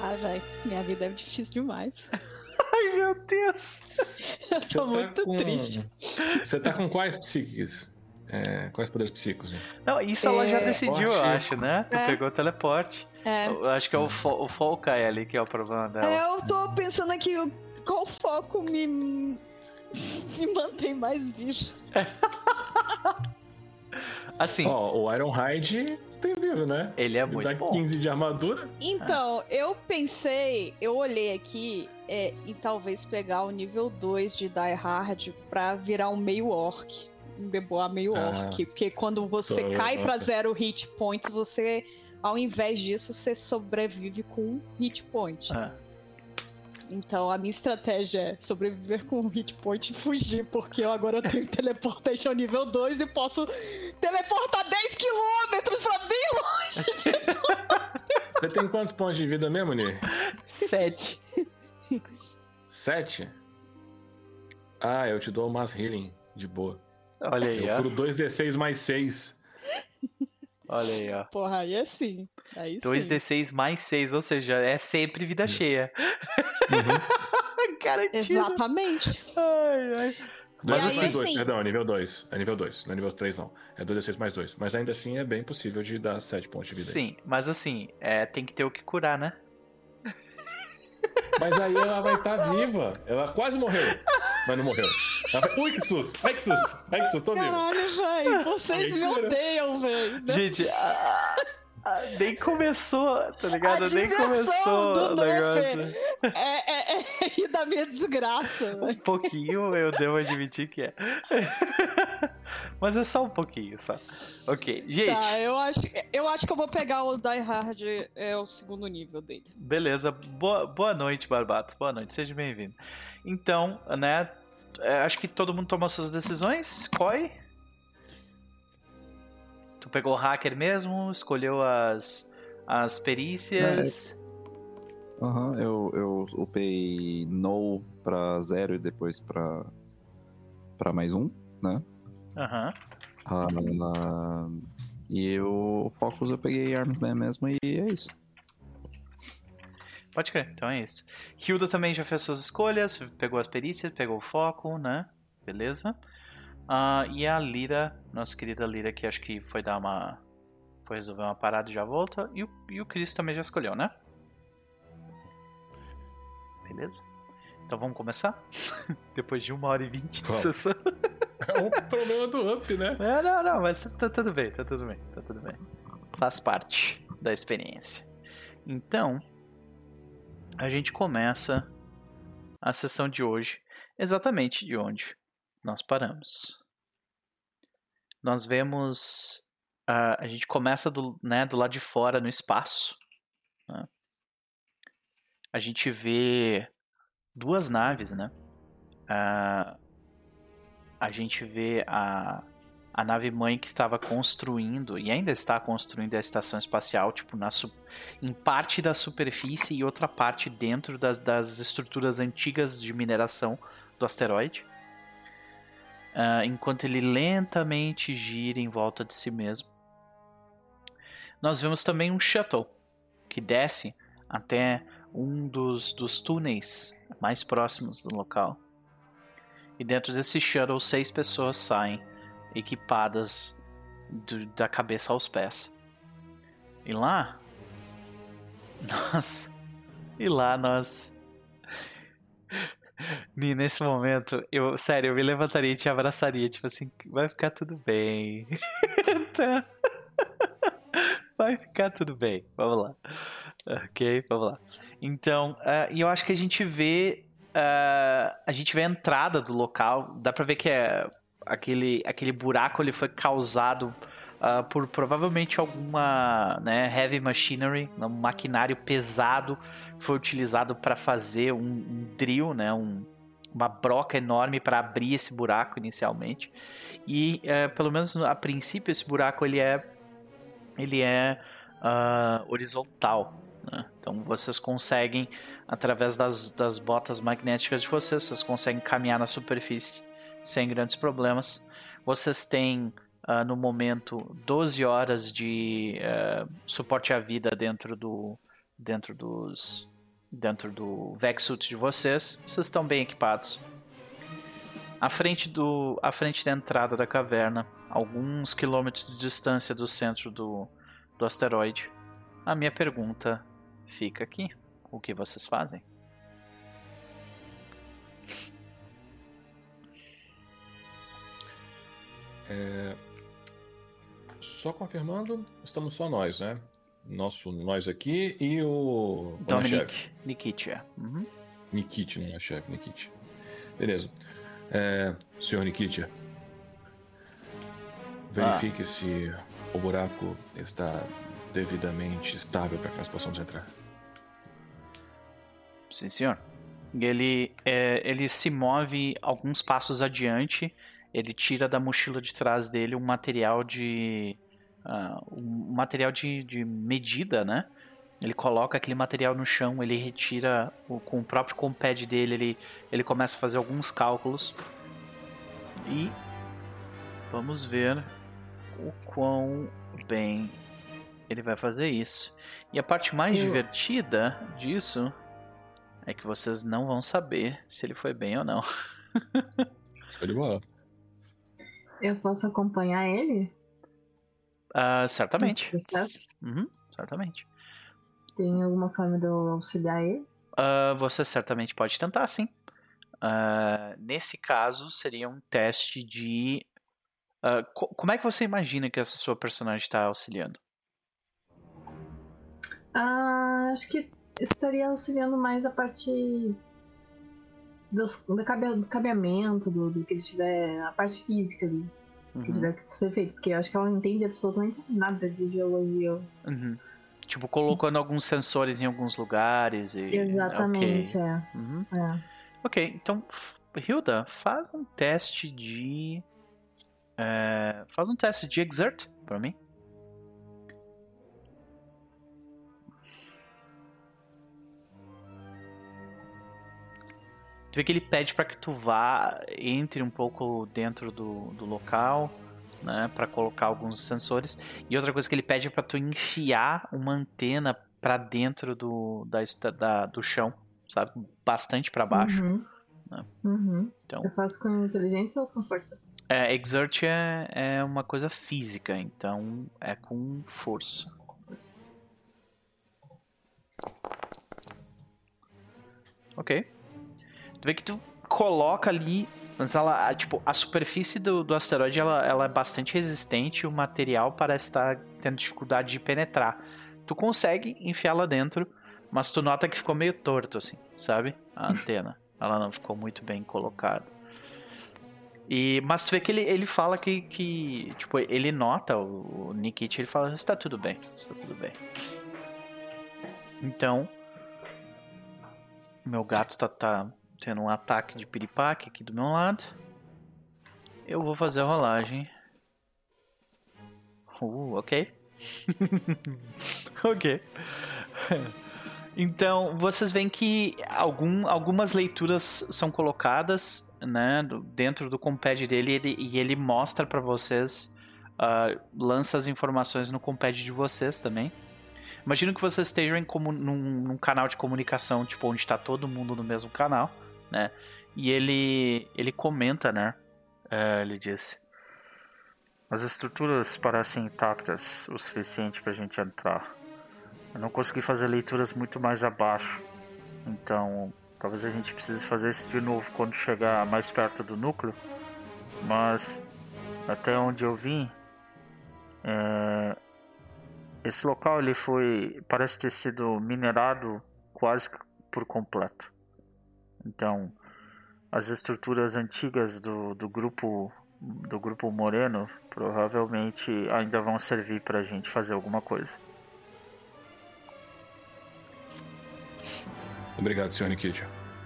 Ah, velho, minha vida é difícil demais. Ai, meu Deus. Eu Cê tô tá muito com... triste. Você tá com quais psíquicos? É, quais poderes psíquicos? Hein? Não, isso é... ela já decidiu, eu acho, né? Tu é. pegou o teleporte. É. Eu acho que é o, fo o Folkai ali que é o problema dela. É, eu tô pensando aqui qual foco me, me mantém mais vivo. assim. Ó, oh, o Ironhide tem vivo, né? Ele é muito dá bom. 15 de armadura. Então, ah. eu pensei, eu olhei aqui é, em talvez pegar o nível 2 de Die Hard pra virar um meio orc. Um deboar meio ah, orc. Porque quando você cai para zero hit points, você, ao invés disso, você sobrevive com um hit point. Ah. Então a minha estratégia é sobreviver com um hit point e fugir, porque eu agora tenho teleportation nível 2 e posso teleportar 10 quilômetros pra bem longe de Você tem quantos pontos de vida mesmo, Nir? Sete. Sete? Ah, eu te dou umas healing de boa. Olha aí, eu ó. 2d6 mais 6. Olha aí, ó. Porra, aí é sim. Aí 2d6 mais 6, ou seja, é sempre vida Isso. cheia. Uhum. Garantido. Exatamente. Ai, ai. Mas aí, assim, dois, perdão, é nível 2. É nível 2, não é nível 3 não. É 2d6 mais 2. Mas ainda assim é bem possível de dar 7 pontos de vida. Sim, mas assim, é, tem que ter o que curar, né? Mas aí ela vai estar tá viva. Ela quase morreu, mas não morreu. Vai... Ui, que susto! Ai, que susto! Ai, que susto, tô vivo. Caralho, velho, vocês me odeiam, velho. Gente, a, nem começou, tá ligado? Nem começou o negócio. É, é, é da minha desgraça. Um pouquinho, eu devo admitir que é. Mas é só um pouquinho, só. Ok, gente. Tá, eu acho, eu acho que eu vou pegar o Die Hard, é o segundo nível dele. Beleza, boa, boa noite, Barbato. Boa noite, seja bem-vindo. Então, né, é, acho que todo mundo tomou suas decisões. Koi? Tu pegou o hacker mesmo? Escolheu as, as perícias? Aham, uhum, eu, eu upei no pra zero e depois pra, pra mais um, né? Aham. Uhum. Uh, e o Focus eu peguei Armsman mesmo e é isso. Pode crer, então é isso. Hilda também já fez suas escolhas, pegou as perícias, pegou o foco, né? Beleza. Uh, e a Lira, nossa querida Lira, que acho que foi dar uma. Foi resolver uma parada e já volta. E o, e o Chris também já escolheu, né? Beleza? Então vamos começar? Depois de uma hora e vinte de sessão. É um problema do up, né? É, não, não, mas tá, tá tudo bem, tá tudo bem, tá tudo bem. Faz parte da experiência. Então, a gente começa a sessão de hoje exatamente de onde nós paramos. Nós vemos. Uh, a gente começa do, né, do lado de fora, no espaço. Né? A gente vê duas naves, né? Uh, a gente vê a, a nave mãe que estava construindo e ainda está construindo a estação espacial, tipo, na, em parte da superfície e outra parte dentro das, das estruturas antigas de mineração do asteroide. Uh, enquanto ele lentamente gira em volta de si mesmo. Nós vemos também um shuttle que desce até um dos, dos túneis mais próximos do local. E dentro desse shuttle, seis pessoas saem equipadas do, da cabeça aos pés. E lá, nós. E lá nós. Nesse momento, eu, sério, eu me levantaria e te abraçaria, tipo assim, vai ficar tudo bem. Então, vai ficar tudo bem. Vamos lá. Ok, vamos lá. Então, uh, e eu acho que a gente vê. Uh, a gente vê a entrada do local. Dá pra ver que é aquele, aquele buraco ele foi causado uh, por provavelmente alguma né, heavy machinery, um maquinário pesado foi utilizado para fazer um, um, drill, né, um, uma broca enorme para abrir esse buraco inicialmente. E uh, pelo menos a princípio esse buraco ele é ele é uh, horizontal. Né? Então vocês conseguem através das, das botas magnéticas de vocês, vocês conseguem caminhar na superfície sem grandes problemas. Vocês têm uh, no momento 12 horas de uh, suporte à vida dentro do dentro dos dentro do Vexsuit de vocês. Vocês estão bem equipados. À frente do à frente da entrada da caverna, alguns quilômetros de distância do centro do, do asteroide. A minha pergunta fica aqui. O que vocês fazem? É... Só confirmando, estamos só nós, né? Nosso nós aqui e o. Dominic Nikitia. Uhum. Nikit, não é chefe, Nikit. Beleza. É... Senhor Nikitia, verifique ah. se o buraco está devidamente estável para que nós possamos entrar. Sim, senhor. Ele, é, ele se move alguns passos adiante ele tira da mochila de trás dele um material de uh, um material de, de medida, né? Ele coloca aquele material no chão, ele retira o, com o próprio compad dele, ele, ele começa a fazer alguns cálculos. E vamos ver o quão bem ele vai fazer isso. E a parte mais Eu... divertida disso é que vocês não vão saber se ele foi bem ou não. Show de bola. Eu posso acompanhar ele? Uh, certamente. Uhum, certamente. Tem alguma forma de eu auxiliar ele? Uh, você certamente pode tentar, sim. Uh, nesse caso, seria um teste de. Co como é que você imagina que a sua personagem está auxiliando? acho que estaria auxiliando mais a parte dos, do, cabe, do cabeamento, do, do, que ele tiver. a parte física ali. Uhum. Que tiver que ser feito. Porque eu acho que ela não entende absolutamente nada de geologia. Uhum. Tipo, colocando alguns sensores em alguns lugares e. Exatamente, okay. é. Uhum. é. Ok, então, Hilda, faz um teste de. É, faz um teste de Exert pra mim. Tu vê que ele pede para que tu vá, entre um pouco dentro do, do local, né, para colocar alguns sensores. E outra coisa que ele pede é para tu enfiar uma antena para dentro do, da, da, do chão, sabe? Bastante para baixo. Uhum. Né? Uhum. Então, Eu faço com inteligência ou com força? É, exert é, é uma coisa física, então é com força. Ok. Tu vê que tu coloca ali, mas ela, tipo, a superfície do, do asteroide ela, ela é bastante resistente e o material parece estar tendo dificuldade de penetrar. Tu consegue enfiar lá dentro, mas tu nota que ficou meio torto, assim, sabe? A antena. ela não ficou muito bem colocada. E, mas tu vê que ele, ele fala que, que tipo, ele nota, o, o Nikit, ele fala, está tudo bem, está tudo bem. Então, meu gato tá, tá tendo um ataque de piripaque aqui do meu lado. Eu vou fazer a rolagem. Uh, ok. ok. Então, vocês veem que algum, algumas leituras são colocadas né, dentro do compad dele ele, e ele mostra para vocês, uh, lança as informações no compad de vocês também. Imagino que vocês estejam em num, num, canal de comunicação, tipo, onde está todo mundo no mesmo canal né? E ele, ele comenta, né? É, ele disse: As estruturas parecem intactas o suficiente para a gente entrar. Eu não consegui fazer leituras muito mais abaixo, então talvez a gente precise fazer isso de novo quando chegar mais perto do núcleo. Mas até onde eu vim, é, esse local ele foi parece ter sido minerado quase por completo. Então, as estruturas antigas do, do grupo do grupo Moreno provavelmente ainda vão servir para a gente fazer alguma coisa. Obrigado, Sr. Nikit.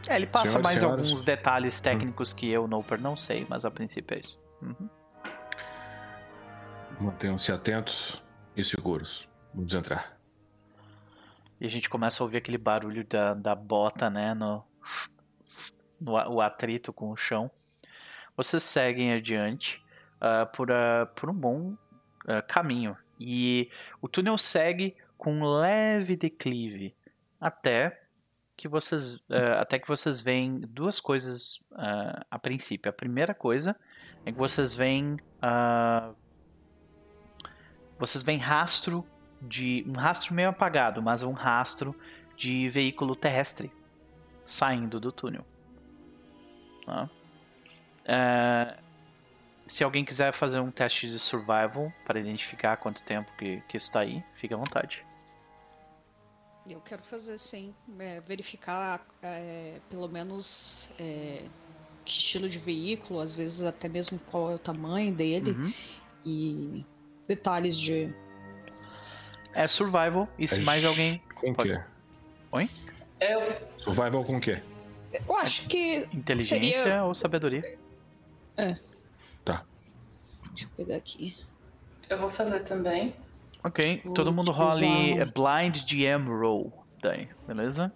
É, ele passa Senhoras mais senhoras. alguns detalhes técnicos hum. que eu, Noper, não sei, mas a princípio é isso. Uhum. Mantenham-se atentos e seguros. Vamos entrar. E a gente começa a ouvir aquele barulho da, da bota, né, no, no, o atrito com o chão. Vocês seguem adiante uh, por, uh, por um bom uh, caminho. E o túnel segue com um leve declive até que vocês até que vocês veem duas coisas a princípio. A primeira coisa é que vocês veem vocês veem rastro de um rastro meio apagado, mas um rastro de veículo terrestre saindo do túnel. Tá? É, se alguém quiser fazer um teste de survival para identificar quanto tempo que, que está aí, fique à vontade. Eu quero fazer sim, é, verificar é, pelo menos é, que estilo de veículo, às vezes até mesmo qual é o tamanho dele uhum. e detalhes de. É survival, e se mais alguém. Com pode... quê? Oi? Eu... Survival com o quê? Eu acho que. Inteligência seria... ou sabedoria? É. Tá. Deixa eu pegar aqui. Eu vou fazer também. Ok, vou todo mundo role. Blind GM Roll daí, beleza?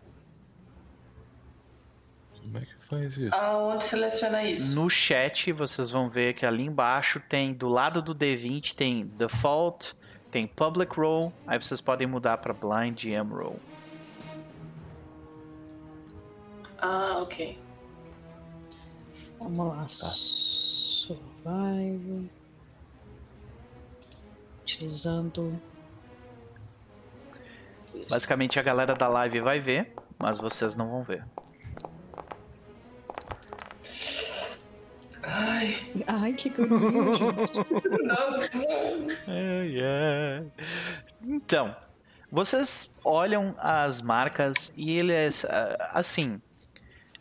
Como é que faz isso? Aonde seleciona isso? No chat vocês vão ver que ali embaixo tem, do lado do D20, tem Default, tem Public Roll, aí vocês podem mudar para Blind M Roll. Ah, ok. Vamos lá. Tá. Survival. Utilizando. Basicamente a galera da live vai ver, mas vocês não vão ver. Ai. Ai, que gordinho, gente. Então, vocês olham as marcas e eles, ah, assim,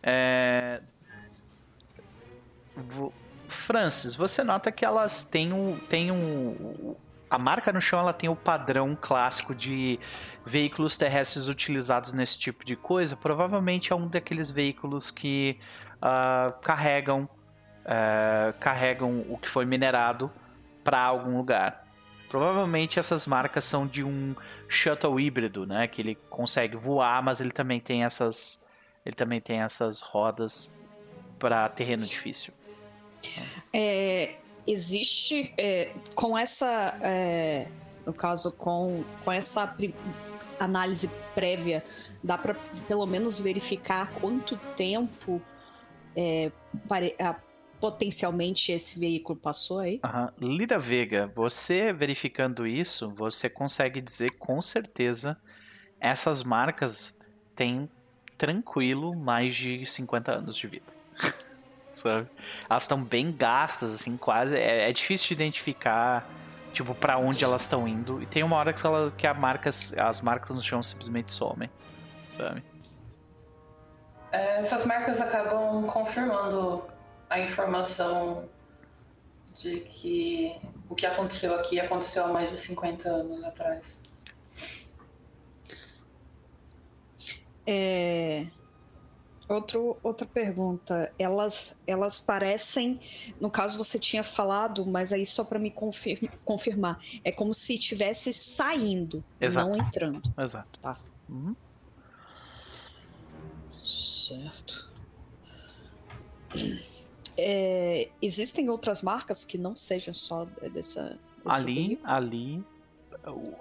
é... Francis, você nota que elas têm um, têm um, a marca no chão ela tem o padrão clássico de veículos terrestres utilizados nesse tipo de coisa. Provavelmente é um daqueles veículos que uh, carregam uh, carregam o que foi minerado para algum lugar. Provavelmente essas marcas são de um shuttle híbrido, né? Que ele consegue voar, mas ele também tem essas ele também tem essas rodas para terreno difícil. É, existe é, com essa, é, no caso com, com essa análise prévia, dá para pelo menos verificar quanto tempo é, pare, a, potencialmente esse veículo passou aí? Uhum. Lida Vega, você verificando isso, você consegue dizer com certeza essas marcas têm tranquilo mais de 50 anos de vida. Sabe? Elas estão bem gastas, assim, quase. É, é difícil de identificar, tipo, para onde elas estão indo. E tem uma hora que, ela, que a marcas, as marcas no chão simplesmente somem, sabe? Essas marcas acabam confirmando a informação de que o que aconteceu aqui aconteceu há mais de 50 anos atrás. É... Outro, outra pergunta. Elas, elas parecem. No caso, você tinha falado, mas aí só para me confir, confirmar. É como se estivesse saindo, Exato. não entrando. Exato. Tá. Uhum. Certo. É, existem outras marcas que não sejam só dessa. Ali, ali.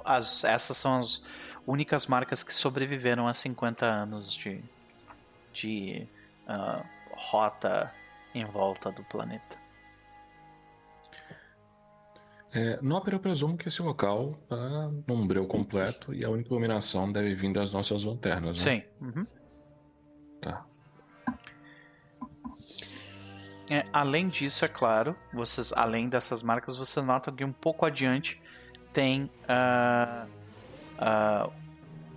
As, essas são as únicas marcas que sobreviveram a 50 anos de, de uh, rota em volta do planeta. É, no Opera eu presumo que esse local está num breu completo e a única iluminação deve vir das nossas lanternas, né? Sim. Uhum. Tá. É, além disso, é claro, vocês, além dessas marcas, você nota que um pouco adiante tem uh, uh,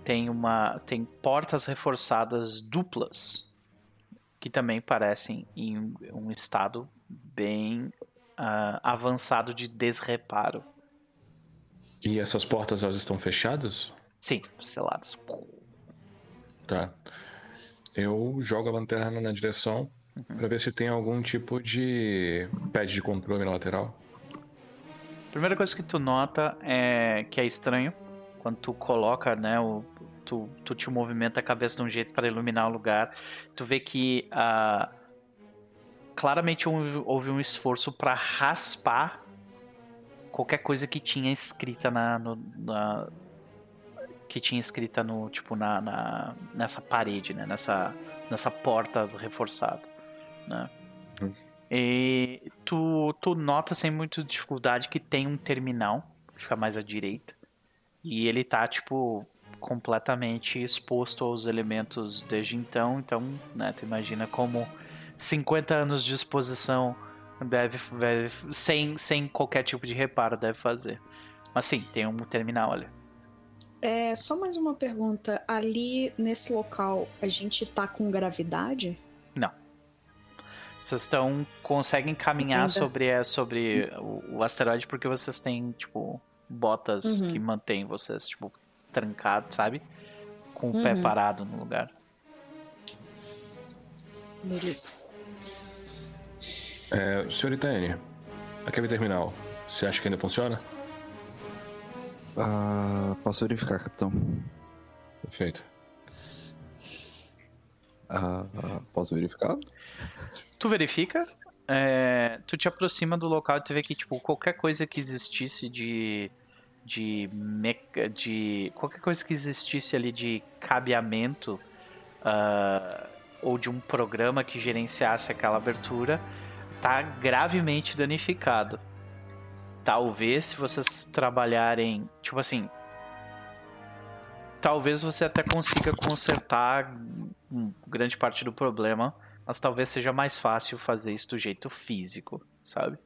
tem uma tem portas reforçadas duplas que também parecem em um estado bem uh, avançado de desreparo. E essas portas elas estão fechadas? Sim, seladas. Tá. Eu jogo a lanterna na direção uhum. para ver se tem algum tipo de pad de controle na lateral. Primeira coisa que tu nota é que é estranho quando tu coloca, né, o, tu, tu te movimenta a cabeça de um jeito para iluminar o lugar, tu vê que uh, claramente houve um esforço para raspar qualquer coisa que tinha escrita na, no, na que tinha escrita no tipo na, na, nessa parede, né, nessa nessa porta reforçada, né? E tu, tu nota sem muita dificuldade que tem um terminal, fica mais à direita. E ele tá, tipo, completamente exposto aos elementos desde então. Então, né, tu imagina como 50 anos de exposição deve, deve sem, sem qualquer tipo de reparo deve fazer. Mas sim, tem um terminal ali. É, só mais uma pergunta. Ali nesse local, a gente tá com gravidade? Não. Vocês estão conseguem caminhar sobre sobre o, o asteroide porque vocês têm tipo botas uhum. que mantêm vocês, tipo, trancados, sabe? Com o uhum. pé parado no lugar. Beleza. É, senhorita Anne, aquele terminal, você acha que ainda funciona? Uh, posso verificar, capitão. Perfeito. Ah, ah, posso verificar? Tu verifica, é, tu te aproxima do local e tu vê que, tipo, qualquer coisa que existisse de. De. Meca, de qualquer coisa que existisse ali de cabeamento uh, ou de um programa que gerenciasse aquela abertura tá gravemente danificado. Talvez se vocês trabalharem, tipo assim, talvez você até consiga consertar grande parte do problema mas talvez seja mais fácil fazer isso do jeito físico, sabe?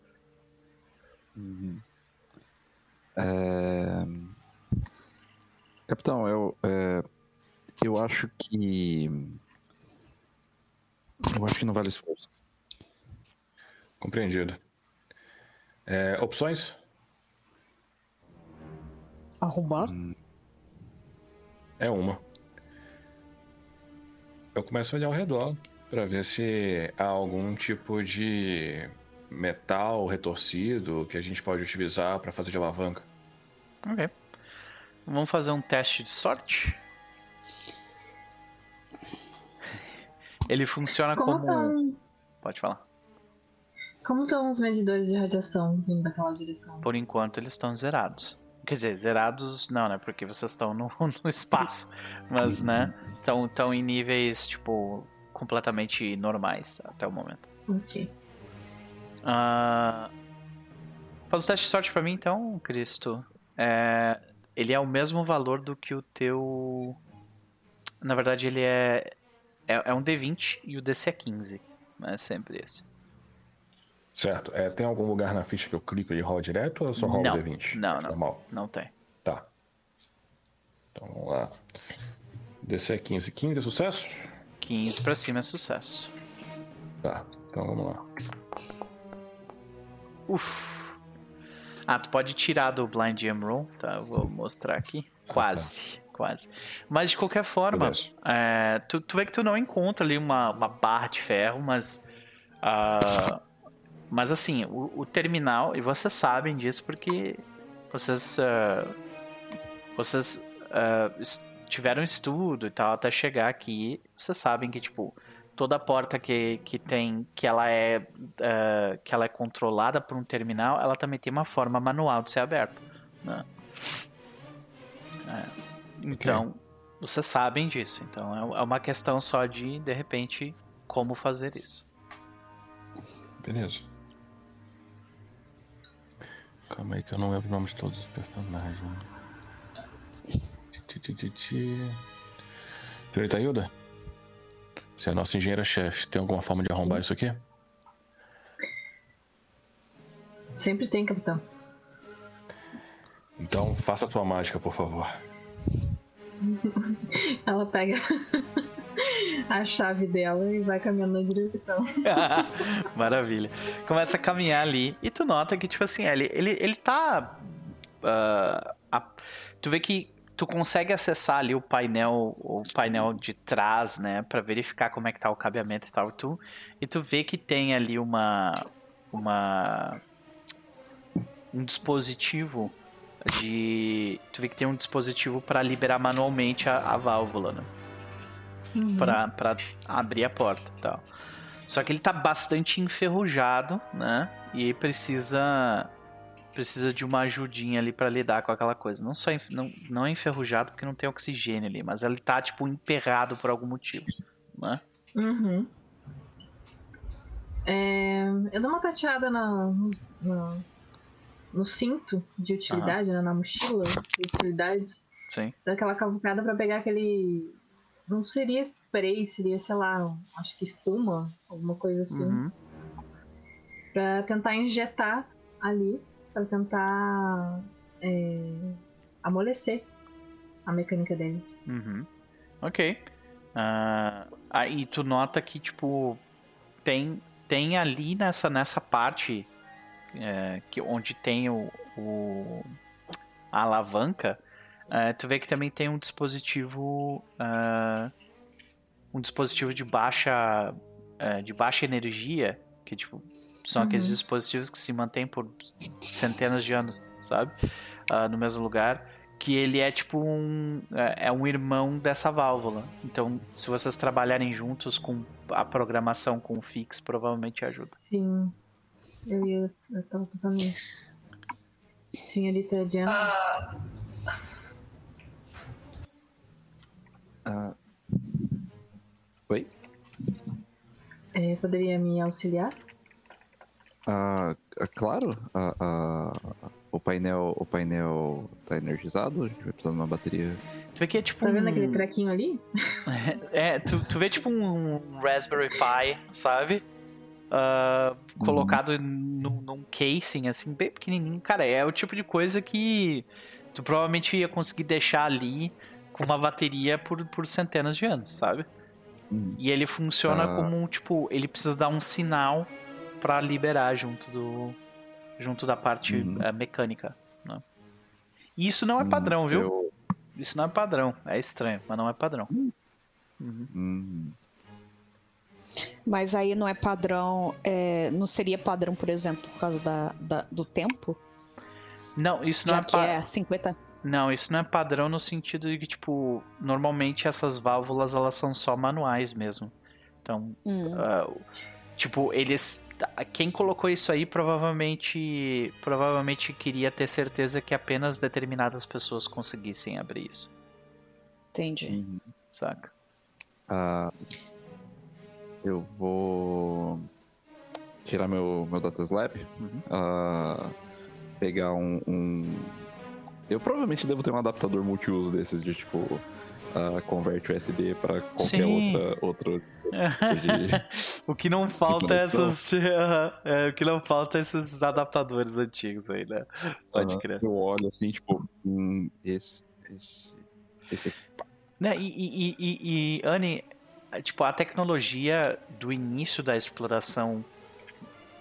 Uhum. É... Capitão, eu, é... eu acho que. Eu acho que não vale esforço. Compreendido. É, opções? Arrumar? É uma. Eu começo a olhar ao redor para ver se há algum tipo de metal retorcido que a gente pode utilizar para fazer de alavanca. Ok. Vamos fazer um teste de sorte. Ele funciona como. como... Pode falar. Como estão os medidores de radiação vindo daquela direção? Por enquanto eles estão zerados. Quer dizer, zerados não, né? Porque vocês estão no, no espaço. Mas, né? Estão em níveis, tipo, completamente normais até o momento. Ok. Uh, faz o teste de sorte pra mim então, Cristo. É, ele é o mesmo valor do que o teu. Na verdade, ele é. É, é um D20 e o DC é 15. Mas é sempre esse. Certo. É, tem algum lugar na ficha que eu clico e rola direto ou eu só rolo não, D20? Não, não. Normal? Não tem. Tá. Então vamos lá. DC é 15. 15 é sucesso? 15 pra cima é sucesso. Tá, então vamos lá. Uf. Ah, tu pode tirar do Blind Jam Roll, tá? Eu vou mostrar aqui. Quase, ah, tá. quase. Mas de qualquer forma, é, tu, tu vê que tu não encontra ali uma, uma barra de ferro, mas. Uh, mas assim, o, o, terminal, e vocês sabem disso porque vocês. Uh, vocês uh, tiveram estudo e tal até chegar aqui. Vocês sabem que, tipo, toda porta que, que tem, que ela é uh, que ela é controlada por um terminal, ela também tem uma forma manual de ser aberta. Né? É. Então, okay. vocês sabem disso. Então, é, é uma questão só de, de repente, como fazer isso. Beleza. Calma aí que eu não lembro o nome de todos os personagens. Senhorita Hilda? Você é a nossa engenheira-chefe. Tem alguma forma de arrombar Sim. isso aqui? Sempre tem, capitão. Então, faça a tua mágica, por favor. Ela pega a chave dela e vai caminhando na direção. Maravilha. Começa a caminhar ali e tu nota que, tipo assim, ele, ele, ele tá. Uh, a, tu vê que tu consegue acessar ali o painel, o painel de trás, né, para verificar como é que tá o cabeamento e tal, tu, e tu vê que tem ali uma uma um dispositivo de tu vê que tem um dispositivo para liberar manualmente a, a válvula, né? Uhum. Para abrir a porta, tal. Só que ele tá bastante enferrujado, né? E precisa precisa de uma ajudinha ali para lidar com aquela coisa. Não só não, não é enferrujado porque não tem oxigênio ali, mas ele tá tipo emperrado por algum motivo, né? Uhum. É, eu dou uma tateada na, no, no cinto de utilidade, né, na mochila de utilidade. Sim. Daquela cavucada para pegar aquele. Não seria spray, seria, sei lá, acho que espuma, alguma coisa assim. Uhum. Pra tentar injetar ali para tentar é, amolecer a mecânica deles. Uhum. Ok. Uh, aí tu nota que, tipo, tem, tem ali nessa, nessa parte é, que, onde tem o, o a alavanca, uh, tu vê que também tem um dispositivo uh, um dispositivo de baixa uh, de baixa energia que tipo são uhum. aqueles dispositivos que se mantêm por centenas de anos, sabe? Uh, no mesmo lugar. que ele é tipo um é, é um irmão dessa válvula. Então, se vocês trabalharem juntos com a programação com o fix, provavelmente ajuda. Sim. Eu ia eu tava pensando nisso. Senhorita Diana. Ah, Ah. Oi? É, poderia me auxiliar? Ah, ah, claro, ah, ah, o painel o painel tá energizado, a gente vai precisar de uma bateria. Tu vê que é tipo Tá vendo um... aquele trequinho ali? É, tu, tu vê tipo um Raspberry Pi, sabe? Ah, colocado num, num casing, assim, bem pequenininho. Cara, é o tipo de coisa que tu provavelmente ia conseguir deixar ali com uma bateria por, por centenas de anos, sabe? Hum. E ele funciona Ah. como, tipo, ele precisa dar um sinal pra liberar junto do junto da parte Uhum. eh, mecânica, né? E isso não é Hum, padrão, viu? eu- Isso não é padrão. É estranho, mas não é padrão. Uhum. hum, Mas aí não é padrão. é, não seria padrão, por exemplo, por causa da, da- do tempo? Não, isso não Já é, que pa- é 50. Não, isso não é padrão no sentido de que, tipo, normalmente essas válvulas elas são só manuais mesmo. Então, Hum. ah, tipo, eles. Quem colocou isso aí provavelmente. Provavelmente queria ter certeza que apenas determinadas pessoas conseguissem abrir isso. Entendi. hum. Saca? Ah, eu vou tirar meu, meu data slab, Uhum. ah, pegar um, um- Eu provavelmente devo ter um adaptador multiuso desses de tipo. Ah, converte USB para qualquer Sim. outra, outro de- o que não falta é essas. é, o que não falta é esses adaptadores antigos aí, né? Pode crer. Eu olho assim, tipo, hum, esse, esse, esse aqui. Né, e, e, e, e, Anne, tipo, a tecnologia do início da exploração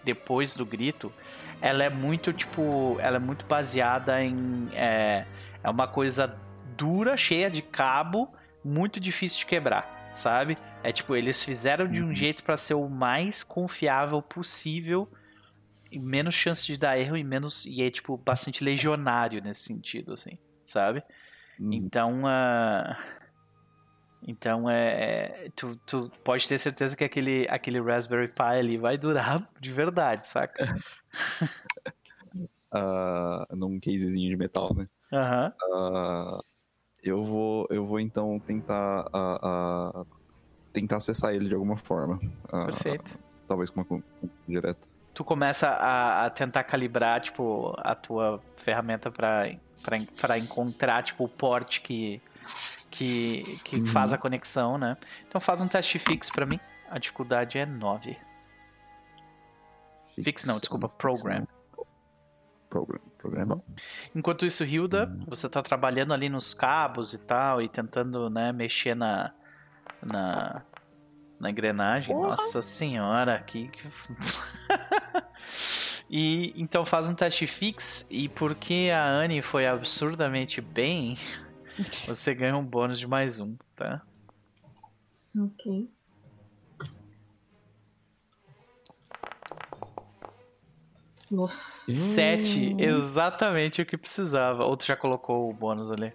depois do grito, ela é muito, tipo, ela é muito baseada em. É, é uma coisa dura, cheia de cabo, muito difícil de quebrar, sabe? É tipo, eles fizeram de um Uhum. jeito para ser o mais confiável possível. E menos chance de dar erro e menos. E é, tipo, bastante legionário nesse sentido, assim, sabe? Hum, Então, ah, então é, é- tu, tu pode ter certeza que aquele, aquele Raspberry Pi ali vai durar de verdade, saca? ah, num casezinho de metal, né? Aham. Ah, eu vou, eu vou então tentar, ah, ah, tentar acessar ele de alguma forma. Ah, Perfeito. Talvez com uma con- direta. Tu começa a, a tentar calibrar, tipo, a tua ferramenta pra encontrar, tipo, o porte que, que, que Uhum. faz a conexão, né? Então faz um teste fix pra mim. A dificuldade é 9. Fix não, desculpa, program. Program, Enquanto isso, Hilda, você tá trabalhando ali nos cabos e tal, e tentando, né, mexer na. na. na engrenagem. Porra! Nossa senhora, que. que- e então faz um teste fix, e porque a Anne foi absurdamente bem, você ganha um bônus de mais um, tá? Ok. Nossa. Sete, exatamente o que precisava. Ou tu já colocou o bônus ali?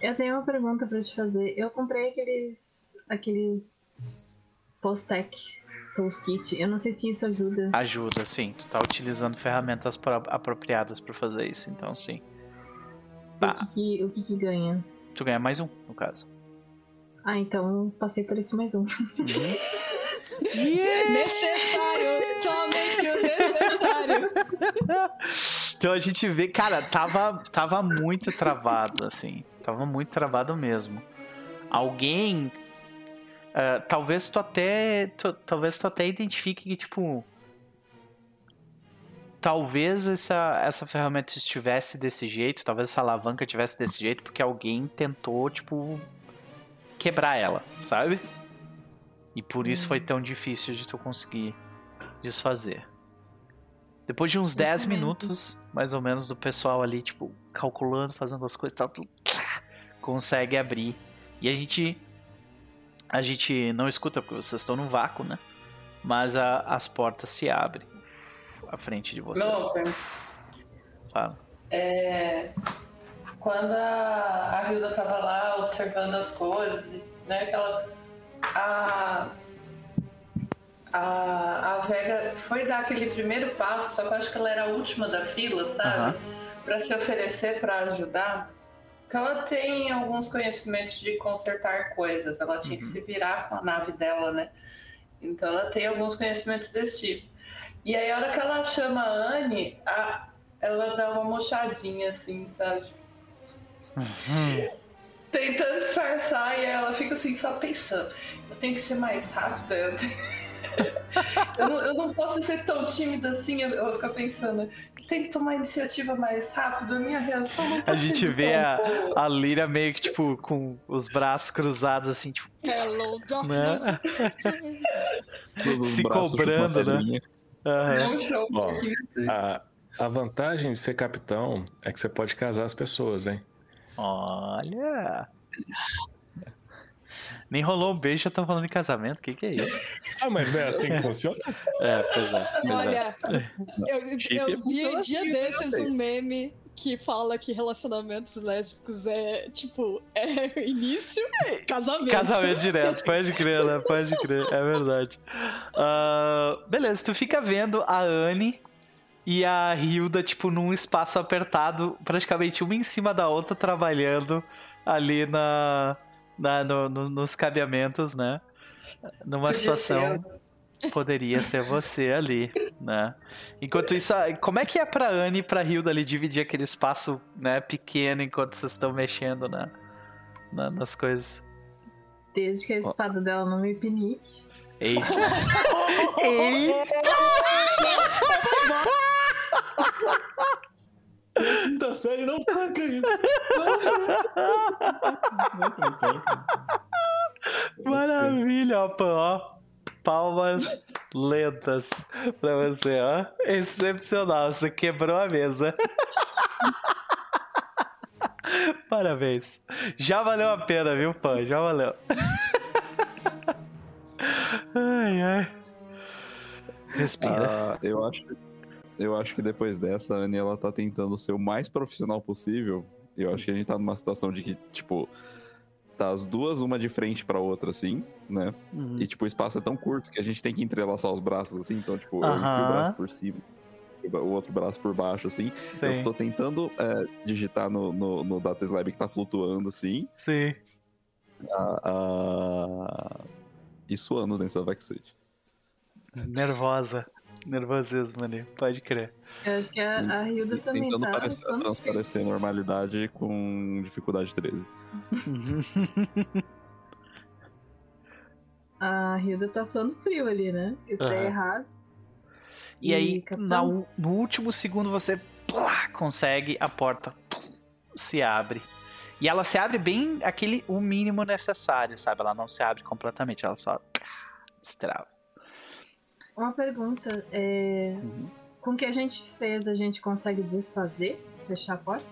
Eu tenho uma pergunta pra te fazer. Eu comprei aqueles. aqueles. Postec Tools Kit. Eu não sei se isso ajuda. Ajuda, sim. Tu tá utilizando ferramentas pro- apropriadas pra fazer isso, então sim. O que, que- o que, que ganha? Tu ganha mais um, no caso. Ah, então passei por esse mais um. Necessário! Somente o necessário! Então a gente vê, cara, tava, tava muito travado, assim. Tava muito travado mesmo. Alguém. ah, talvez tu até. tu- talvez tu até identifique que, tipo. Talvez essa, essa ferramenta estivesse desse jeito, talvez essa alavanca estivesse desse jeito, porque alguém tentou, tipo. quebrar ela, sabe? E por isso foi tão difícil de tu conseguir desfazer. Depois de uns 10 Exatamente. minutos, mais ou menos, do pessoal ali, tipo, calculando, fazendo as coisas e tal, tu consegue abrir. E a gente. A gente não escuta porque vocês estão no vácuo, né? Mas a- as portas se abrem à frente de vocês. Logan, Fala. é, quando a, a Hilda tava lá observando as coisas, né? Aquela. A, a, a Vega foi dar aquele primeiro passo, só que eu acho que ela era a última da fila, sabe? Uhum. Para se oferecer para ajudar. Porque ela tem alguns conhecimentos de consertar coisas, ela tinha uhum. que se virar com a nave dela, né? Então ela tem alguns conhecimentos desse tipo. E aí, a hora que ela chama a Anne, a, ela dá uma mochadinha assim, sabe? Uhum. Tentando disfarçar e ela fica assim, só pensando: eu tenho que ser mais rápida, eu tenho eu, não, eu, não, posso ser tão tímida assim, vou ficar pensando. Tem que tomar iniciativa mais rápido, a minha reação não tá A gente vê a, a Lyra meio que, tipo, com os braços cruzados, assim, tipo. Hello, né? Se cobrando, né? Uhum. Bom, a, a vantagem de ser capitão é que você pode casar as pessoas, hein? Olha! Nem rolou um beijo, já estão falando de casamento. O que, que é isso? Ah, mas não é assim que funciona? É, pois é. Olha, eu, eu vi dia assim, desses um meme que fala que relacionamentos lésbicos é, tipo, é início, casamento. Casamento direto, pode crer, né? Pode crer, é verdade. Uh, beleza, tu fica vendo a Anne e a Hilda, tipo, num espaço apertado, praticamente uma em cima da outra, trabalhando ali na, na, no, no, nos cabeamentos, né? Numa situação poderia ser você ali, né? Enquanto isso, como é que é pra Anne e pra Hilda ali dividir aquele espaço, né, pequeno enquanto vocês estão mexendo na, na, nas coisas? Desde que a espada dela não me pinique. Eita! Eita! Quinta série não tanca isso. Maravilha, ó, ó. Palmas lentas pra você, ó. Excepcional, você quebrou a mesa. Parabéns. Já valeu a pena, viu, Pan? Já valeu. Ai, ai. Respira. Ah, eu acho eu acho que depois dessa, a Annie, ela tá tentando ser o mais profissional possível. Eu acho que a gente tá numa situação de que, tipo, tá as duas, uma de frente pra outra, assim, né? Uhum. E, tipo, o espaço é tão curto que a gente tem que entrelaçar os braços, assim. Então, tipo, uhum. eu enfio o braço por cima, o outro braço por baixo, assim. Sim. Eu tô tentando é, digitar no, no, no Data Slab que tá flutuando, assim. Sim. A, a... E suando dentro da Vexsuit. Nervosa. Nervosismo ali, pode crer. Eu acho que a, a Hilda também Tentando tá parecer, transparecer normalidade com dificuldade 13. a Hilda tá suando frio ali, né? Isso uhum. é errado. E, e aí, na, no último segundo, você plá, consegue, a porta se abre. E ela se abre bem aquele o mínimo necessário, sabe? Ela não se abre completamente, ela só destrava. Uma pergunta. É... Uhum. Com o que a gente fez, a gente consegue desfazer, fechar a porta?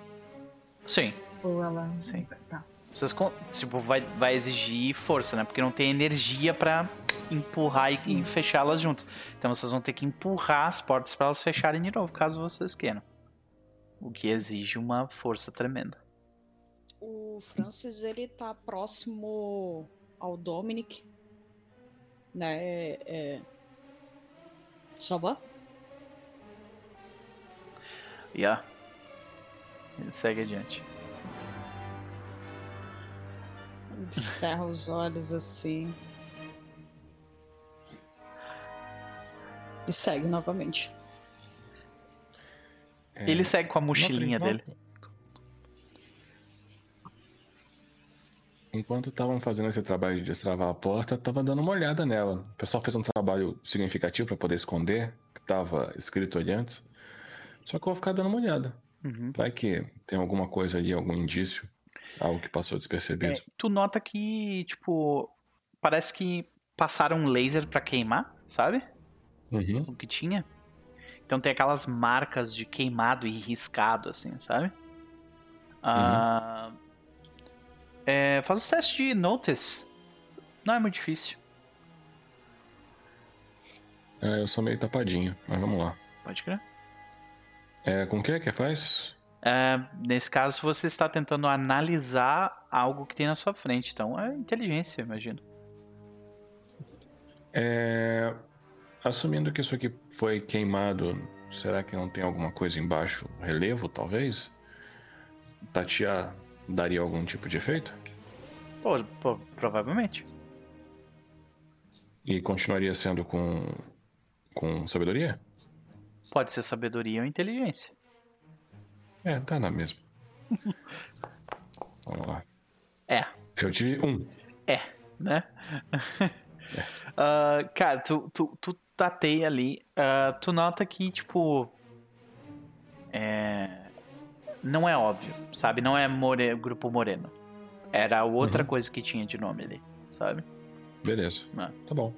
Sim. Ou ela. Sim. Tá. Vocês, tipo, vai, vai exigir força, né? Porque não tem energia para empurrar e, e fechá-las juntas. Então vocês vão ter que empurrar as portas para elas fecharem de novo, caso vocês queiram. O que exige uma força tremenda. O Francis, ele tá próximo ao Dominic, né? É, é Va? Yeah. Ele segue adiante. Encerra os olhos assim. E segue novamente. É... Ele segue com a mochilinha dele. Enquanto estavam fazendo esse trabalho de destravar a porta, tava dando uma olhada nela. O pessoal fez um trabalho significativo para poder esconder, que tava escrito ali antes. Só que eu vou ficar dando uma olhada. Uhum. Vai que tem alguma coisa ali, algum indício, algo que passou despercebido. É, tu nota que, tipo, parece que passaram um laser para queimar, sabe? Uhum. O que tinha. Então tem aquelas marcas de queimado e riscado, assim, sabe? Ah. Uhum. Uh é, faz o teste de Notice. Não é muito difícil. É, eu sou meio tapadinho, mas vamos lá. Pode crer. É, com o que que faz? Uh, nesse caso, você está tentando analisar algo que tem na sua frente. Então, é inteligência, imagino. É... Assumindo que isso aqui foi queimado, será que não tem alguma coisa embaixo? Relevo, talvez? Tatear daria algum tipo de efeito? Pô, pô, provavelmente. E continuaria sendo com, com sabedoria? Pode ser sabedoria ou inteligência. É, tá na mesma. Vamos lá. É. Eu tive um. É, né? É. Uh, cara, tu, tu, tu tateia ali. Uh, tu nota que, tipo. É... Não é óbvio, sabe? Não é more... Grupo Moreno. Era outra uhum. coisa que tinha de nome ali, sabe? Beleza. Ah. Tá bom.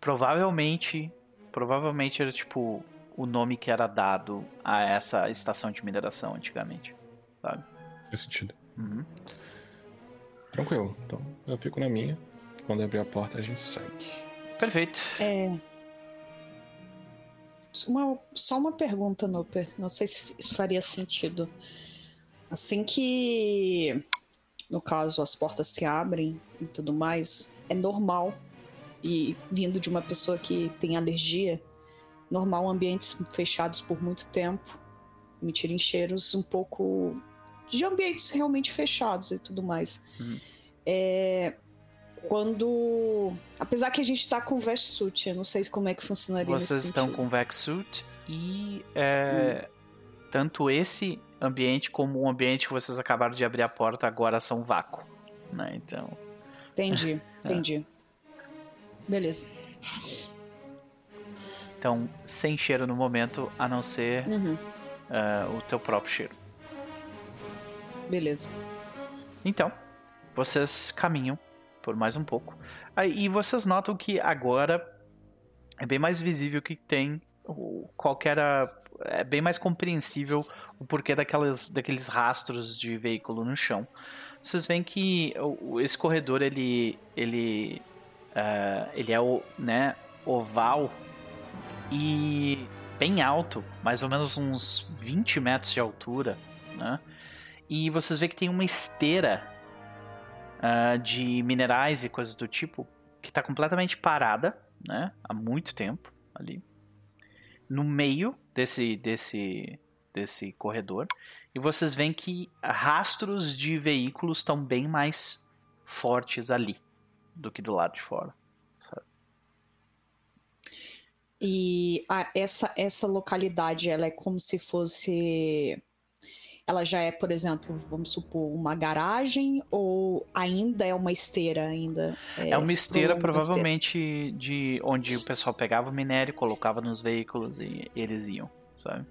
Provavelmente. Provavelmente era tipo o nome que era dado a essa estação de mineração antigamente, sabe? Faz sentido. Uhum. Tranquilo. Então eu fico na minha. Quando abrir a porta a gente segue. Perfeito. É. Uma, só uma pergunta, Noper. Não sei se isso faria sentido. Assim que, no caso, as portas se abrem e tudo mais, é normal, e vindo de uma pessoa que tem alergia, normal ambientes fechados por muito tempo emitirem cheiros um pouco de ambientes realmente fechados e tudo mais. Uhum. É, quando. Apesar que a gente está com Vexsuit, eu não sei como é que funcionaria Vocês estão sentido. com Vexsuit e é, hum. tanto esse ambiente como o ambiente que vocês acabaram de abrir a porta agora são vácuo. Né? Então. Entendi, é. entendi. Beleza. Então, sem cheiro no momento, a não ser uhum. uh, o teu próprio cheiro. Beleza. Então, vocês caminham por mais um pouco. Aí, e vocês notam que agora é bem mais visível que tem qualquer é bem mais compreensível o porquê daquelas, daqueles rastros de veículo no chão. Vocês veem que esse corredor ele ele uh, ele é o né oval e bem alto, mais ou menos uns 20 metros de altura, né? E vocês veem que tem uma esteira uh, de minerais e coisas do tipo que está completamente parada, né? Há muito tempo ali. No meio desse, desse, desse corredor. E vocês veem que rastros de veículos estão bem mais fortes ali do que do lado de fora. E a, essa, essa localidade ela é como se fosse ela já é, por exemplo, vamos supor, uma garagem ou ainda é uma esteira ainda? É, é uma esteira provavelmente esteira. de onde o pessoal pegava o minério, colocava nos veículos e eles iam, sabe?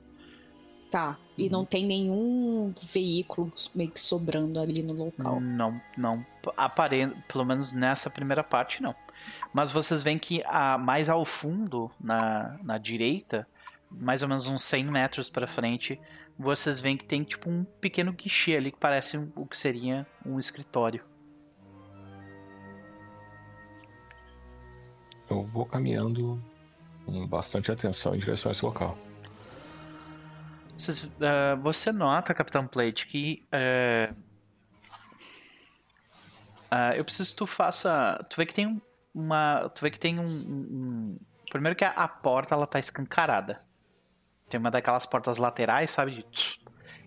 Tá. E uhum. não tem nenhum veículo meio que sobrando ali no local. Não, não. Aparenta, pelo menos nessa primeira parte, não. Mas vocês veem que a, mais ao fundo, na, na direita, mais ou menos uns 100 metros para frente, vocês veem que tem tipo um pequeno guichê ali que parece o que seria um escritório. Eu vou caminhando com bastante atenção em direção a esse local. Vocês, uh, você nota, Capitão Plate, que uh, uh, eu preciso que tu faça. Tu vê que tem uma. Tu vê que tem um. um primeiro que a, a porta ela tá escancarada. Tem uma daquelas portas laterais, sabe?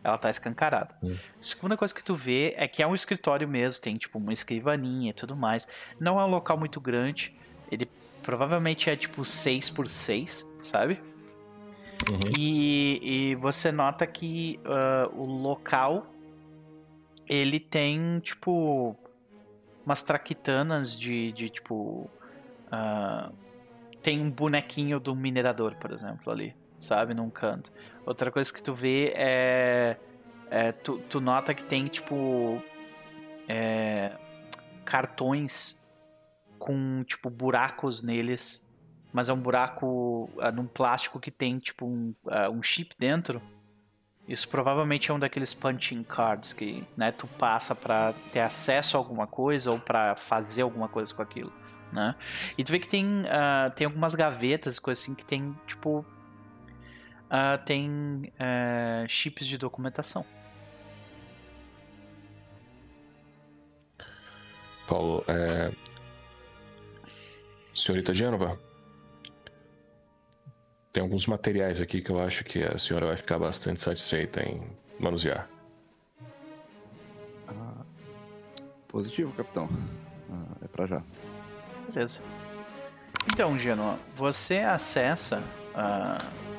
Ela tá escancarada. Hum. A segunda coisa que tu vê é que é um escritório mesmo, tem tipo uma escrivaninha e tudo mais. Não é um local muito grande. Ele provavelmente é tipo 6 por 6 sabe? Uhum. E, e, você nota que uh, o local ele tem tipo umas traquitanas de, de tipo. Uh, tem um bonequinho do minerador, por exemplo, ali sabe? Num canto. Outra coisa que tu vê é. é tu, tu nota que tem, tipo. É, cartões com, tipo, buracos neles. Mas é um buraco uh, num plástico que tem, tipo, um, uh, um chip dentro. Isso provavelmente é um daqueles punching cards que, né, tu passa para ter acesso a alguma coisa ou para fazer alguma coisa com aquilo, né? E tu vê que tem, uh, tem algumas gavetas, coisas assim, que tem, tipo, uh, tem uh, chips de documentação. Paulo, é... senhorita Gênova, tem alguns materiais aqui que eu acho que a senhora vai ficar bastante satisfeita em manusear. Ah, positivo, capitão. Ah, é pra já. Beleza. Então, Geno, você acessa. Uh,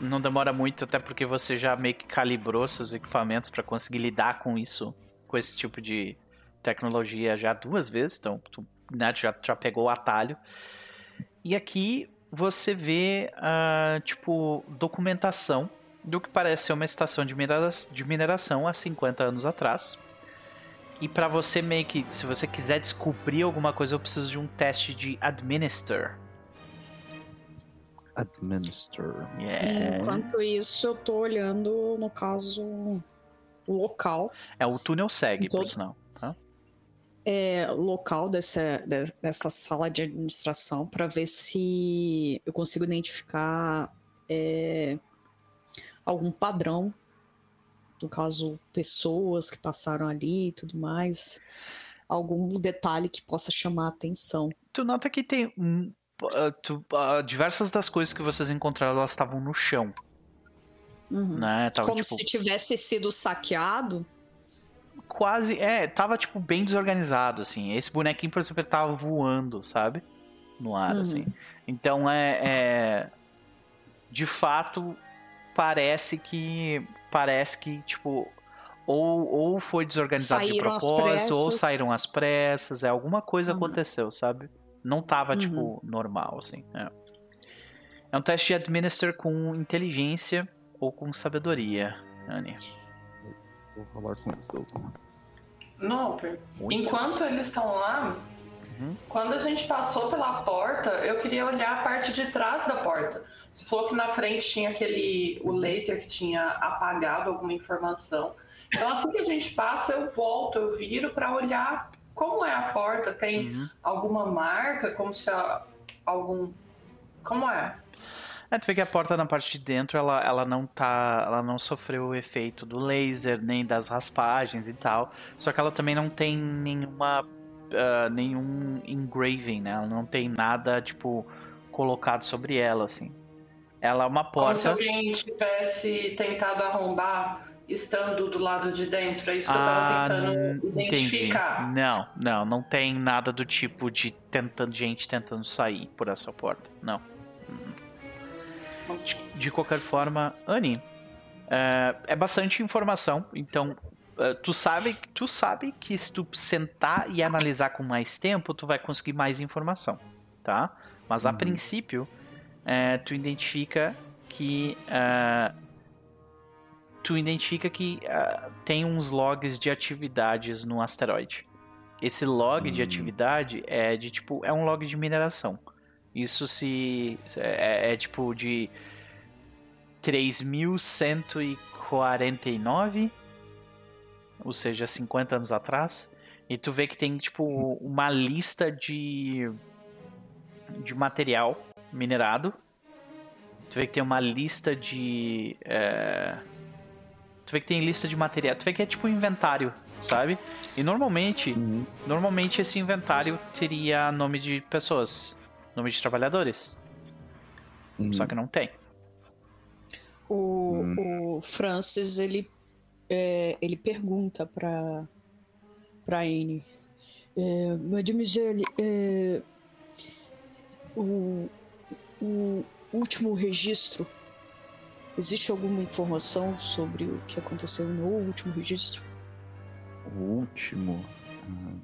não demora muito, até porque você já meio que calibrou seus equipamentos para conseguir lidar com isso, com esse tipo de tecnologia já duas vezes, então tu né, já, já pegou o atalho. E aqui você vê, uh, tipo, documentação do que parece ser uma estação de, minera de mineração há 50 anos atrás. E para você meio que, se você quiser descobrir alguma coisa, eu preciso de um teste de administer. Administer. Yeah. Enquanto isso, eu tô olhando, no caso, o local. É, o túnel segue, então, por sinal é, local dessa, dessa sala de administração para ver se eu consigo identificar é, algum padrão. No caso, pessoas que passaram ali e tudo mais. Algum detalhe que possa chamar a atenção. Tu nota que tem. Uh, tu, uh, diversas das coisas que vocês encontraram elas estavam no chão. Uhum. Né? Tava, Como tipo... se tivesse sido saqueado quase. É, tava, tipo, bem desorganizado, assim. Esse bonequinho, por exemplo, ele tava voando, sabe? No ar, uhum. assim. Então é, é. De fato, parece que. Parece que, tipo. Ou, ou foi desorganizado saíram de propósito, ou saíram às pressas. É, alguma coisa uhum. aconteceu, sabe? Não tava, tipo, uhum. tipo, normal, assim. É. é um teste de administer com inteligência ou com sabedoria, Annie. Vou falar com eles. Noper, enquanto eles estão lá, uhum. quando a gente passou pela porta, eu queria olhar a parte de trás da porta. Você falou que na frente tinha aquele o laser que tinha apagado alguma informação. Então assim que a gente passa, eu volto, eu viro para olhar como é a porta. Tem uhum. alguma marca, como se a, algum como é? É, tu vê que a porta na parte de dentro, ela, ela não tá. Ela não sofreu o efeito do laser, nem das raspagens e tal. Só que ela também não tem nenhuma. Uh, nenhum engraving, né? Ela não tem nada, tipo, colocado sobre ela, assim. Ela é uma porta. Como se alguém tivesse tentado arrombar estando do lado de dentro. É isso que ah, eu tava ah, tentando identificar. Entendi. Não, não, não tem nada do tipo de tentando gente tentando sair por essa porta. Não. De, de qualquer forma, Annie, é, é bastante informação, então é, tu sabe, tu sabe que se tu sentar e analisar com mais tempo, tu vai conseguir mais informação, tá? Mas a uhum. princípio, é, tu identifica que é, tu identifica que uh, tem uns logs de atividades no asteroide. Esse log uhum. de atividade é de tipo é um log de mineração. Isso se. É, é, é tipo de 3.149, ou seja, 50 anos atrás. E tu vê que tem tipo uma lista de, de material minerado. Tu vê que tem uma lista de. É... Tu vê que tem lista de material. Tu vê que é tipo um inventário, sabe? E normalmente, uhum. normalmente esse inventário teria nome de pessoas nome de trabalhadores. Uhum. Só que não tem. O, uhum. o Francis, ele, é, ele pergunta pra, pra Anne. É, Mademoiselle, é, o, o último registro, existe alguma informação sobre o que aconteceu no último registro? O último? Hum,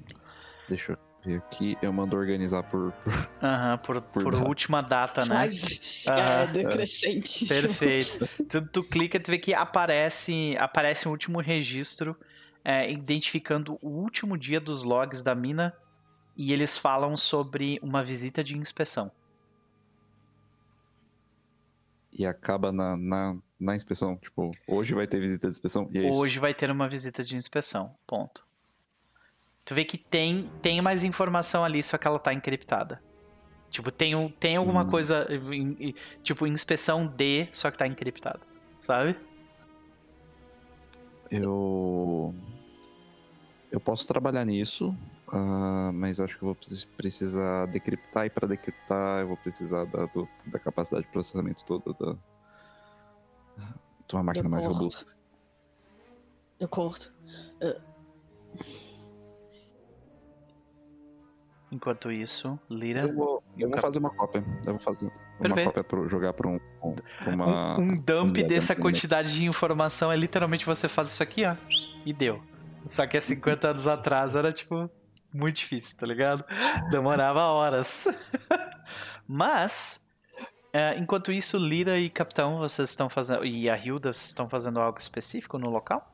deixa eu aqui eu mando organizar por. Por, uhum, por, por, por última data, né? Mas, uhum. é, decrescente. Perfeito. tu, tu clica, tu vê que aparece, aparece um último registro é, identificando o último dia dos logs da mina e eles falam sobre uma visita de inspeção. E acaba na, na, na inspeção. Tipo, hoje vai ter visita de inspeção. É hoje vai ter uma visita de inspeção. Ponto. Tu vê que tem, tem mais informação ali, só que ela tá encriptada. Tipo, tem, tem alguma hum. coisa, tipo, inspeção D, só que tá encriptado, sabe? Eu. Eu posso trabalhar nisso, uh, mas acho que eu vou precisar decriptar, e para decriptar eu vou precisar da, do, da capacidade de processamento toda da. de uma máquina mais robusta. Eu corto. Uh... Enquanto isso, Lira. Eu vou, eu vou fazer uma cópia. Eu vou fazer uma Perfeito. cópia para jogar para um, um, uma. Um, um dump dessa quantidade de informação é literalmente você faz isso aqui, ó. E deu. Só que há 50 anos atrás era tipo muito difícil, tá ligado? Demorava horas. Mas, é, enquanto isso, Lira e Capitão, vocês estão fazendo. E a Hilda, vocês estão fazendo algo específico no local?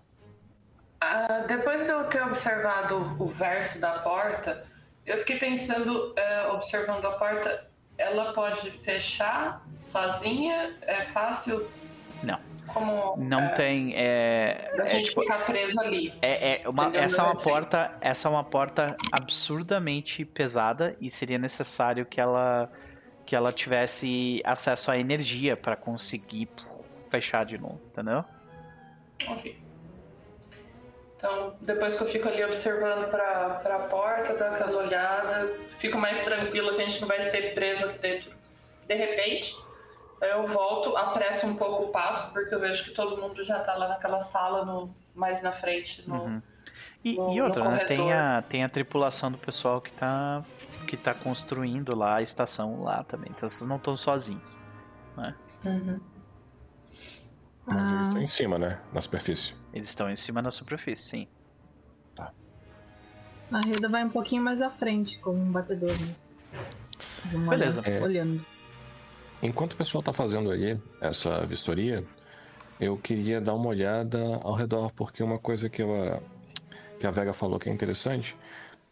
Uh, depois de eu ter observado o verso da porta, eu fiquei pensando, uh, observando a porta, ela pode fechar sozinha? É fácil? Não. Como, não é, tem. É, a é, gente tipo, ficar preso ali. É, é uma, essa é uma porta. Essa é uma porta absurdamente pesada e seria necessário que ela que ela tivesse acesso à energia para conseguir fechar de novo, entendeu? Ok. Então, depois que eu fico ali observando para a porta, dou aquela olhada, fico mais tranquila que a gente não vai ser preso aqui dentro. De repente, eu volto, apresso um pouco o passo, porque eu vejo que todo mundo já está lá naquela sala, no, mais na frente. No, uhum. e, no, e, outra, né? Tem a, tem a tripulação do pessoal que está que tá construindo lá a estação lá também. Então vocês não estão sozinhos. Né? Uhum. Mas ah. eles estão em cima, né? Na superfície. Eles estão em cima na superfície, sim. Tá. A Reda vai um pouquinho mais à frente, como um batedor mesmo. Beleza. É, olhando. Enquanto o pessoal está fazendo ali essa vistoria, eu queria dar uma olhada ao redor, porque uma coisa que, ela, que a Vega falou que é interessante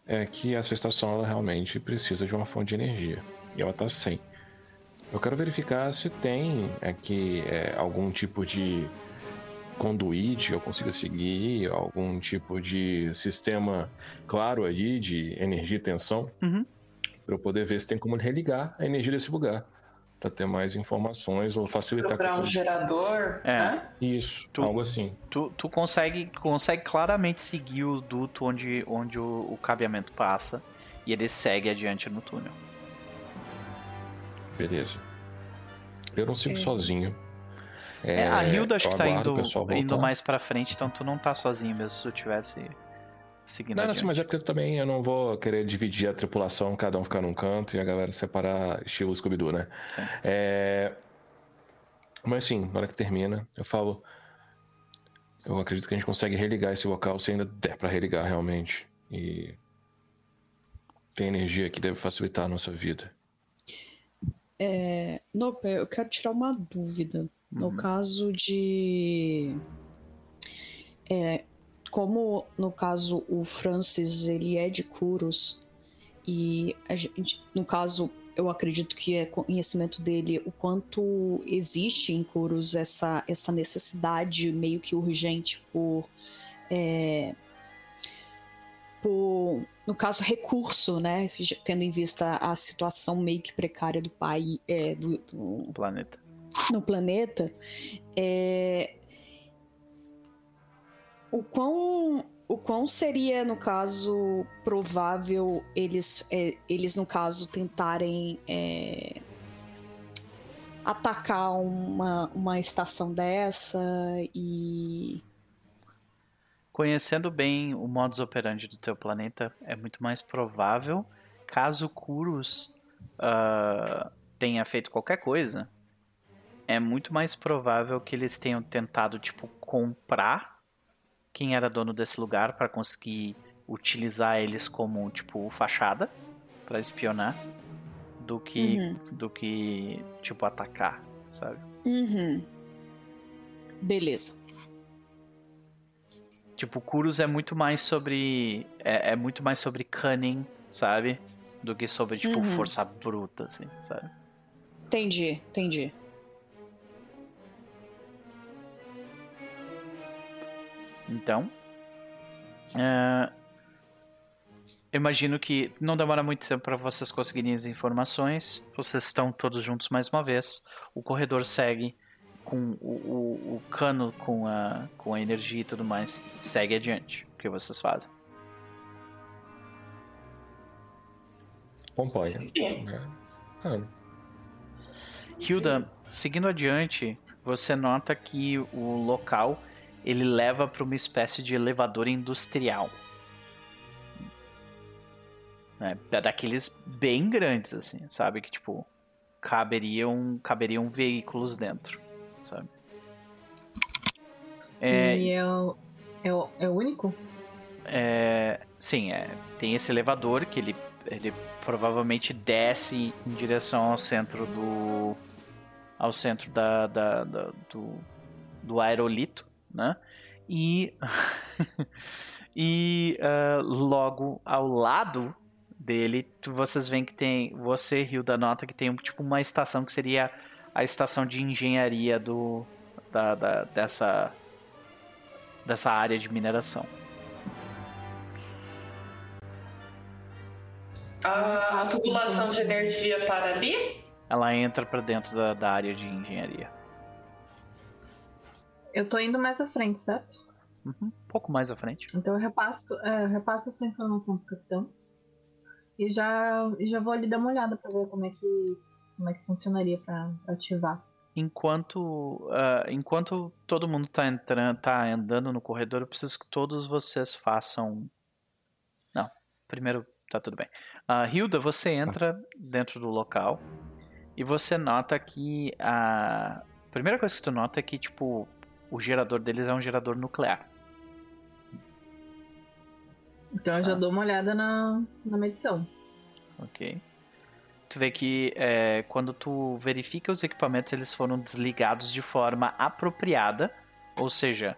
é que essa estação ela realmente precisa de uma fonte de energia. E ela está sem. Eu quero verificar se tem aqui é, algum tipo de conduíte que eu consiga seguir, algum tipo de sistema claro ali de energia e tensão, uhum. para eu poder ver se tem como religar a energia desse lugar, para ter mais informações ou facilitar. Para um gerador, é. né? Isso, tu, algo assim. Tu, tu consegue, consegue claramente seguir o duto onde, onde o, o cabeamento passa e ele segue adiante no túnel. Beleza. Eu não sigo sozinho. É, a Hilda acho que tá indo, indo mais pra frente, então tu não tá sozinho mesmo se tu tivesse seguindo. Não, não, mas é porque eu também eu não vou querer dividir a tripulação, cada um ficar num canto e a galera separar estilo Scooby-Doo, né? Sim. É... Mas sim, na hora que termina, eu falo. Eu acredito que a gente consegue religar esse local se ainda der pra religar realmente. E. Tem energia que deve facilitar a nossa vida. É... Nope, eu quero tirar uma dúvida. No uhum. caso de. É, como no caso o Francis ele é de Curos e gente, no caso eu acredito que é conhecimento dele o quanto existe em Curos essa, essa necessidade meio que urgente por é, por no caso recurso né? Tendo em vista a situação meio que precária do país é, do, do planeta. no planeta, é, o quão o quão seria no caso provável eles é, eles no caso tentarem é, atacar uma, uma estação dessa e conhecendo bem o modus operandi do teu planeta é muito mais provável caso Kurus uh, tenha feito qualquer coisa é muito mais provável que eles tenham tentado, tipo, comprar quem era dono desse lugar para conseguir utilizar eles como, tipo, fachada para espionar do que, uhum. do que, tipo, atacar, sabe? Uhum. Beleza. Tipo, Kurus é muito mais sobre. É, é, muito mais sobre cunning, sabe? Do que sobre, tipo, uhum. força bruta, assim, sabe? Entendi, entendi. Então, uh, imagino que não demora muito tempo para vocês conseguirem as informações. Vocês estão todos juntos mais uma vez. O corredor segue com o, o, o cano com a, com a energia e tudo mais. Segue adiante. O que vocês fazem? Pomponha. É. Hilda, seguindo adiante, você nota que o local ele leva para uma espécie de elevador industrial. Né? Daqueles bem grandes, assim, sabe? Que, tipo, caberiam, caberiam veículos dentro, sabe? É, e é o, é o, é o único? É, sim, é, tem esse elevador que ele, ele provavelmente desce em direção ao centro do ao centro da, da, da do, do aerolito, né? E e uh, logo ao lado dele, vocês veem que tem você Rio da nota que tem tipo uma estação que seria a estação de engenharia do da, da dessa dessa área de mineração. A, a tubulação de energia para ali? Ela entra para dentro da, da área de engenharia. Eu tô indo mais à frente, certo? Uhum, um pouco mais à frente. Então eu repasso, é, eu repasso essa informação pro capitão. E já, e já vou ali dar uma olhada para ver como é que, como é que funcionaria para ativar. Enquanto, uh, enquanto todo mundo tá, entrando, tá andando no corredor, eu preciso que todos vocês façam. Não, primeiro tá tudo bem. Uh, Hilda, você entra dentro do local e você nota que a primeira coisa que tu nota é que tipo o gerador deles é um gerador nuclear. Então eu já ah. dou uma olhada na, na medição. Ok. Tu vê que é, quando tu verifica os equipamentos, eles foram desligados de forma apropriada. Ou seja,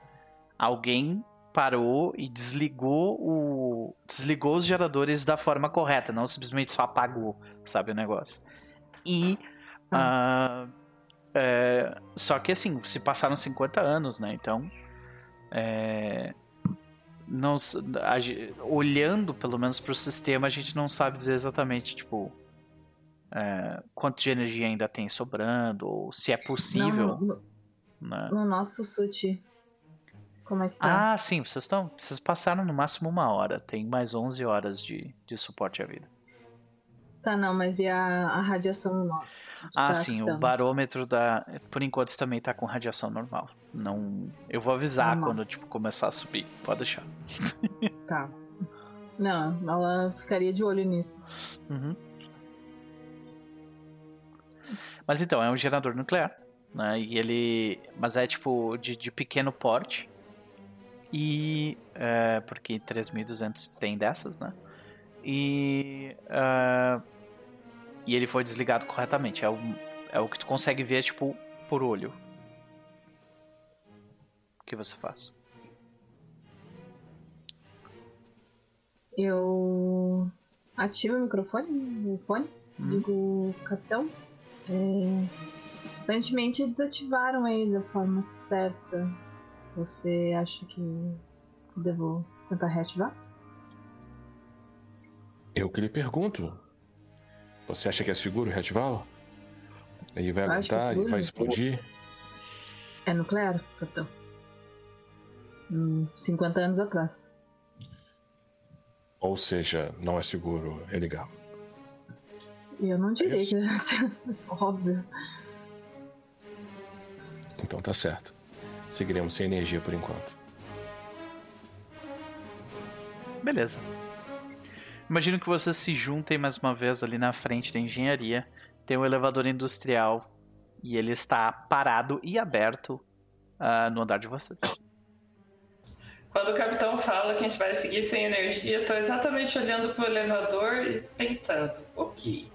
alguém parou e desligou o desligou os geradores da forma correta, não simplesmente só apagou, sabe o negócio. E uh, é, só que assim, se passaram 50 anos, né? Então, é, não, a, olhando pelo menos para o sistema, a gente não sabe dizer exatamente, tipo, é, quanto de energia ainda tem sobrando, ou se é possível. Não, no, né? no nosso SUT como é que tá? Ah, sim, vocês estão. Vocês passaram no máximo uma hora. Tem mais 11 horas de, de suporte à vida. Tá, não, mas e a, a radiação normal? Ah, sim, o barômetro da. Por enquanto também tá com radiação normal. Não. Eu vou avisar normal. quando tipo, começar a subir. Pode deixar. Tá. Não, ela ficaria de olho nisso. Uhum. Mas então, é um gerador nuclear. Né? E ele. Mas é tipo de, de pequeno porte. E. É, porque 3200 tem dessas, né? E. Uh, e ele foi desligado corretamente. É o, é o que tu consegue ver, tipo, por olho. O que você faz? Eu ativo o microfone, o fone, hum. digo, capitão. É... Aparentemente desativaram ele da forma certa. Você acha que devo tentar reativar? Eu que lhe pergunto. Você acha que é seguro reativá-lo? Ele vai aguentar, e vai explodir? É nuclear, capitão. Hum, 50 anos atrás. Ou seja, não é seguro religar. Eu não diria é que é óbvio. Então tá certo. Seguiremos sem energia por enquanto. Beleza. Imagino que vocês se juntem mais uma vez ali na frente da engenharia. Tem um elevador industrial e ele está parado e aberto uh, no andar de vocês. Quando o capitão fala que a gente vai seguir sem energia, estou exatamente olhando para o elevador e pensando: ok,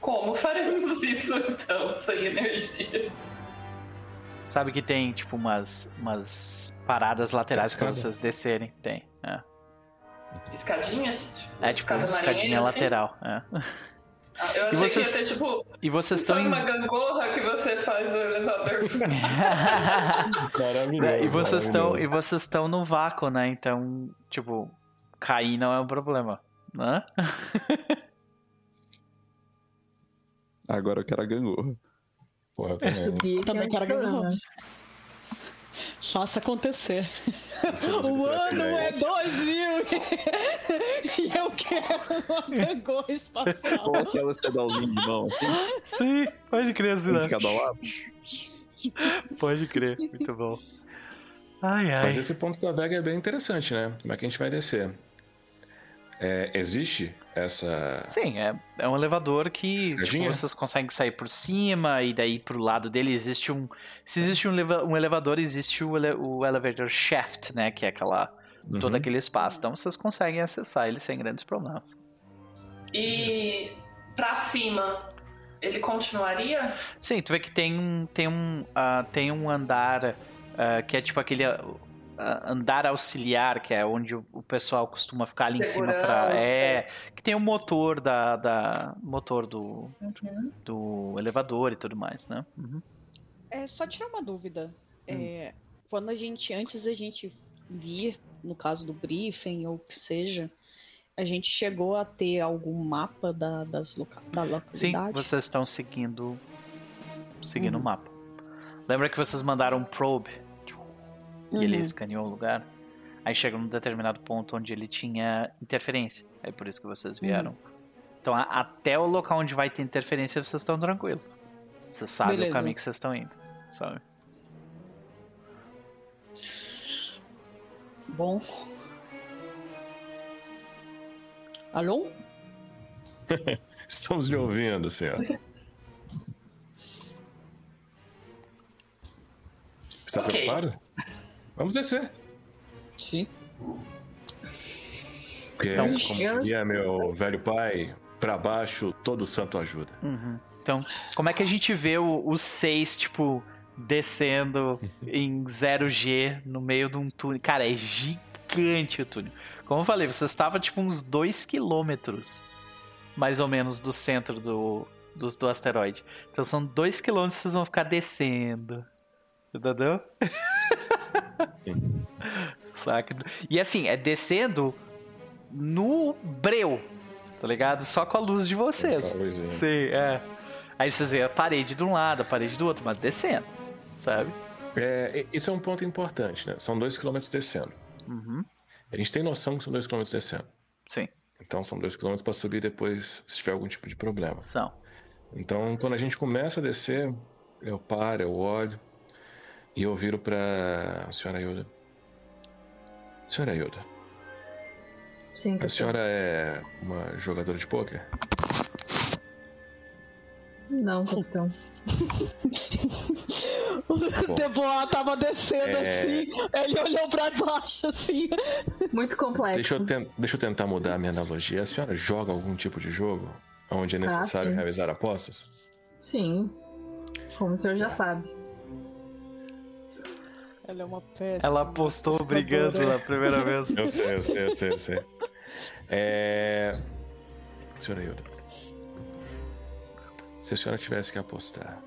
como faremos isso então sem energia? Sabe que tem, tipo, umas, umas paradas laterais para vocês descerem. Tem, é. Escadinhas? Tipo, é, tipo, uma escadinha assim? lateral, é. Ah, eu achei e vocês, que ia ter, tipo, e vocês estão em... uma gangorra que você faz o elevador. Maravilhoso. E vocês estão e vocês estão no vácuo, né? Então, tipo, cair não é um problema, né? Agora eu quero a gangorra. Porra, eu também. Eu também quero gangorra. Faça acontecer. O ano é 2000 e eu quero uma gangorra espacial. Com aquelas pedalzinhas de mão, assim. Sim, pode crer, assim, né? cada lado. Pode crer, muito bom. Ai, ai. Mas esse ponto da Vega é bem interessante, né? Como é que a gente vai descer? É, existe essa. Sim, é, é um elevador que tipo, vocês conseguem sair por cima e daí pro lado dele existe um. Se existe um, leva- um elevador, existe o, ele, o elevator shaft, né? Que é aquela. todo Uhum. aquele espaço. Então vocês conseguem acessar ele sem grandes problemas. E pra cima, ele continuaria? Sim, tu vê que tem um. Tem um, ah, tem um andar ah, que é tipo aquele. ah, andar auxiliar, que é onde o, pessoal costuma ficar ali em cima. Segurança. É. Que tem o motor da. da motor do, Uhum. do elevador e tudo mais, né? Uhum. É só tirar uma dúvida. É, quando a gente, antes da gente vir, no caso do briefing ou o que seja, a gente chegou a ter algum mapa da, das loca da Sim, localidade? vocês estão seguindo. Seguindo o Uhum. mapa. Lembra que vocês mandaram um probe e ele Uhum. escaneou o lugar? Aí chega num determinado ponto onde ele tinha interferência. É por isso que vocês vieram. Uhum. Então, a- até o local onde vai ter interferência, vocês estão tranquilos. Vocês sabem o Beleza. caminho que vocês estão indo. Sabe? Bom. Alô? Estamos lhe ouvindo, senhor. Está Ok. preocupado? Vamos descer. Sim. Porque, Então, como eu- diria meu velho pai, pra baixo todo santo ajuda. Uhum. Então, como é que a gente vê o, o 6, tipo, descendo em 0G no meio de um túnel? Cara, é gigante o túnel. Como eu falei, você estava, tipo, uns 2 quilômetros, mais ou menos, do centro do, do, do asteroide. Então, são 2 quilômetros que vocês vão ficar descendo. Entendeu? Saca? E assim, é descendo no breu, tá ligado? Só com a luz de vocês. É. Sim, é. Aí vocês veem a parede de um lado, a parede do outro, mas descendo, sabe? É, isso é um ponto importante, né? São dois quilômetros descendo. Uhum. A gente tem noção que são dois quilômetros descendo. Sim, Então são dois quilômetros para subir depois se tiver algum tipo de problema. são. Então quando a gente começa a descer, eu paro, eu olho e eu viro pra senhora Yoda. Senhora Yoda, Sim, a senhora é uma jogadora de pôquer? Não, capitão. o Bom. Deboa tava descendo É. assim, ele olhou pra baixo assim. Muito complexo. Deixa eu, ten- deixa eu tentar mudar a minha analogia. A senhora joga algum tipo de jogo onde é necessário sim. realizar apostas? Sim. Como o senhor já sabe. Ela é uma péssima. Ela apostou brigando na primeira vez. Eu sei, eu sei, eu sei, eu sei. É. Senhora Hilda. Se a senhora tivesse que apostar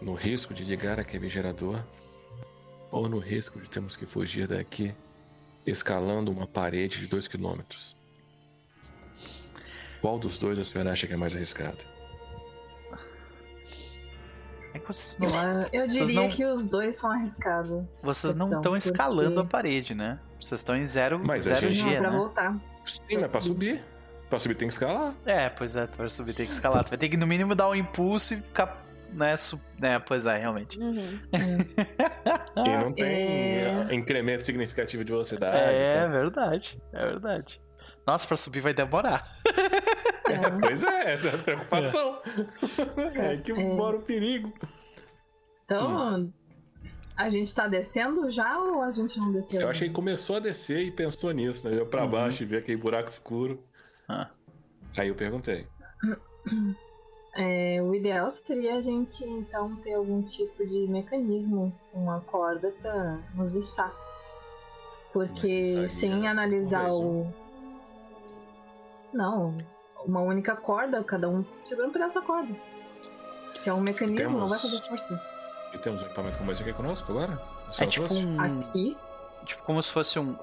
no risco de ligar aquele gerador ou no risco de termos que fugir daqui escalando uma parede de 2 quilômetros, qual dos dois a senhora acha que é mais arriscado? É que vocês não, Eu, diria não- que os dois são arriscados. vocês não estão porque- escalando a parede, né? Vocês estão em zero, Mas a zero Não, G, pra né? voltar. Sim, mas pra subir. Pra subir tem que escalar. É, pois é, tu vai subir, tem que escalar. Tu vai ter que, no mínimo, dar um impulso e ficar, né, su... né pois é, realmente. Uhum. E não tem É. incremento significativo de velocidade. É, então- verdade, é verdade. Nossa, pra subir vai demorar. É, pois é, essa é a preocupação. É, que É. mora o perigo. Então, a gente tá descendo já ou a gente não desceu? Eu achei que começou a descer e pensou nisso, né? Olhou pra Uhum. baixo e viu aquele buraco escuro. Ah. Aí eu perguntei. É, o ideal seria a gente então ter algum tipo de mecanismo, uma corda pra nos içar. Porque sem analisar uma o. Não, uma única corda, cada um segura um pedaço da corda. Se é um mecanismo, não vai Temos- fazer força. E temos um equipamento como esse aqui conosco agora? A É senhora tipo um. Aqui, Tipo, como se fosse um.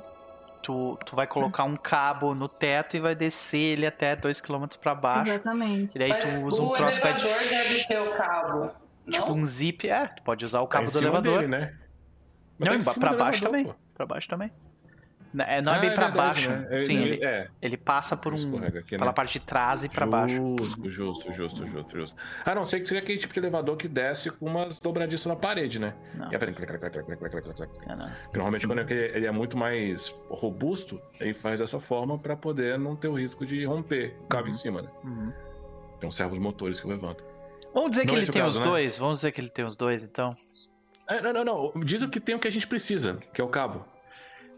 tu, tu vai colocar um cabo no teto e vai descer ele até 2 km para baixo. Exatamente. E daí tu usa um troço que vai... deve ter o cabo. Tipo não? um zip, é, tu pode usar o cabo tá do elevador. Dele, né? Não, tá pra baixo elevador, também. Pô. Pra baixo também. É, não é ah, bem é pra verdade, baixo. Né? Sim, ele, ele, é. ele passa por um. Aqui, pela né? parte de trás e pra baixo. Justo, justo, justo, justo, justo. Ah, não, sei que seria aquele tipo de elevador que desce com umas dobradiças na parede, né? Não. E é. Normalmente, quando ele é muito mais robusto, ele faz dessa forma pra poder não ter o risco de romper o cabo uhum. em cima, né? Uhum. Tem uns servos motores que levantam. Vamos dizer não que ele tem caso, os né? dois? Vamos dizer que ele tem os dois, então. É, não, não, não. Diz o que tem o que a gente precisa, que é o cabo.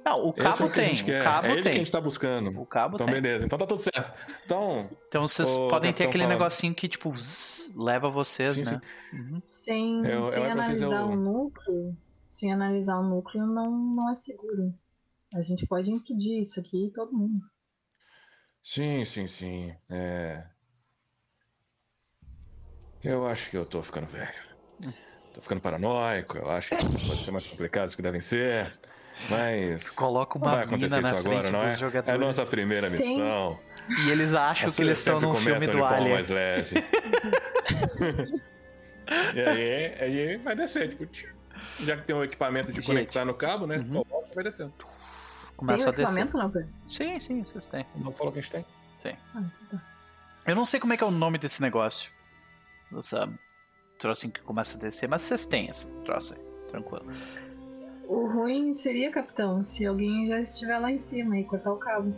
Não, o cabo é tem. O cabo é ele tem. que a gente tá buscando. O cabo então, tem. beleza. Então tá tudo certo. Então. Então vocês podem ter aquele negocinho que, tipo, zzz, leva vocês, sim, né? Sim. Uhum. Sem, eu, sem eu analisar o núcleo. Sem analisar o núcleo, não, não é seguro. A gente pode impedir isso aqui todo mundo. Sim, sim, sim. É. Eu acho que eu tô ficando velho. Tô ficando paranoico, eu acho que pode ser mais complicado do que devem ser. Mas. Coloca uma vai acontecer isso agora, não é? Jogadores. É a nossa primeira missão. E eles acham As que eles estão no filme do Alien. mais leve. e aí, aí vai descer, tipo, já que tem um equipamento de Gente. conectar no cabo, né? Uhum. Coloca vai descendo. Começa tem um equipamento, não, Sim, sim, vocês têm. Não falou que a gente tem? Sim. Ah, tá. Eu não sei como é que é o nome desse negócio. Essa troço que começa a descer, mas vocês têm esse troço aí, tranquilo. O ruim seria, capitão, se alguém já estiver lá em cima e cortar o cabo.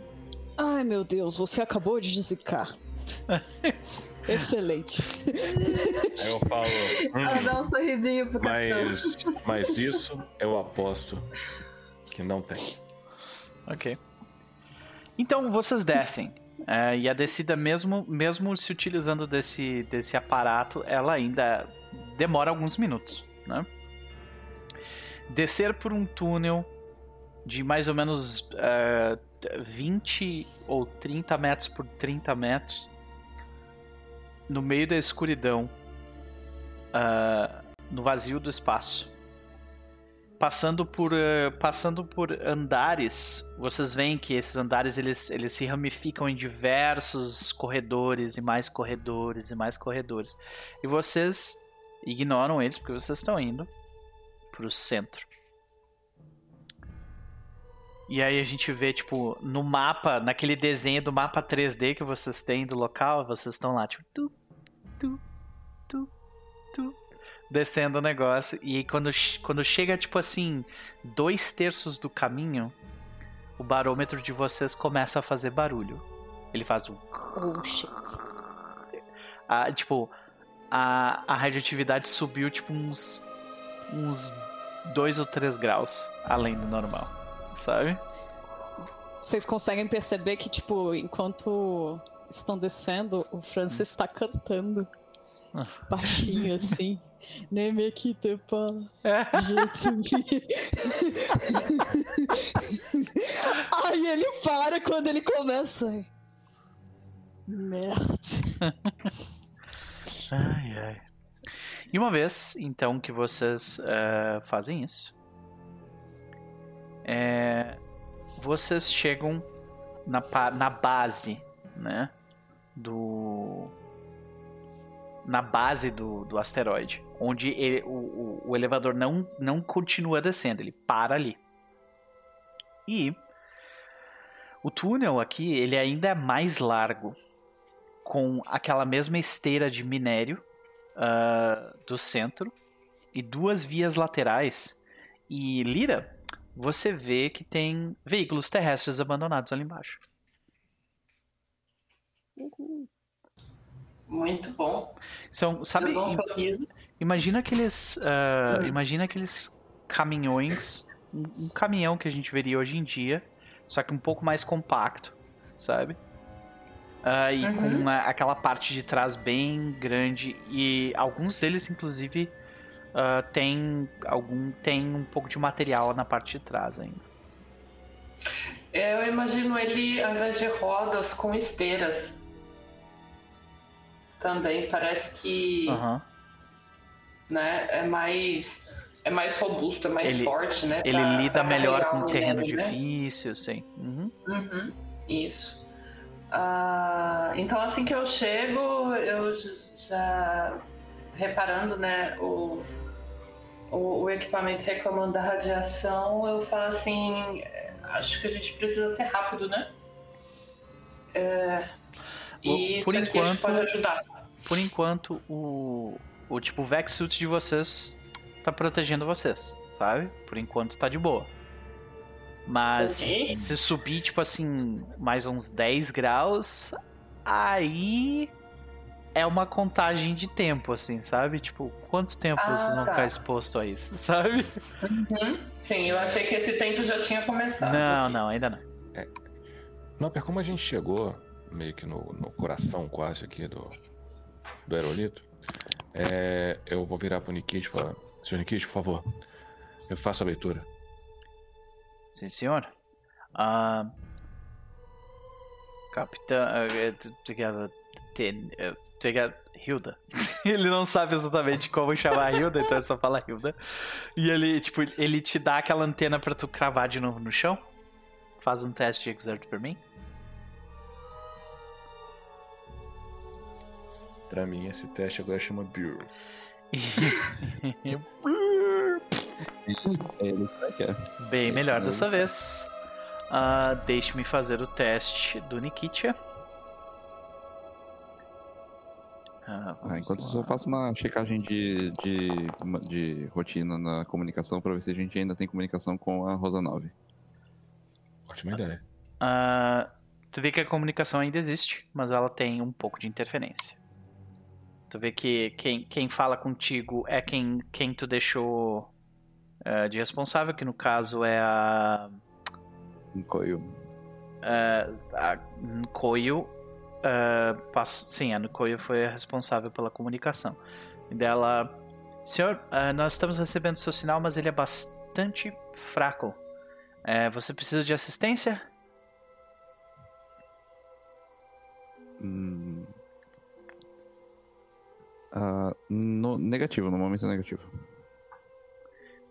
Ai meu Deus, você acabou de zicar. Excelente. Aí eu falo. Hum, Ela dá um sorrisinho pro mas, capitão. Mas isso eu aposto que não tem. Ok. Então vocês descem. É, e a descida, mesmo, mesmo se utilizando desse, desse aparato, ela ainda demora alguns minutos. Né? Descer por um túnel de mais ou menos uh, eh, 20 ou 30 metros por 30 metros no meio da escuridão, uh, no vazio do espaço. Passando por, uh, passando por andares, vocês veem que esses andares eles, eles se ramificam em diversos corredores e mais corredores e mais corredores. E vocês ignoram eles porque vocês estão indo para o centro. E aí a gente vê, tipo, no mapa, naquele desenho do mapa 3D que vocês têm do local, vocês estão lá, tipo, tu, tu, tu, tu, descendo o negócio. E quando, quando chega, tipo assim, dois terços do caminho, o barômetro de vocês começa a fazer barulho. Ele faz um. Oh shit. A, tipo, a, a radioatividade subiu, tipo, uns. uns 2 ou 3 graus além do normal, sabe? Vocês conseguem perceber que, tipo, enquanto estão descendo, o Francis está cantando. Ah. Baixinho assim. Nem me quita pa. Jeito Aí ele para quando ele começa. Merda. ai, ai. E uma vez, então, que vocês uh, fazem isso, é, vocês chegam na, na base, né? Do. Na base do, do asteroide. Onde ele, o, o, elevador não, não continua descendo, ele para ali. E o túnel aqui, ele ainda é mais largo, com aquela mesma esteira de minério uh, do centro e duas vias laterais. E Lira, você vê que tem veículos terrestres abandonados ali embaixo. Muito bom. São, sabe? Imagina aqueles, uh, imagina aqueles caminhões, um, um, caminhão que a gente veria hoje em dia, só que um pouco mais compacto, sabe? Uh, e uhum. com uma, aquela parte de trás bem grande e alguns deles inclusive uh, tem algum tem um pouco de material na parte de trás ainda. Eu imagino ele ao invés de rodas com esteiras. Também parece que uhum. né, é mais é mais robusto, é mais ele, forte, né? Ele pra, lida pra melhor com um terreno né? difícil, sim. Uhum. Uhum, isso. Uh, então assim que eu chego, eu já reparando, né, o, o, o, equipamento reclamando da radiação, eu falo assim, acho que a gente precisa ser rápido, né? É, e por isso enquanto, pode ajudar. Por enquanto, o, o tipo Vex Suit de vocês tá protegendo vocês, sabe? Por enquanto tá de boa. Mas okay. se subir, tipo assim, mais uns 10 graus, aí é uma contagem de tempo, assim, sabe? Tipo, quanto tempo ah, vocês vão tá. ficar expostos a isso, sabe? Uhum. Sim, eu achei que esse tempo já tinha começado. Não, não, ainda não. É. Nopper, como a gente chegou meio que no, no coração quase aqui do, do aerolito, é, eu vou virar pro Nikit e falar: Senhor Nikit, por favor, eu faço a leitura. Sim, senhor. Uh, capitã. Uh, Hilda. ele não sabe exatamente como chamar a Hilda, então é só falar Hilda. E ele, tipo, ele te dá aquela antena para tu cravar de novo no chão. Faz um teste de exert por mim. Pra mim, esse teste agora chama Bureau. Bem melhor dessa vez. Uh, Deixe-me fazer o teste do Nikitia. Ah, ah, enquanto isso, eu faço uma checagem de, de, de rotina na comunicação para ver se a gente ainda tem comunicação com a Rosa 9. Ótima ideia. Uh, tu vê que a comunicação ainda existe, mas ela tem um pouco de interferência. Tu vê que quem, quem fala contigo é quem, quem tu deixou uh, de responsável, que no caso é a. Nkoyo. Uh, a Nkoyo. Uh, sim, a Nkoyo foi a responsável pela comunicação. E dela. Senhor, uh, nós estamos recebendo seu sinal, mas ele é bastante fraco. Uh, você precisa de assistência? Hum, Uh, no, negativo, no momento negativo.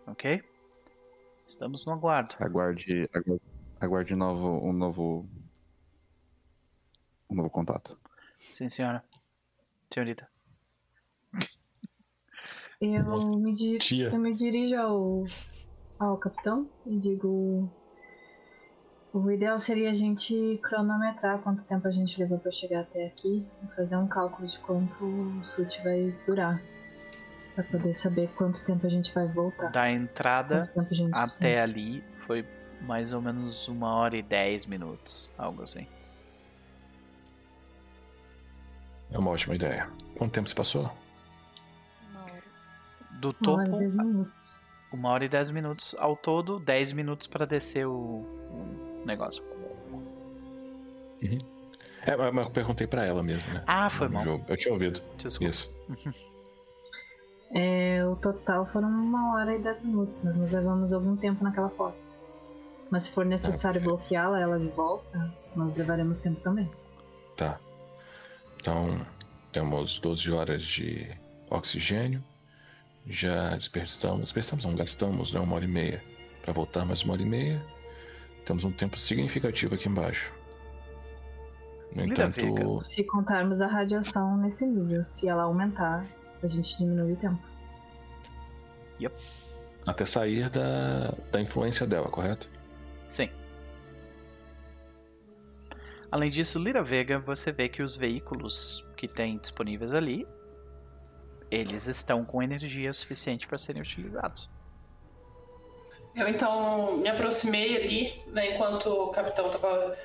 Ok. Estamos no aguardo. Aguarde, aguarde, aguarde novo, um novo. Um novo contato. Sim, senhora. Senhorita. Eu me, dir... eu me dirijo ao, ao capitão e digo: o ideal seria a gente cronometrar quanto tempo a gente levou para chegar até aqui e fazer um cálculo de quanto o SUT vai durar. Pra poder saber quanto tempo a gente vai voltar. Da entrada até tem. ali foi mais ou menos uma hora e dez minutos, algo assim. É uma ótima ideia. Quanto tempo se passou? Uma hora. Do topo. Uma hora e dez minutos. Uma hora e dez minutos. Ao todo, dez minutos para descer o, negócio. Uhum. É, mas eu perguntei para ela mesmo, né? Ah, foi mal. Jogo. Eu tinha ouvido. Desculpa. Isso. É, o total foram uma hora e dez minutos, mas nós levamos algum tempo naquela foto. Mas se for necessário ah, bloqueá-la, ela de volta, nós levaremos tempo também. Tá. Então, temos 12 horas de oxigênio. Já desperdiçamos, desperdiçamos, não gastamos, né? Uma hora e meia. Para voltar mais uma hora e meia. Temos um tempo significativo aqui embaixo. No entanto. Se contarmos a radiação nesse nível, se ela aumentar, a gente diminui o tempo. Yep. Até sair da, da influência dela, correto? Sim. Além disso, Lira Vega, você vê que os veículos que tem disponíveis ali, eles estão com energia suficiente para serem utilizados. Eu então me aproximei ali, né, enquanto o capitão estava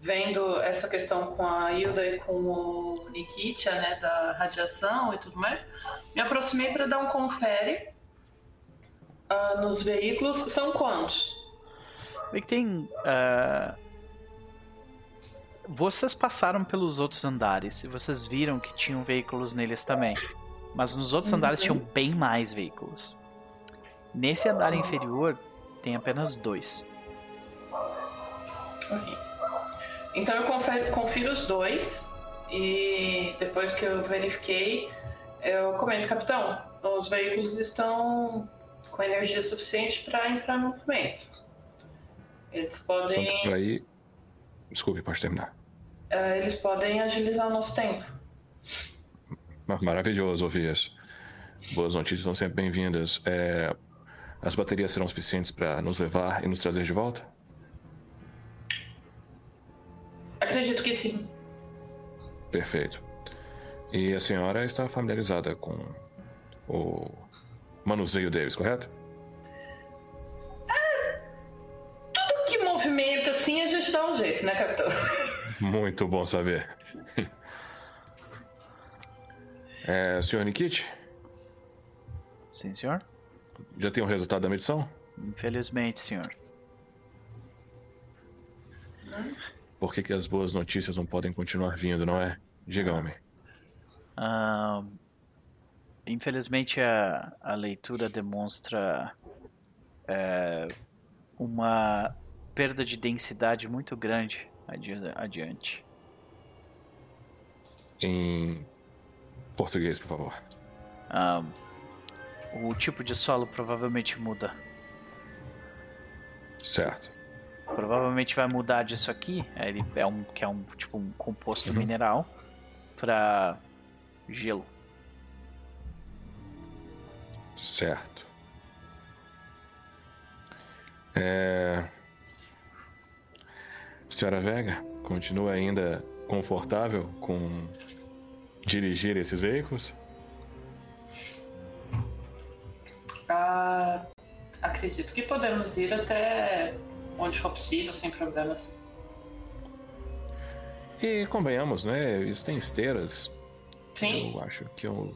vendo essa questão com a Hilda e com o Nikitia, né, da radiação e tudo mais. Me aproximei para dar um confere uh, nos veículos. São quantos? Vê que tem. Uh... Vocês passaram pelos outros andares e vocês viram que tinham veículos neles também. Mas nos outros uhum. andares tinham bem mais veículos. Nesse andar inferior tem apenas dois. Ok. Então eu confiro, confiro os dois e depois que eu verifiquei, eu comento, capitão, os veículos estão com energia suficiente para entrar no movimento. Eles podem. Tanto por aí. Desculpe, pode terminar. Uh, eles podem agilizar o nosso tempo. Maravilhoso ouvir isso. Boas notícias são sempre bem-vindas. É... As baterias serão suficientes para nos levar e nos trazer de volta? Acredito que sim. Perfeito. E a senhora está familiarizada com o manuseio deles, correto? Ah, tudo que movimenta gente dá um jeito, né, capitão? Muito bom saber. É, senhor Nikit? Sim, senhor. Já tem o resultado da medição? Infelizmente, senhor. Por que, que as boas notícias não podem continuar vindo, não é? Diga-me. Uh, infelizmente, a, a leitura demonstra é, uma perda de densidade muito grande adi adiante. Em português, por favor. o tipo de solo provavelmente muda. Certo. Provavelmente vai mudar disso aqui. Ele é um que é um tipo um composto uhum. mineral para gelo. Certo. É... Senhora Vega, continua ainda confortável com dirigir esses veículos? Ah, acredito que podemos ir até onde for possível, sem problemas. E convenhamos, né? Isso tem esteiras. Sim. Eu acho que eu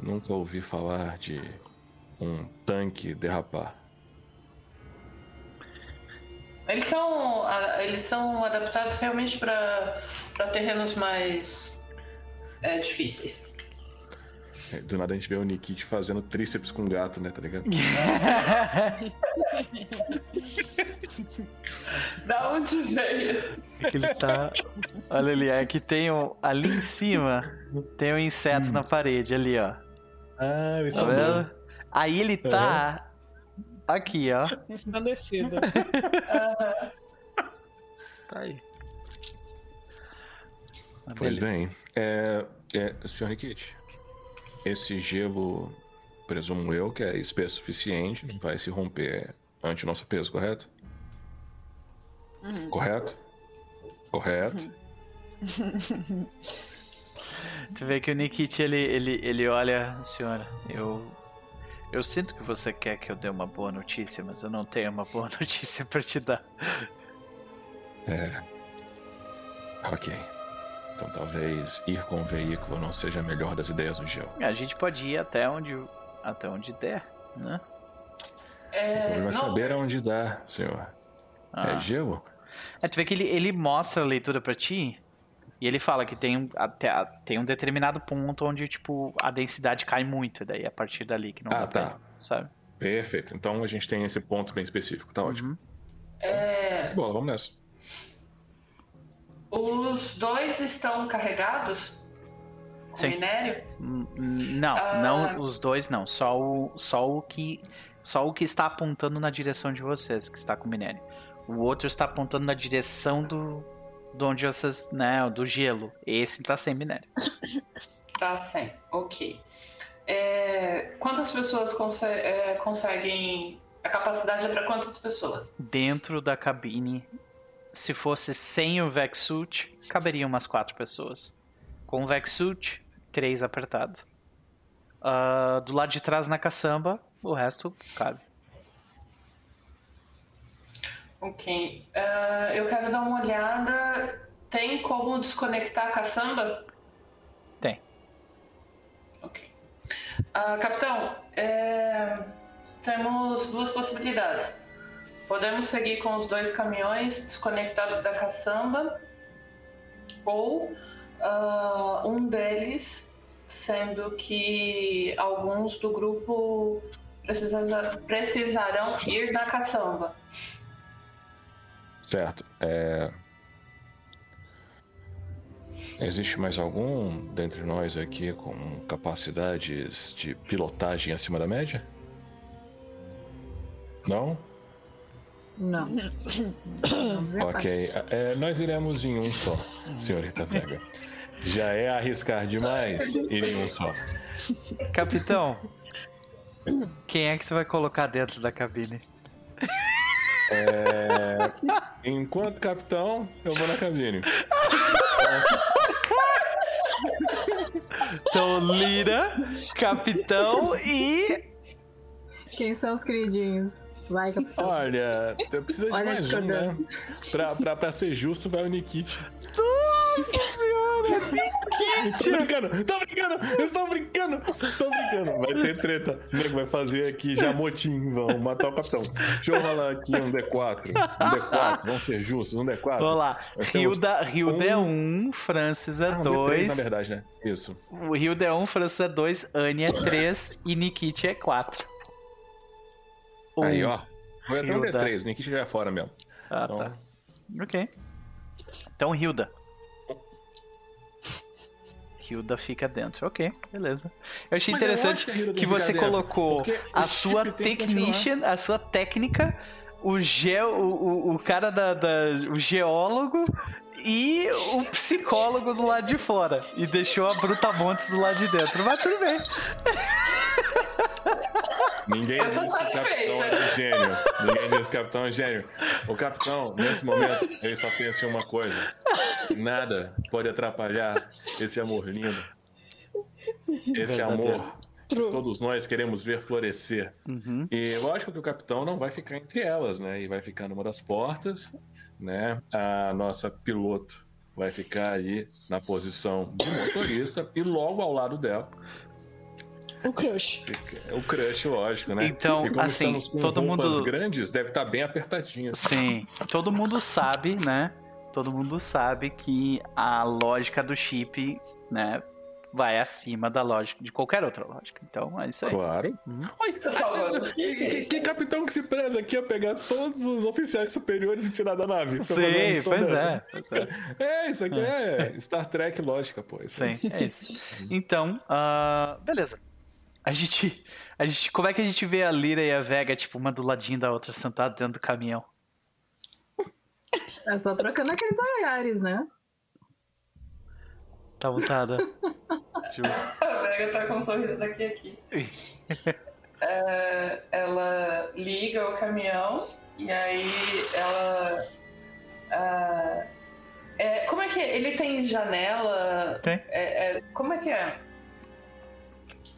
nunca ouvi falar de um tanque derrapar. Eles são, eles são adaptados realmente para terrenos mais é, difíceis. É, do nada a gente vê o Nikit fazendo tríceps com gato, né? Tá ligado? da onde veio? Ele tá. Olha ali, é que tem um. Ali em cima tem um inseto hum. na parede, ali, ó. Ah, eu tá vendo? Aí ele tá. Aqui, ó. Ensandecido. uhum. Tá aí. Pois bem, é, é, senhor Nikit, esse gelo, presumo eu, que é espesso o suficiente, não vai se romper ante o nosso peso, correto? Uhum. Correto? Correto. Uhum. tu vê que o Nikit, ele, ele, ele olha, senhora, eu eu sinto que você quer que eu dê uma boa notícia, mas eu não tenho uma boa notícia para te dar. É. Ok. Então talvez ir com o veículo não seja a melhor das ideias no gelo. A gente pode ir até onde, até onde der, né? É, o problema é saber aonde dá, senhor. Ah. É gelo? É, tu vê que ele, ele mostra a leitura para ti e ele fala que tem, até, tem um determinado ponto onde, tipo, a densidade cai muito. Daí a partir dali que não Ah, tá. sabe? Perfeito. Então a gente tem esse ponto bem específico. Tá ótimo. Uhum. É... Bola, vamos nessa. Os dois estão carregados? Com Sim. minério? Hum, não, ah. não os dois não. Só o, só o que só o que está apontando na direção de vocês, que está com minério. O outro está apontando na direção do, do onde vocês, né, do gelo. Esse está sem minério. Tá sem, ok. É, quantas pessoas conse é, conseguem? A capacidade é para quantas pessoas? Dentro da cabine se fosse sem o Vexsuit, caberiam umas quatro pessoas. Com o Vexsuit, três apertados. Uh, do lado de trás na caçamba, o resto cabe. Ok. Uh, eu quero dar uma olhada. Tem como desconectar a caçamba? Tem. Ok. Uh, capitão, é... temos duas possibilidades. Podemos seguir com os dois caminhões desconectados da caçamba ou uh, um deles, sendo que alguns do grupo precisar, precisarão ir na caçamba. Certo. É... Existe mais algum dentre nós aqui com capacidades de pilotagem acima da média? Não? Não. ok. É, nós iremos em um só, senhorita Vega. Já é arriscar demais ir em um só. Capitão, quem é que você vai colocar dentro da cabine? É... Enquanto capitão, eu vou na cabine. Então, Lira, capitão e. Quem são os queridinhos? Vai, capitão. Olha, precisa de Olha mais um, né? Pra, pra, pra ser justo, vai o Nikit. Nossa senhora! Tô brincando, tô brincando, estou brincando, estou brincando. Vai ter treta. O nego vai fazer aqui já motim, vão matar o capitão. Deixa eu rolar aqui um D4. Um D4, vamos ser justos, um D4. Vamos lá. Hilda, Hilda é 1, Francis é 2. Ah, na verdade, né? Isso. O Hilda é 1, Francis é 2, Annie é 3 e Nikit é 4. Um. Aí, ó. Foi até um D3, Nikit já é fora mesmo. Ah, então... tá. Ok. Então, Hilda. Hilda fica dentro. Ok, beleza. Eu achei Mas interessante eu que, que você colocou a sua technician, a sua técnica, o, ge, o, o, o cara da, da, o geólogo e o psicólogo do lado de fora. E deixou a Brutamontes do lado de dentro. Mas tudo bem. Ninguém disse que o capitão é gênio. Ninguém disse que o capitão é gênio. O capitão, nesse momento, ele só pensa em uma coisa: nada pode atrapalhar esse amor lindo. Esse amor que todos nós queremos ver florescer. Uhum. E lógico que o capitão não vai ficar entre elas, né? E vai ficar numa das portas, né? A nossa piloto vai ficar ali na posição de motorista e logo ao lado dela o crush. O crush, lógico, né? Então, assim, todo mundo. grandes deve estar tá bem apertadinho. Sim. Todo mundo sabe, né? Todo mundo sabe que a lógica do chip, né? Vai acima da lógica de qualquer outra lógica. Então, é isso aí. Claro. Uhum. Oi, que, que, capitão que se preza aqui a pegar todos os oficiais superiores e tirar da nave? Sim, pois é, pois é. É, isso aqui é, é Star Trek lógica, pô. Sim, é isso. Então, uh, beleza. A gente, a gente. Como é que a gente vê a Lira e a Vega, tipo, uma do ladinho da outra, sentada dentro do caminhão? É só trocando aqueles olhares, né? Tá montada. a Vega tá com um sorriso daqui aqui. é, ela liga o caminhão e aí ela. Uh, é, como é que é? Ele tem janela? Tem. É, é como é que é?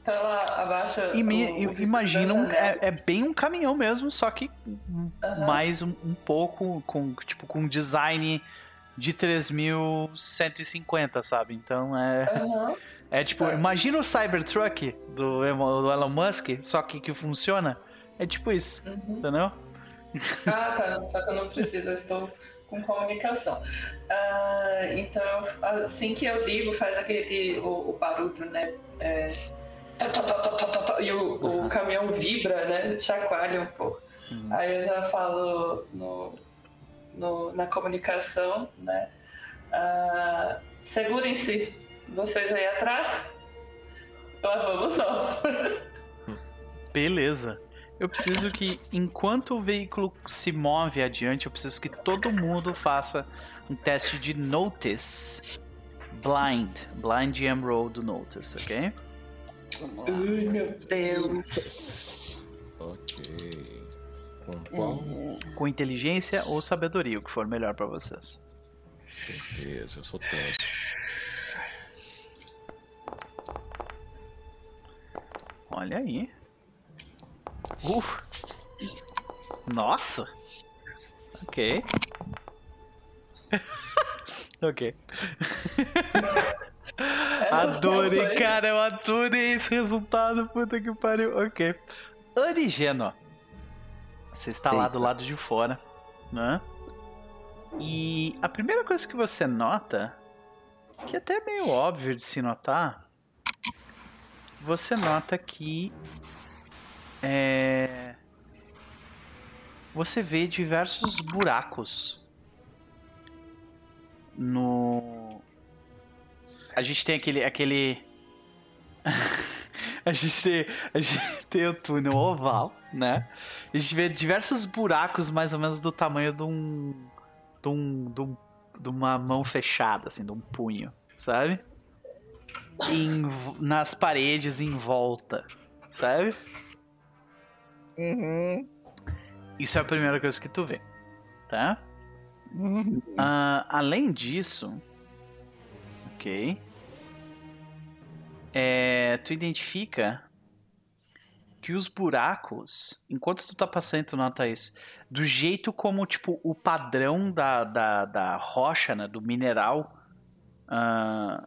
Então ela abaixa. E me, o, o é, é, bem um caminhão mesmo, só que uhum. mais um, um, pouco com tipo com design de 3150, sabe? Então é. Uhum. É tipo, tá. imagina o Cybertruck do, do Elon Musk, só que que funciona. É tipo isso, uhum. entendeu? Ah, tá. Só que eu não preciso, eu estou com comunicação. Uh, então, assim que eu ligo, faz aquele o, o barulho, né? É, e o, o caminhão vibra, né? Chacoalha um pouco. Uhum. Aí eu já falo no, no, na comunicação, né? Uh, Segurem-se, vocês aí atrás. Lá vamos nós. Beleza. Eu preciso que, enquanto o veículo se move adiante, eu preciso que todo mundo faça um teste de Notice. Blind. Blind Jam Roll do Notice, ok? Ai, meu Deus. Ok. Com qual? Com inteligência ou sabedoria, o que for melhor para vocês. Beleza, eu sou tenso. Olha aí. Ufa. Nossa. Ok. ok. Adorei, cara, eu adorei esse resultado, puta que pariu. Ok. Origeno. Você está Eita. lá do lado de fora, né? E a primeira coisa que você nota, que é até é meio óbvio de se notar, você nota que é, você vê diversos buracos no a gente tem aquele. aquele... a gente tem, a gente tem o túnel oval, né? A gente vê diversos buracos mais ou menos do tamanho de um. de um. de, um, de uma mão fechada, assim, de um punho, sabe? Em, nas paredes em volta, sabe? Uhum. Isso é a primeira coisa que tu vê, tá? Uhum. Uh, além disso, ok, é, tu identifica que os buracos, enquanto tu tá passando, tu nota isso, do jeito como, tipo, o padrão da, da, da rocha, né, do mineral, uh,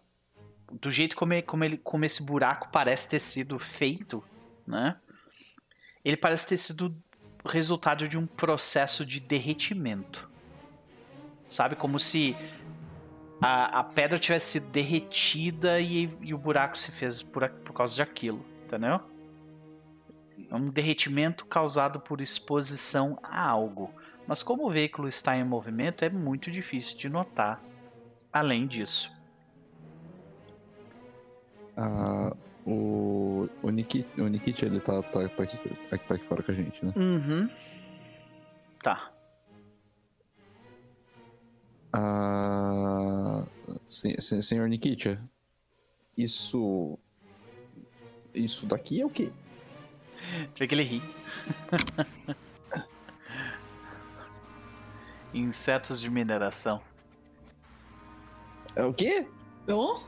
do jeito como, como, ele, como esse buraco parece ter sido feito, né, ele parece ter sido resultado de um processo de derretimento. Sabe? Como se a, a pedra tivesse sido derretida e, e, o buraco se fez por, por causa de aquilo. Entendeu? É um derretimento causado por exposição a algo. Mas como o veículo está em movimento, é muito difícil de notar. Além disso. Uh, o, o, Nikit, o Nikit, ele tá, tá, tá, aqui, tá aqui fora com a gente, né? Uhum. Tá. Ah, senhor Nikit, isso. Isso daqui é o quê? Vê que ele ri. Insetos de mineração. É o quê? Oh?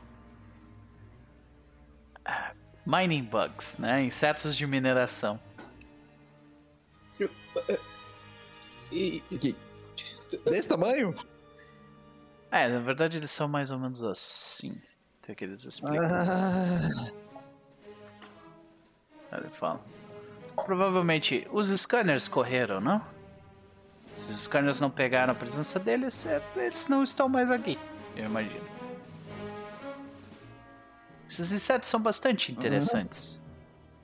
Mining bugs, né? Insetos de mineração. E, e, desse tamanho? É, na verdade eles são mais ou menos assim. Tem que eles explicam. Ah. Ele fala. Provavelmente os scanners correram, não? Se os scanners não pegaram a presença deles, é, eles não estão mais aqui, eu imagino. Esses insetos são bastante interessantes. Uhum.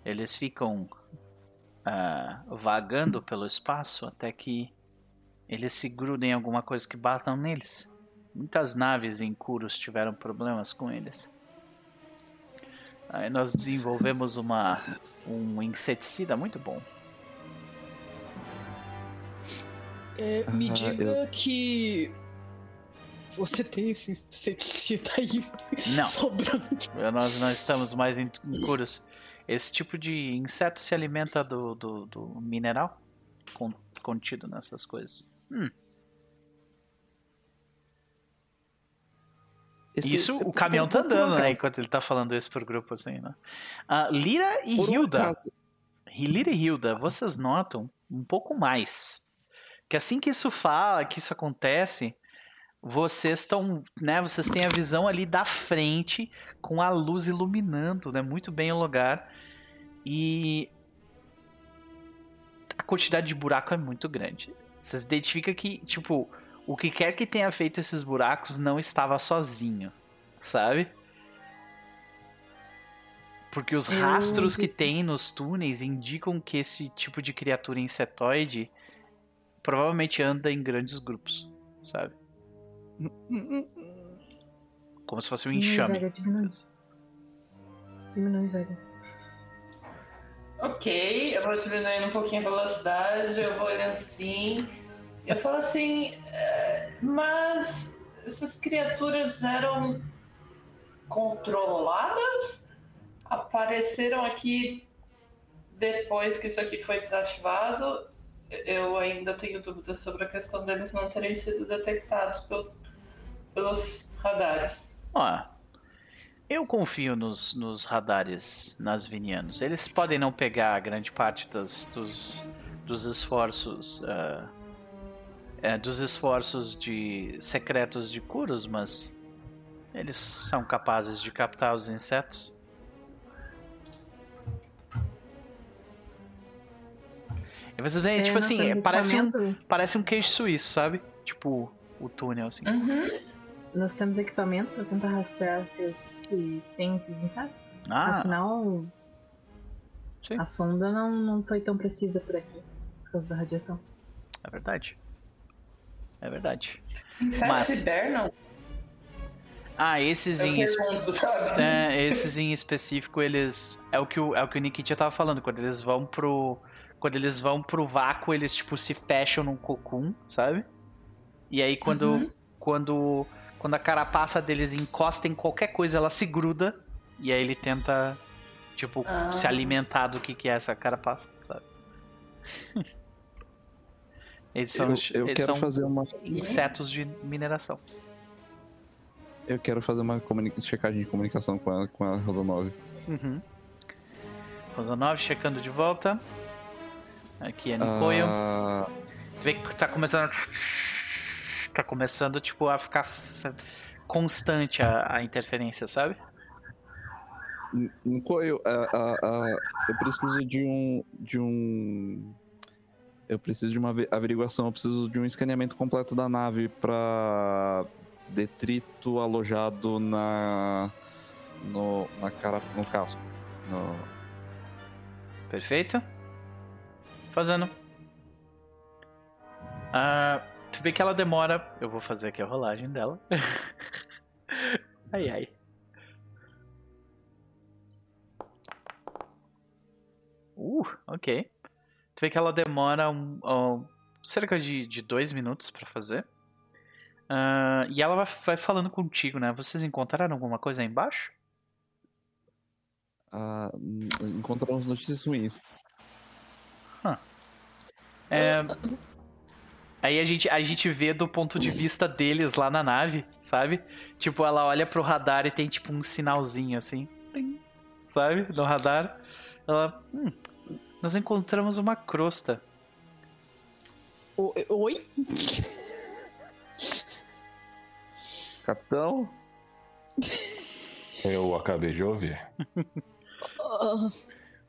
Eles ficam uh, vagando pelo espaço até que eles se grudem em alguma coisa que batam neles. Muitas naves em Kuros tiveram problemas com eles. Aí nós desenvolvemos uma, um inseticida muito bom. É, me ah, diga eu... que você tem esse inseticida aí não. sobrando. Nós não estamos mais em curas. Esse tipo de inseto se alimenta do, do, do mineral contido nessas coisas. Hum. Esse, isso, o caminhão tá andando, né? Enquanto ele tá falando isso pro grupo, assim, né? Uh, Lira e Hilda. Lira e Hilda, vocês notam um pouco mais. Que assim que isso fala, que isso acontece, vocês estão, né, vocês têm a visão ali da frente com a luz iluminando, né, muito bem o lugar. E a quantidade de buraco é muito grande. Vocês identificam que, tipo, o que quer que tenha feito esses buracos não estava sozinho, sabe? Porque os rastros que tem nos túneis indicam que esse tipo de criatura insetoide provavelmente anda em grandes grupos, sabe? Como se fosse um enxame. Diminui. Diminui, Vega. Ok, eu vou diminuindo um pouquinho a velocidade, eu vou olhando assim. Eu falo assim, é, mas essas criaturas eram controladas? Apareceram aqui depois que isso aqui foi desativado? Eu ainda tenho dúvidas sobre a questão deles não terem sido detectados pelos pelos radares. Ó, eu confio nos, nos radares nasvinianos. Eles podem não pegar grande parte das, dos, dos esforços. Uh, é, dos esforços de secretos de Kuros, mas eles são capazes de captar os insetos. E vocês veem, é, tipo assim, parece um, parece um queijo suíço, sabe? Tipo, o túnel, assim. Uhum nós temos equipamento para tentar rastrear se, se, tem esses insetos. Ah. Afinal, Sim. a sonda não, não foi tão precisa por aqui, por causa da radiação. É verdade. É verdade. Insetos Mas... hibernam? Ah, esses Eu em, pergunto, sabe? é, esses em específico, eles. É o que o, é o, que o Nikitia tava falando. Quando eles vão pro. Quando eles vão pro vácuo, eles, tipo, se fecham num cocum, sabe? E aí, quando. Uhum. Quando. Quando a carapaça deles encosta em qualquer coisa, ela se gruda. E aí ele tenta. Tipo, Ah. se alimentar do que, que é essa carapaça, sabe? Eles são, Eu, eu eles quero fazer uma. insetos de mineração. Eu quero fazer uma checagem de comunicação com a, com a Rosa 9. Uhum. Rosa 9 checando de volta. Aqui é Nicoio. Ah, Tu vê que tá começando. Tá começando, tipo, a ficar constante a, a interferência, sabe? Nicoio, ah, ah, ah, eu preciso de um. de um. Eu preciso de uma ave- averiguação, eu preciso de um escaneamento completo da nave pra detrito alojado na. no. na cara. no casco. No- Perfeito. Fazendo. Ah, tu vê que ela demora. Eu vou fazer aqui a rolagem dela. ai ai. Uh, ok. Vê que ela demora um, um- cerca de, de dois minutos pra fazer. Ah, e ela vai, vai falando contigo, né? Vocês encontraram alguma coisa aí embaixo? n- encontramos notícias ruins. É, Aí a gente, a gente vê do ponto de vista deles lá na nave, sabe? Tipo, ela olha pro radar e tem tipo um sinalzinho assim, sabe? No radar. Ela, hum, nós encontramos uma crosta. O- Oi? Capitão? Eu acabei de ouvir.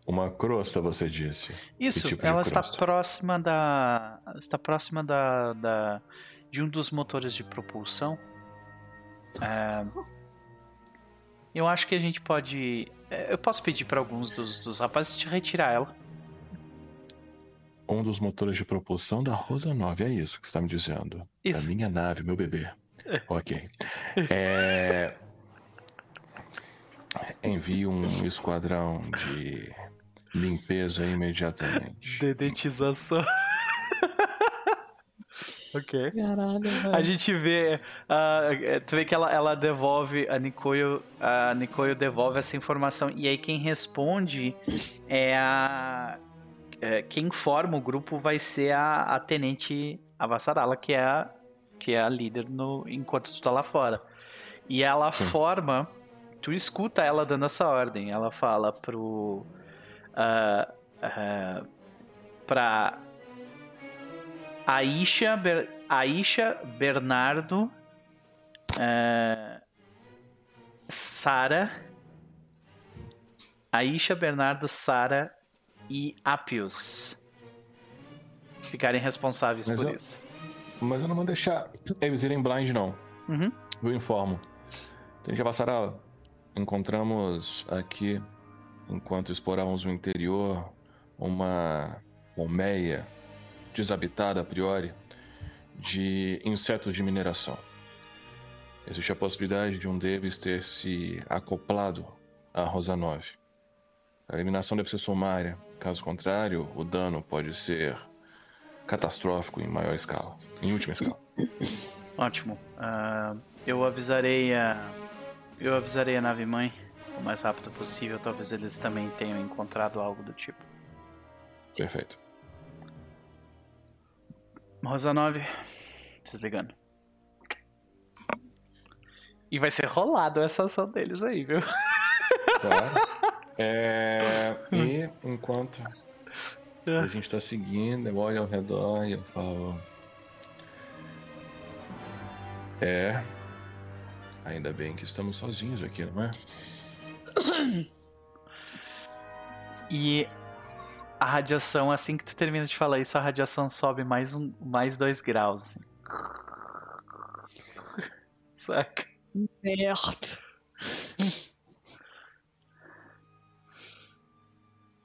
Uma crosta, você disse. Isso, tipo ela está próxima da. Está próxima da, da. de um dos motores de propulsão. É, eu acho que a gente pode. é, Eu posso pedir para alguns dos, dos rapazes te retirar ela. Um dos motores de propulsão da Rosa 9, é isso que você está me dizendo. Isso. Da minha nave, meu bebê. Ok. É... Envie um esquadrão de limpeza imediatamente. Dedetização. ok. Caralho, A gente vê. é, tu vê que ela, ela devolve. A Nicoio, a Nicoio devolve essa informação. E aí quem responde é a. é, quem forma o grupo vai ser a, a Tenente Avassarala, que é a, que é a líder no, enquanto tu tá lá fora. E ela Sim. forma. Tu escuta ela dando essa ordem. Ela fala pro. ah, ah, pra Aisha, Ber- Aisha Bernardo, é, Sara, Aisha Bernardo, Sara e Apius ficarem responsáveis Mas por eu- isso. Mas eu não vou deixar eles irem blind, não. Uhum. Eu informo. Tem já passaram. Encontramos aqui, enquanto explorávamos o interior, uma colmeia desabitada a priori de insetos de mineração. Existe a possibilidade de um deles ter se acoplado à Rosa 9. A eliminação deve ser sumária, caso contrário, o dano pode ser catastrófico em maior escala, em última escala. Ótimo. Ah, eu avisarei a. Eu avisarei a nave mãe o mais rápido possível. Talvez eles também tenham encontrado algo do tipo. Perfeito. Rosa 9, desligando. E vai ser rolado essa ação deles aí, viu? Claro. É, e enquanto a gente tá seguindo, eu olho ao redor e eu falo. É. Ainda bem que estamos sozinhos aqui, não é? E a radiação, assim que tu termina de falar isso, a radiação sobe mais um, mais dois graus. Assim. Saca? Merda.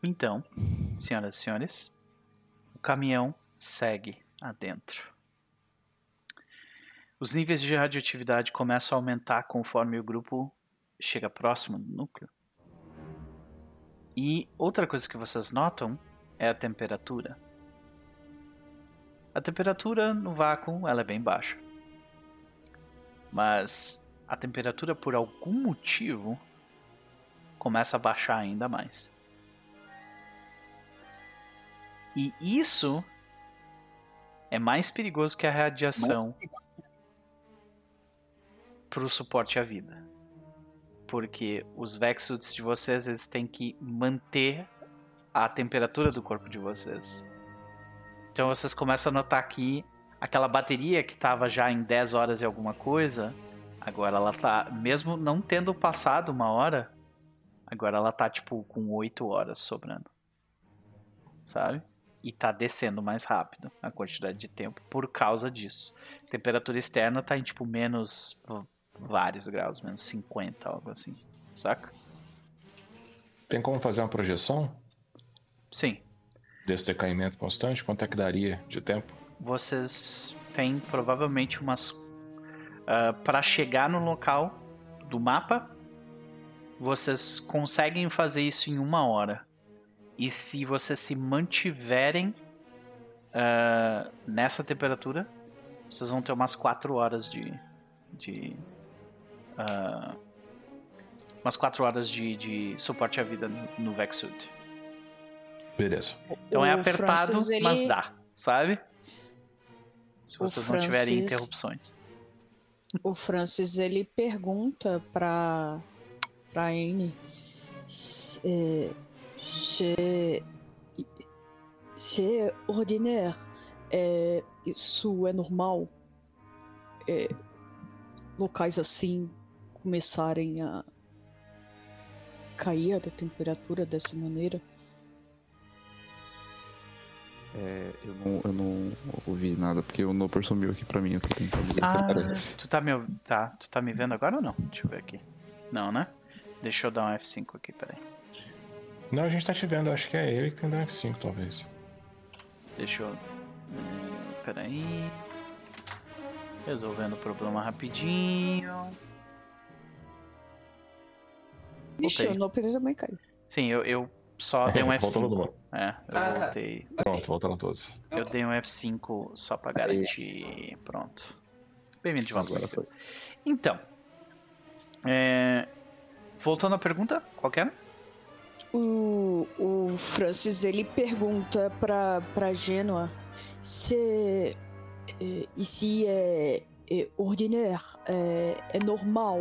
Então, senhoras e senhores, o caminhão segue adentro. Os níveis de radioatividade começam a aumentar conforme o grupo chega próximo do núcleo. E outra coisa que vocês notam é a temperatura. A temperatura no vácuo ela é bem baixa. Mas a temperatura por algum motivo começa a baixar ainda mais. E isso é mais perigoso que a radiação para o suporte à vida. Porque os Vexuits de vocês eles têm que manter a temperatura do corpo de vocês. Então vocês começam a notar que aquela bateria que estava já em 10 horas e alguma coisa, agora ela tá, mesmo não tendo passado uma hora, agora ela tá tipo com 8 horas sobrando. Sabe? E tá descendo mais rápido a quantidade de tempo por causa disso. A temperatura externa tá em tipo menos vários graus, menos 50, algo assim. Saca? Tem como fazer uma projeção? Sim. Desse decaimento constante, quanto é que daria de tempo? Vocês têm provavelmente umas. Uh, ah, para chegar no local do mapa, vocês conseguem fazer isso em uma hora. E se vocês se mantiverem uh, nessa temperatura, vocês vão ter umas 4 horas de. de uh, umas 4 horas de, de suporte à vida no, no Vexuit. Beleza. Então é apertado, Francis, ele... mas dá, sabe? Se vocês Francis... não tiverem interrupções. O Francis ele pergunta pra, pra Anne se, se, é ordinário, é, isso é normal? É, locais assim começarem a cair da temperatura dessa maneira? É, eu, não, eu não ouvi nada, porque o Noper sumiu aqui pra mim, eu tô tentando ver ah, se aparece. Tu tá, me, tá, tu tá me vendo agora ou não? Deixa eu ver aqui. Não, né? Deixa eu dar um F5 aqui, peraí. Não, a gente tá te vendo, acho que é ele que tem que dar um F5, talvez. Deixa eu. Peraí. Resolvendo o problema rapidinho. Ixi, o Noper também caiu. Sim, eu, eu só dei um F5. É, eu ah, tá. voltei. Pronto, voltaram todos. Eu dei um F5 só pra garantir. Pronto. Bem-vindo de volta. Agora Então. É... Voltando à pergunta, qual era? O, o Francis ele pergunta pra, pra Gênua se é, se é, é ordinário, é, é normal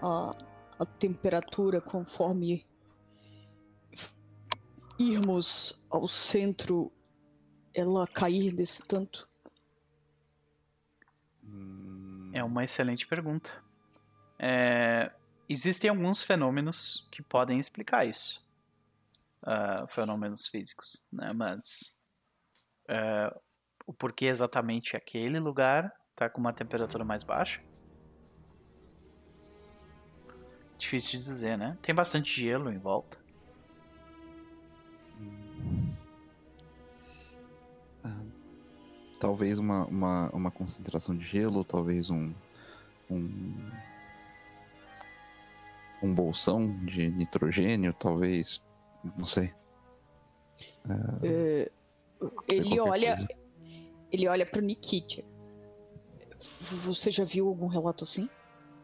a, a temperatura conforme irmos ao centro, ela cair desse tanto? É uma excelente pergunta. É, existem alguns fenômenos que podem explicar isso. Uh, fenômenos físicos, né? Mas uh, o porquê exatamente aquele lugar está com uma temperatura mais baixa? Difícil de dizer, né? Tem bastante gelo em volta. talvez uma, uma, uma concentração de gelo, talvez um, um, um bolsão de nitrogênio, talvez, não sei. É, ele olha, coisa. ele olha para o Nikita. Você já viu algum relato assim?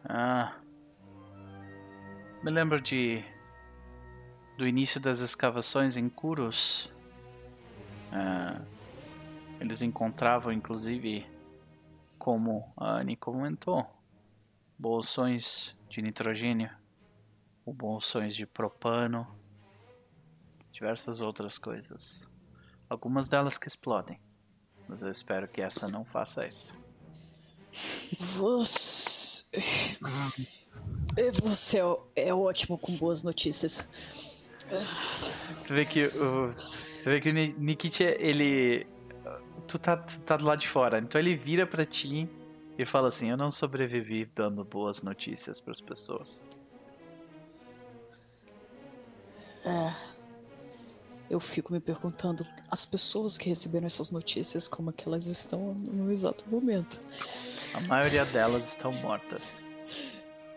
Ah, me lembro de do início das escavações em Kuros. Ah, eles encontravam, inclusive, como a Annie comentou, bolsões de nitrogênio, ou bolsões de propano, diversas outras coisas. Algumas delas que explodem, mas eu espero que essa não faça isso. Você. Você é, é ótimo com boas notícias. Tu vê que o. Tu vê que o Nikit, ele tu tá, tu tá do lado de fora. Então ele vira para ti e fala assim: Eu não sobrevivi dando boas notícias para as pessoas. É. Eu fico me perguntando, as pessoas que receberam essas notícias, como é que elas estão no exato momento. A maioria delas estão mortas.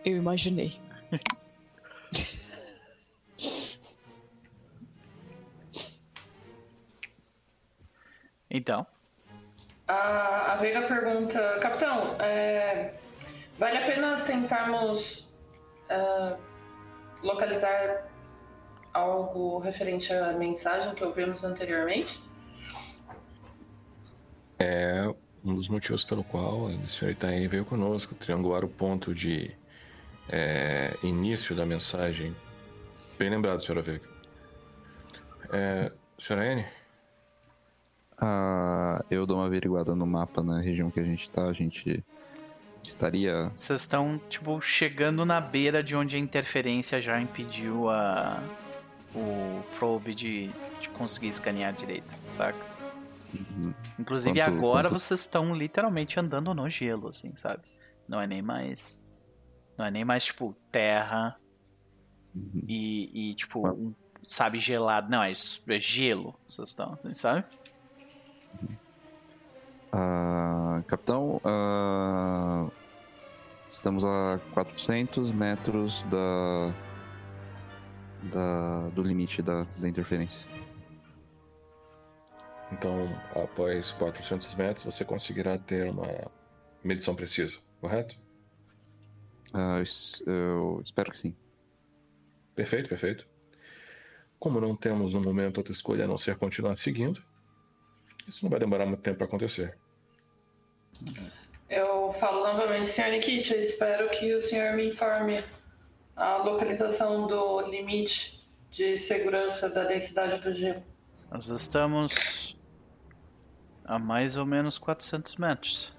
Eu imaginei. então. A, a Veiga pergunta, capitão, é, vale a pena tentarmos uh, localizar algo referente à mensagem que ouvimos anteriormente? É um dos motivos pelo qual o senhor Itaim veio conosco, triangular o ponto de é, início da mensagem. Bem lembrado, senhora Veiga. É, senhora N? Ah, eu dou uma averiguada no mapa na região que a gente tá. A gente estaria. Vocês estão, tipo, chegando na beira de onde a interferência já impediu a o probe de, de conseguir escanear direito, saca? Uhum. Inclusive quanto, agora quanto... vocês estão literalmente andando no gelo, assim, sabe? Não é nem mais. Não é nem mais, tipo, terra uhum. e, e, tipo, um, sabe, gelado. Não, é, é gelo, vocês estão, assim, sabe? Uh, capitão, uh, estamos a 400 metros da, da, do limite da, da interferência. Então, após 400 metros, você conseguirá ter uma medição precisa, correto? Uh, eu espero que sim. Perfeito, perfeito. Como não temos um momento outra escolha a não ser continuar seguindo, isso não vai demorar muito tempo para acontecer. Eu falo novamente, Sr. Nikit, espero que o senhor me informe a localização do limite de segurança da densidade do gelo. Nós estamos a mais ou menos 400 metros.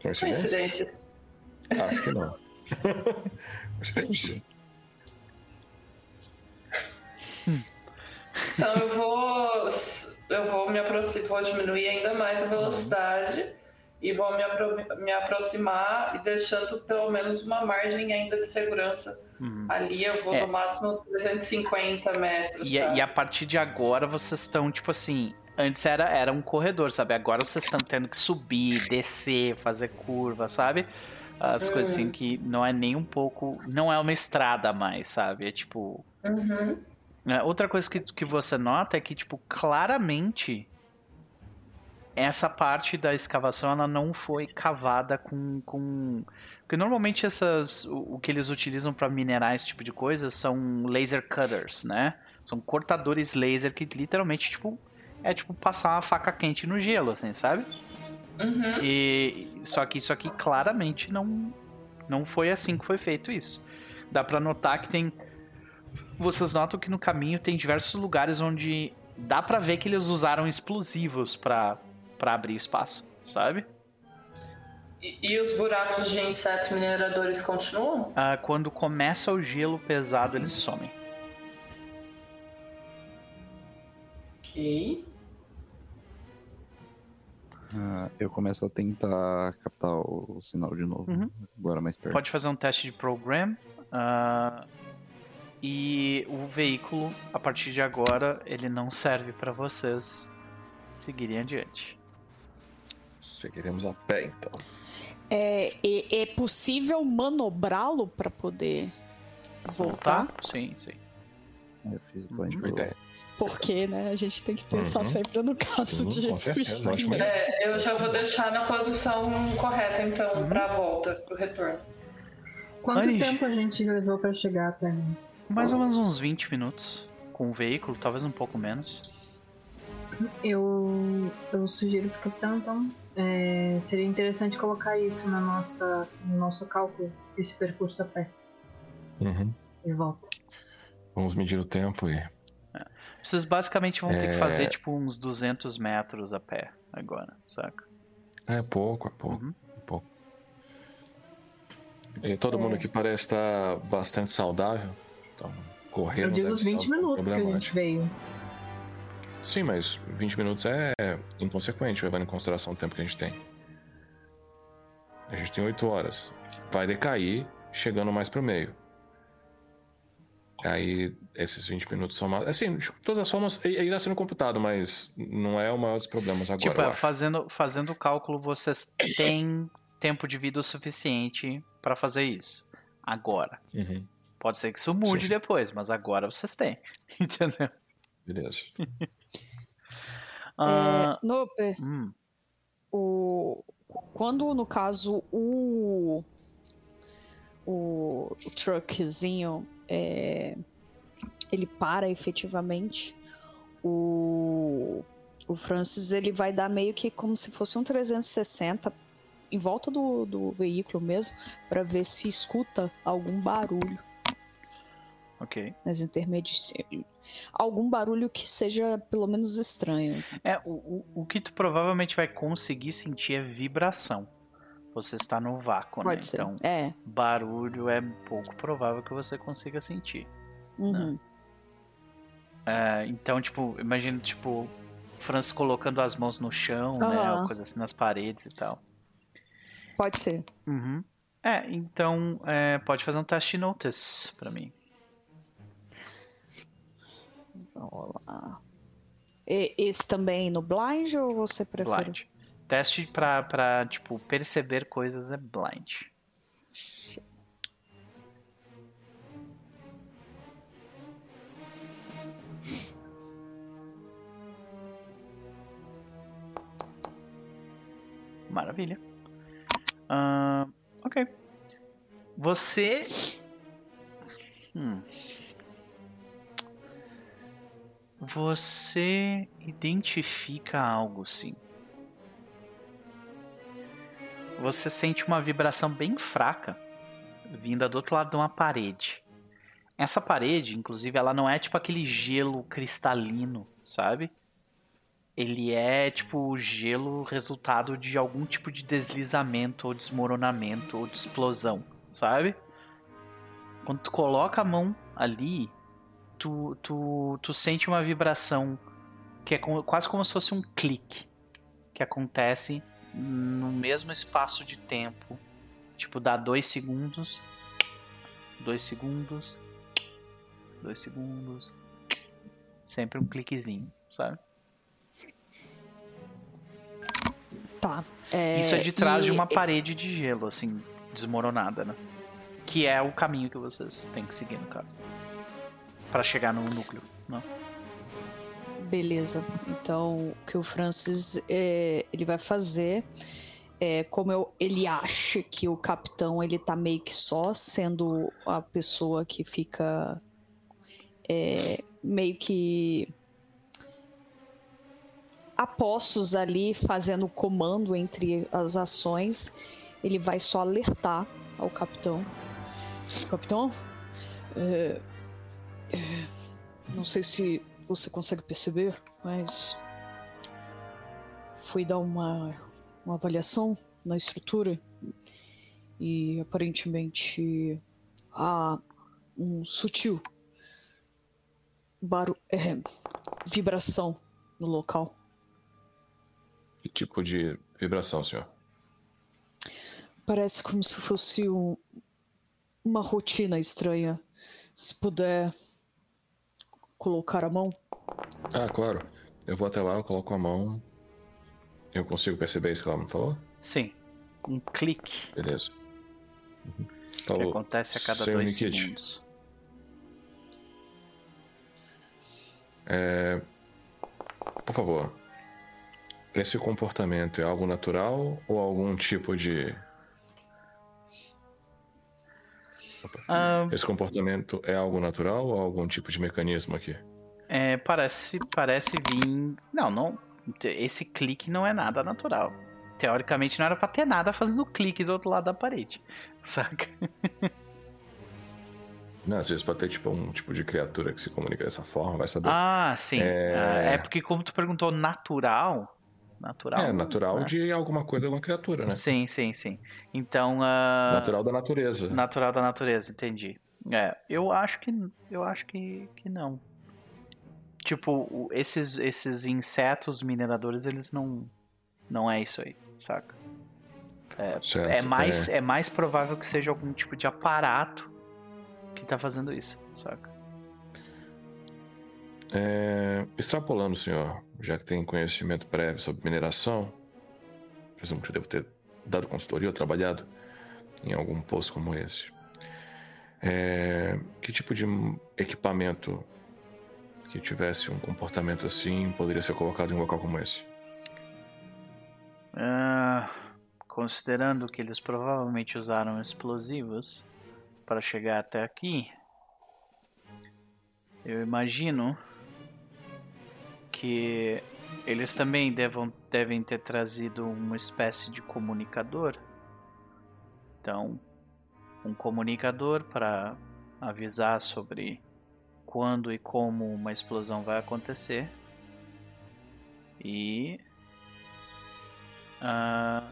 Coincidência? Coincidência. Acho que não. Coincidência. Então eu vou. Eu vou me aproximar, vou diminuir ainda mais a velocidade e vou me, apro me aproximar e deixando pelo menos uma margem ainda de segurança. Uhum. Ali eu vou é. no máximo 350 metros. E, e, a partir de agora vocês estão, tipo assim. Antes era, era um corredor, sabe? Agora vocês estão tendo que subir, descer, fazer curva, sabe? As coisas assim uhum. que não é nem um pouco. Não é uma estrada mais, sabe? É tipo. Uhum. É, outra coisa que, que você nota é que, tipo, claramente essa parte da escavação ela não foi cavada com, com... porque normalmente essas o, o que eles utilizam para minerar esse tipo de coisa são laser cutters, né? São cortadores laser que literalmente tipo é tipo passar uma faca quente no gelo, assim, sabe? Uhum. E só que isso aqui claramente não não foi assim que foi feito isso. Dá para notar que tem vocês notam que no caminho tem diversos lugares onde dá para ver que eles usaram explosivos para abrir espaço, sabe? E, e, os buracos de insetos mineradores continuam? Ah, quando começa o gelo pesado, eles somem. Ok. Ah, eu começo a tentar captar o sinal de novo. Uhum. Agora mais perto. Pode fazer um teste de program. Uh, e o veículo, a partir de agora, ele não serve para vocês seguirem adiante. Seguiremos a pé, então. É, é, é possível manobrá-lo para poder voltar? voltar? Sim, sim. Eu fiz boa ideia. Porque, né? A gente tem que pensar uhum. sempre no caso uhum, de certeza, é, Eu já vou deixar na posição correta, então, uhum. pra volta, pro retorno. Quanto tempo a gente levou para chegar até mim? Mais ou menos uns 20 minutos com o veículo, talvez um pouco menos. Eu, eu sugiro pro capitão, então, é, seria interessante colocar isso na nossa, no nosso cálculo, esse percurso a pé. Uhum. E volta. Vamos medir o tempo e. É. Vocês basicamente vão é... ter que fazer é. tipo uns 200 metros a pé agora, saca? É pouco, é pouco. Uhum. É pouco. E todo mundo aqui parece estar bastante saudável. Então, correr Eu digo os 20 minutos que a gente veio. Sim, mas 20 minutos é inconsequente, levando em consideração o tempo que a gente tem. A gente tem 8 horas. Vai decair chegando mais pro meio. Aí esses 20 minutos somados. Assim, todas as formas ainda sendo computado, mas não é o maior dos problemas agora. Tipo, é, fazendo, fazendo o cálculo, vocês têm tempo de vida o suficiente para fazer isso. Agora. Uhum. Pode ser que isso mude Sim. depois, mas agora vocês têm. Entendeu? Beleza. é, Noper, hum. o, quando no caso o, o, o truckzinho é, ele para efetivamente, o, o Francis ele vai dar meio que como se fosse um 360 em volta do, do veículo mesmo, para ver se escuta algum barulho. Ok. Nas intermedias. Algum barulho que seja pelo menos estranho. É, o, o, o que tu provavelmente vai conseguir sentir é vibração você está no vácuo, Pode né? Ser. Então, é. barulho é pouco provável que você consiga sentir. Uhum. Né? É, então, tipo, imagina, tipo, Francis colocando as mãos no chão, uhum. né? Coisa assim nas paredes e tal. Pode ser. Uhum. É, então, é, pode fazer um teste notice pra mim. Vamos lá. E, esse também no blind ou você prefere? Blind. Teste pra, pra, tipo, perceber coisas é blind. Maravilha. Uh, ok. Você. Hum. Você identifica algo, sim você sente uma vibração bem fraca vinda do outro lado de uma parede. Essa parede, inclusive, ela não é tipo aquele gelo cristalino, sabe? Ele é tipo gelo resultado de algum tipo de deslizamento ou desmoronamento ou de explosão, sabe? Quando tu coloca a mão ali, tu, tu, tu sente uma vibração que é como, quase como se fosse um clique que acontece no mesmo espaço de tempo. Tipo, dá dois segundos, dois segundos, dois segundos. Sempre um cliquezinho, sabe? Tá. É, Isso é de trás e... de uma parede de gelo, assim, desmoronada, né? Que é o caminho que vocês têm que seguir, no caso. Para chegar no núcleo, né? Beleza. Então, o que o Francis é, ele vai fazer é como eu, ele acha que o capitão ele tá meio que só sendo a pessoa que fica é, meio que apostos ali fazendo o comando entre as ações, ele vai só alertar ao capitão. Capitão, é, não sei se você consegue perceber, mas fui dar uma, uma avaliação na estrutura e aparentemente há um sutil barulho, é, vibração no local. Que tipo de vibração, senhor? Parece como se fosse um, uma rotina estranha. Se puder colocar a mão? Ah, claro. Eu vou até lá, eu coloco a mão. Eu consigo perceber isso que ela me falou? Sim. Um clique. Beleza. Uhum. Então, que acontece a cada dois segundos. É... Por favor. Esse comportamento é algo natural ou algum tipo de Ah, Esse comportamento é algo natural ou algum tipo de mecanismo aqui? É, parece, parece vir. Não, não. Esse clique não é nada natural. Teoricamente não era pra ter nada fazendo clique do outro lado da parede. Saca? Não, às vezes pode ter tipo um tipo de criatura que se comunica dessa forma, vai saber. Ah, sim. É, é porque como tu perguntou natural, Natural. É, natural né? de alguma coisa, alguma criatura, né? Sim, sim, sim. Então. Uh... Natural da natureza. Natural da natureza, entendi. É, eu acho que. Eu acho que, que não. Tipo, esses, esses insetos mineradores, eles não. Não é isso aí, saca? É, certo, é mais, é. é mais provável que seja algum tipo de aparato que tá fazendo isso, saca? É, extrapolando, senhor, já que tem conhecimento prévio sobre mineração, presumo que eu devo ter dado consultoria ou trabalhado em algum posto como esse. É, que tipo de equipamento que tivesse um comportamento assim poderia ser colocado em um local como esse? Uh, considerando que eles provavelmente usaram explosivos para chegar até aqui, eu imagino que eles também devam, devem ter trazido uma espécie de comunicador. Então, um comunicador para avisar sobre quando e como uma explosão vai acontecer. E. Uh,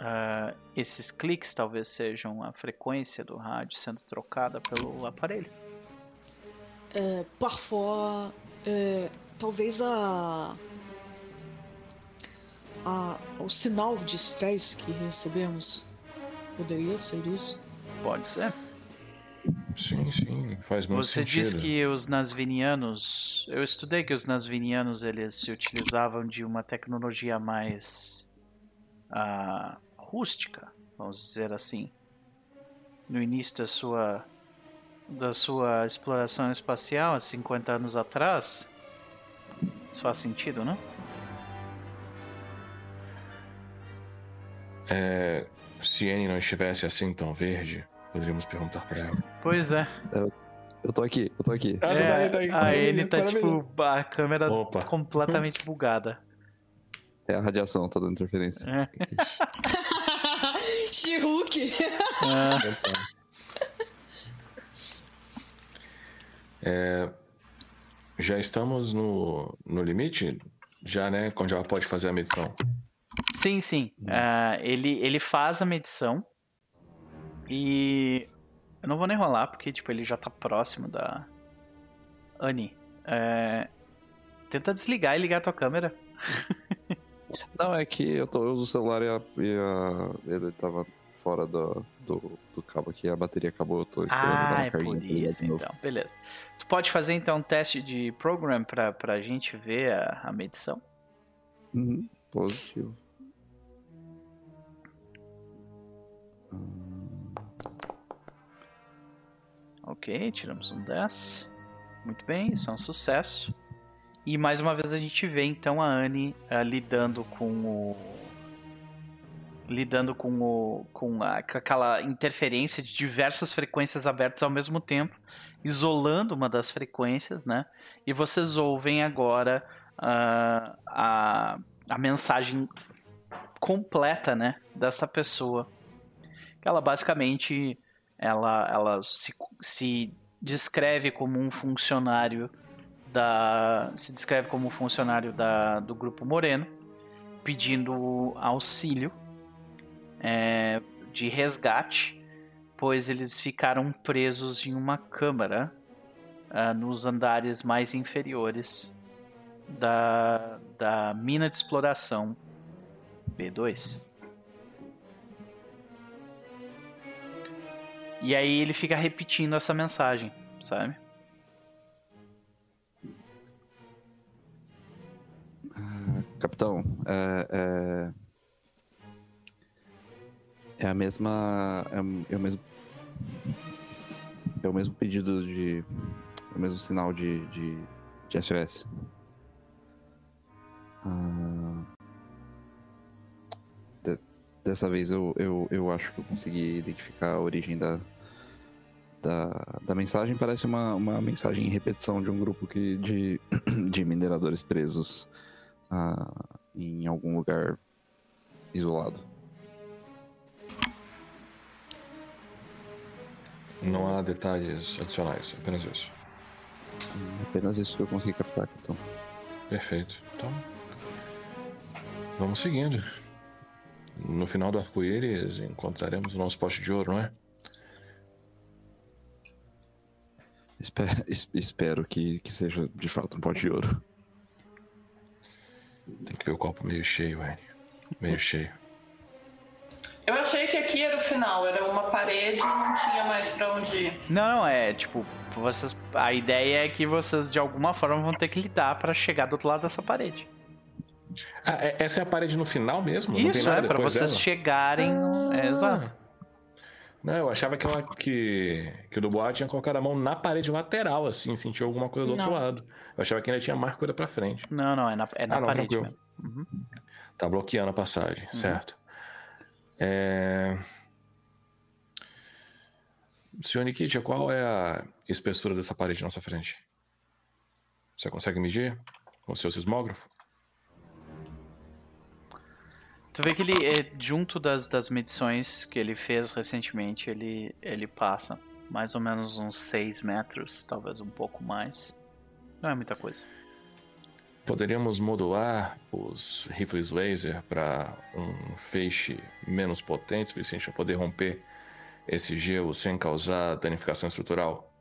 uh, esses cliques talvez sejam a frequência do rádio sendo trocada pelo aparelho. É, parfois, é, talvez a, a o sinal de estresse que recebemos poderia ser isso. Pode ser. Sim, sim, faz muito Você sentido. Você diz que os Nasvinianos, eu estudei que os Nasvinianos eles se utilizavam de uma tecnologia mais uh, rústica, vamos dizer assim, no início da sua da sua exploração espacial há 50 anos atrás. Isso faz sentido, não? É, se Annie não estivesse assim tão verde, poderíamos perguntar para ela. Pois é. Eu, eu tô aqui, eu tô aqui. Ah, é, tá. A Annie tá tipo, a câmera Opa. completamente bugada. É a radiação, tá dando interferência. É. She-Hulk! É. É, já estamos no, no limite? Já, né? Quando já pode fazer a medição? Sim, sim. Uh, ele, ele faz a medição e eu não vou nem rolar porque tipo ele já tá próximo da Annie. É... Tenta desligar e ligar a tua câmera. não, é que eu, tô, eu uso o celular e, a, e a, ele tava fora do, do, do, cabo aqui, a bateria acabou, eu tô esperando ah, dar uma é por isso, então, beleza. Tu pode fazer então um teste de program pra, pra gente ver a, a medição? Uhum, positivo. Ok, tiramos um 10. Muito bem, isso é um sucesso. E mais uma vez a gente vê então a Anne uh, lidando com o lidando com, o, com, a, com aquela interferência de diversas frequências abertas ao mesmo tempo, isolando uma das frequências, né? E vocês ouvem agora uh, a, a mensagem completa, né, dessa pessoa. Ela basicamente ela, ela se, se descreve como um funcionário da se descreve como um funcionário da, do grupo Moreno pedindo auxílio é, de resgate, pois eles ficaram presos em uma câmara uh, nos andares mais inferiores da, da mina de exploração B2. E aí ele fica repetindo essa mensagem, sabe? Ah, capitão, é, é, é a mesma. É, é, o mesmo. É o mesmo pedido de. É o mesmo sinal de, de, de SOS. Ah, de, dessa vez eu, eu, eu acho que eu consegui identificar a origem da, da, da mensagem. Parece uma, uma mensagem em repetição de um grupo que, de, de mineradores presos ah, em algum lugar isolado. Não há detalhes adicionais, apenas isso. Apenas isso que eu consegui captar, então. Perfeito. Então, vamos seguindo. No final do arco-íris encontraremos o nosso poste de ouro, não é? Espero, espero que, que seja de fato um pote de ouro. Tem que ver o copo meio cheio, Annie. Meio cheio. Eu achei que aqui era o final, era uma parede e não tinha mais para onde ir. Não, não, é tipo, vocês, a ideia é que vocês de alguma forma vão ter que lidar para chegar do outro lado dessa parede. Ah, é, essa é a parede no final mesmo? Isso, é, para vocês dela? chegarem. Ah. É, exato. Não, eu achava que, ela, que, que o Dubois tinha colocado a mão na parede lateral, assim, sentiu alguma coisa do não. outro lado. Eu achava que ainda tinha mais coisa pra frente. Não, não, é na, é na ah, não, parede mesmo. Uhum. Tá bloqueando a passagem, uhum. certo. É... Senhor Nikitia, qual é a espessura dessa parede na nossa frente? Você consegue medir com o seu sismógrafo? Tu vê que ele, é, junto das, das medições que ele fez recentemente, ele, ele passa mais ou menos uns 6 metros, talvez um pouco mais. Não é muita coisa. Poderíamos modular os rifles laser para um feixe menos potente, suficiente para poder romper esse gelo sem causar danificação estrutural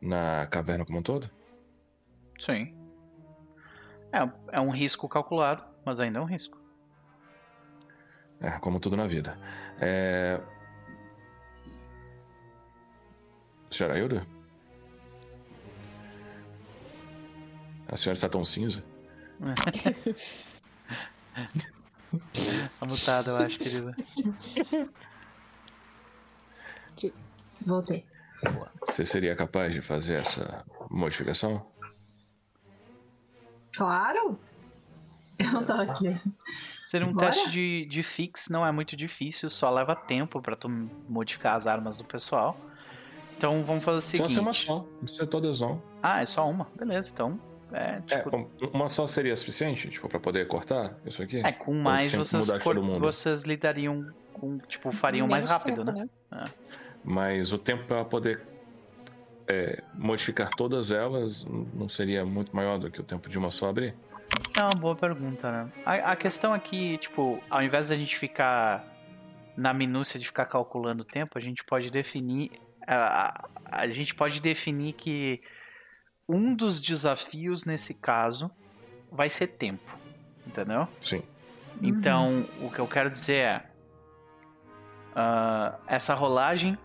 na caverna como um todo? Sim. É, é um risco calculado, mas ainda é um risco. É, como tudo na vida. É... Senhora Hilda? A senhora está tão cinza? Tá mutada, eu acho, querida. Voltei. Você seria capaz de fazer essa modificação? Claro! Eu não tô aqui. Ser um Bora? teste de, de fix não é muito difícil, só leva tempo para tu modificar as armas do pessoal. Então vamos fazer o seguinte. Só ser uma só, não precisa todas não. Ah, é só uma? Beleza, então. É, tipo... é, uma só seria suficiente, tipo, para poder cortar isso aqui? É, com mais vocês, for, vocês lidariam com, tipo, fariam mais rápido, tempo, né? né? É. Mas o tempo para poder é, modificar todas elas não seria muito maior do que o tempo de uma só abrir? É uma boa pergunta, né? A, a questão aqui, tipo, ao invés da gente ficar na minúcia de ficar calculando o tempo, a gente pode definir. A, a, a gente pode definir que um dos desafios nesse caso vai ser tempo. Entendeu? Sim. Então, uhum. o que eu quero dizer é. Uh, essa rolagem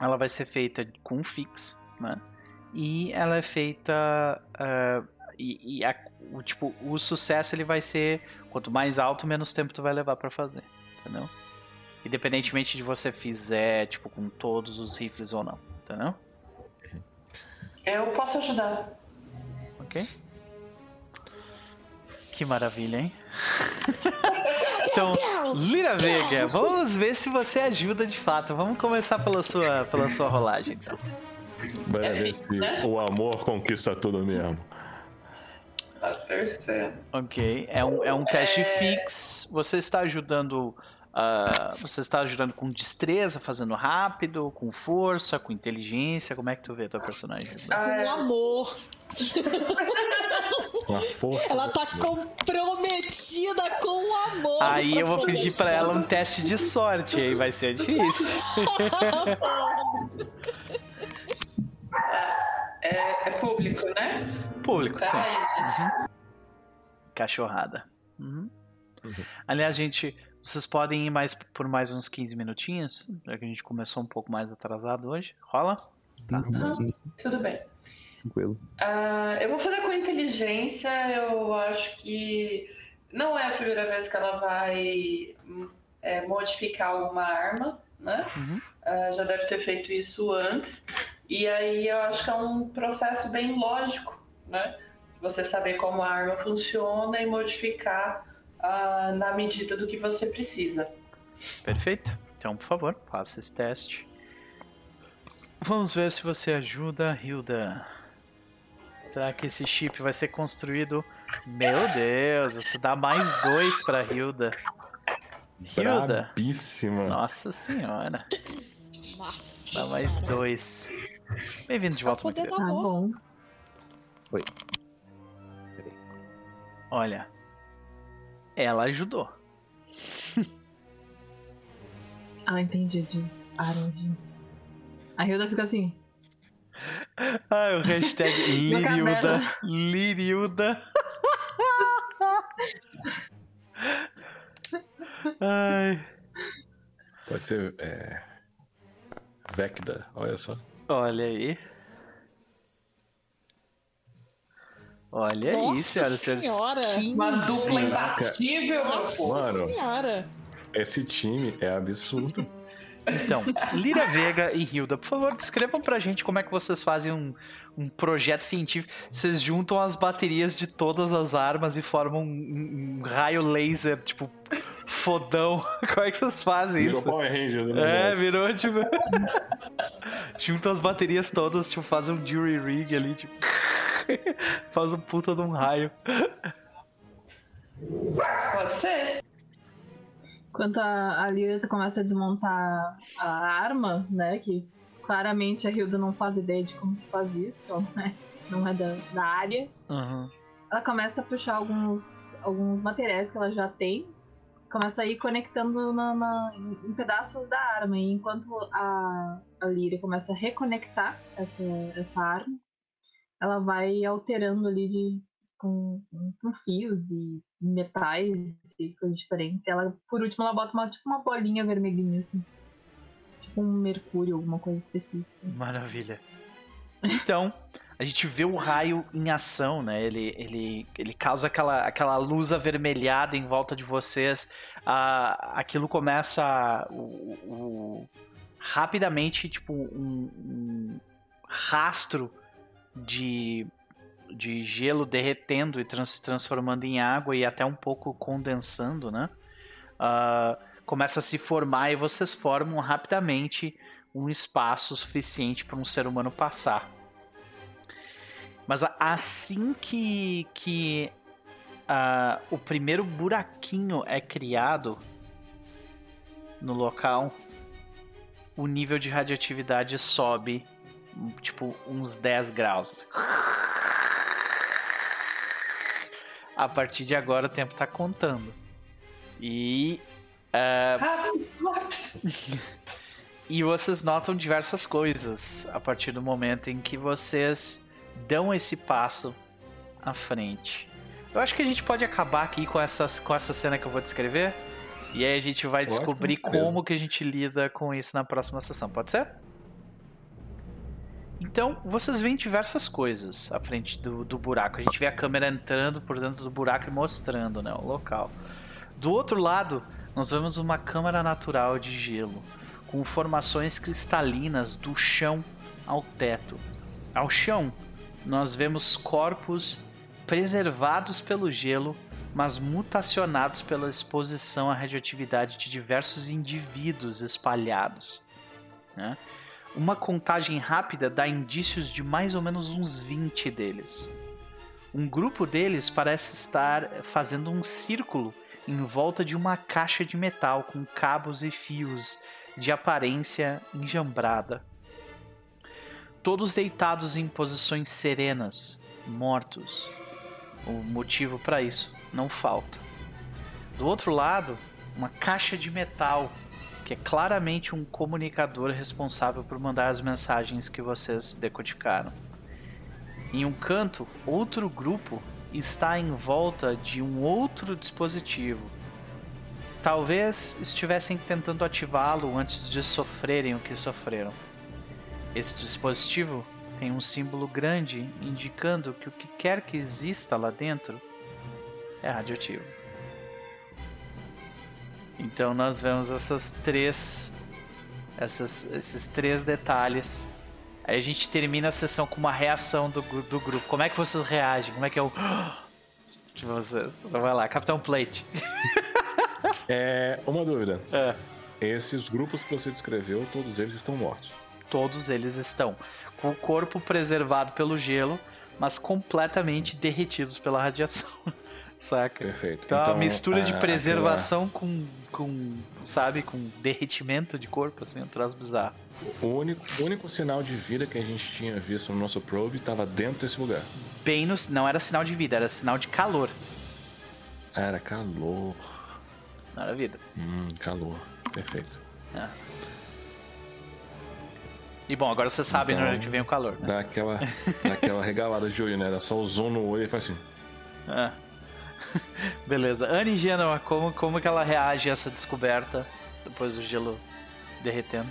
ela vai ser feita com um fix, né? E ela é feita uh, e, e a, o, tipo, o sucesso ele vai ser quanto mais alto, menos tempo tu vai levar para fazer, entendeu? Independentemente de você fizer, tipo, com todos os rifles ou não, entendeu? Eu posso ajudar. Ok. Que maravilha, hein? então, Lira Vega, vamos ver se você ajuda de fato. Vamos começar pela sua, pela sua rolagem, então. Bora é ver se né? o amor conquista tudo mesmo. A terceira. Ok. É um, é um teste é... fix. Você está ajudando. Uh, você está ajudando com destreza, fazendo rápido, com força, com inteligência. Como é que tu vê a tua personagem? Com amor. Com a força. Ela tá comprometida com o amor. Aí eu vou pedir para ela um teste de sorte, aí vai ser difícil. é, é público, né? Público, tá sim. Uhum. Cachorrada. Uhum. Uhum. Aliás, gente, vocês podem ir mais por mais uns 15 minutinhos, já que a gente começou um pouco mais atrasado hoje. Rola? Tá. Uhum. Tudo bem. Tranquilo. Uh, eu vou fazer com inteligência, eu acho que não é a primeira vez que ela vai é, modificar alguma arma, né? Uhum. Uh, já deve ter feito isso antes. E aí eu acho que é um processo bem lógico né? Você saber como a arma funciona e modificar uh, na medida do que você precisa. Perfeito. Então, por favor, faça esse teste. Vamos ver se você ajuda, Hilda. Será que esse chip vai ser construído? Meu Deus, você dá mais dois pra Hilda. Hilda. Brabíssima. Nossa senhora. Nossa dá mais dois. Bem-vindo de volta, meu Tá bom. Oi. Peraí. Olha, ela ajudou. ah, entendi. De aranzinho. A Hilda fica assim. Ah, o hashtag Lirilda. Lirilda. Ai. Pode ser. É... Vecda, olha só. Olha aí. Olha Nossa aí, senhora. senhora. Uma dupla imbatível, Mano, senhora. esse time é absurdo. Então, Lira Vega e Hilda, por favor, descrevam pra gente como é que vocês fazem um, um projeto científico. Vocês juntam as baterias de todas as armas e formam um, um raio laser, tipo, fodão. Como é que vocês fazem virou isso? Power Rangers, né? É, virou, tipo. Juntam as baterias todas, tipo, fazem um jury rig ali, tipo. Faz um puta de um raio. Pode ser. Quando a, a Lyra começa a desmontar a arma, né? Que claramente a Hilda não faz ideia de como se faz isso, né? Não é da, da área. Uhum. Ela começa a puxar alguns, alguns materiais que ela já tem. Começa a ir conectando na, na em pedaços da arma. E enquanto a, a Lyra começa a reconectar essa, essa arma, ela vai alterando ali de, com, com fios e metais e coisas diferentes. Ela, por último, ela bota uma, tipo uma bolinha vermelhinha, assim. Tipo um mercúrio, alguma coisa específica. Maravilha. Então, a gente vê o raio em ação, né? Ele, ele, ele causa aquela, aquela luz avermelhada em volta de vocês. Ah, aquilo começa o, o, rapidamente, tipo, um, um rastro de, de gelo derretendo e trans, transformando em água e até um pouco condensando, né? Uh, começa a se formar e vocês formam rapidamente um espaço suficiente para um ser humano passar. Mas assim que, que uh, o primeiro buraquinho é criado no local, o nível de radioatividade sobe tipo uns 10 graus. A partir de agora o tempo tá contando. E. Uh... e vocês notam diversas coisas a partir do momento em que vocês dão esse passo à frente. Eu acho que a gente pode acabar aqui com, essas, com essa cena que eu vou descrever. E aí a gente vai descobrir como que a gente lida com isso na próxima sessão. Pode ser? Então, vocês veem diversas coisas à frente do, do buraco. A gente vê a câmera entrando por dentro do buraco e mostrando né, o local. Do outro lado, nós vemos uma câmara natural de gelo, com formações cristalinas do chão ao teto. Ao chão, nós vemos corpos preservados pelo gelo, mas mutacionados pela exposição à radioatividade de diversos indivíduos espalhados. Né? Uma contagem rápida dá indícios de mais ou menos uns 20 deles. Um grupo deles parece estar fazendo um círculo em volta de uma caixa de metal com cabos e fios de aparência enjambrada. Todos deitados em posições serenas, mortos. O motivo para isso não falta. Do outro lado, uma caixa de metal que é claramente um comunicador responsável por mandar as mensagens que vocês decodificaram. Em um canto, outro grupo está em volta de um outro dispositivo. Talvez estivessem tentando ativá-lo antes de sofrerem o que sofreram. Esse dispositivo tem um símbolo grande indicando que o que quer que exista lá dentro é radioativo. Então nós vemos essas três, essas, esses três detalhes. Aí a gente termina a sessão com uma reação do, do grupo. Como é que vocês reagem? Como é que é o de vocês? Então vai lá, Capitão Plate. é uma dúvida. É. Esses grupos que você descreveu, todos eles estão mortos? Todos eles estão com o corpo preservado pelo gelo, mas completamente derretidos pela radiação. Saca? Perfeito. Então, então a mistura de preservação aquela... com, com, sabe, com derretimento de corpo, assim, um troço bizarro. O único, o único sinal de vida que a gente tinha visto no nosso probe estava dentro desse lugar. Bem no, não era sinal de vida, era sinal de calor. Era calor. Não era vida. Hum, calor. Perfeito. É. E bom, agora você sabe então, na hora que vem o calor. Né? Dá aquela, dá aquela regalada de olho, né? Dá só o zoom no olho e faz assim. É. Beleza. Anne Genoa, como, como que ela reage a essa descoberta depois do gelo derretendo.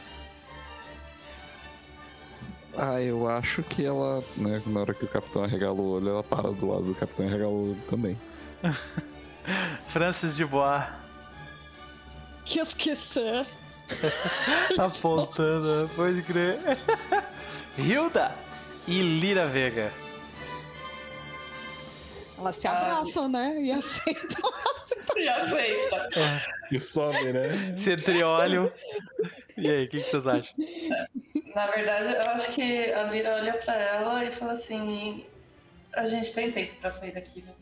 Ah, eu acho que ela, né, na hora que o capitão arregala o olho, ela para do lado do capitão e arregala o olho também. Francis de Bois. Que esquecer. Apontando, pode crer. Hilda e Lira Vega. Elas se abraçam, né? E aceitam. E aceita. É. E some, né? Se entreolham. E aí, o que, que, vocês acham? Na verdade, eu acho que a Lira olha pra ela e fala assim: A gente tem tempo pra sair daqui, viu?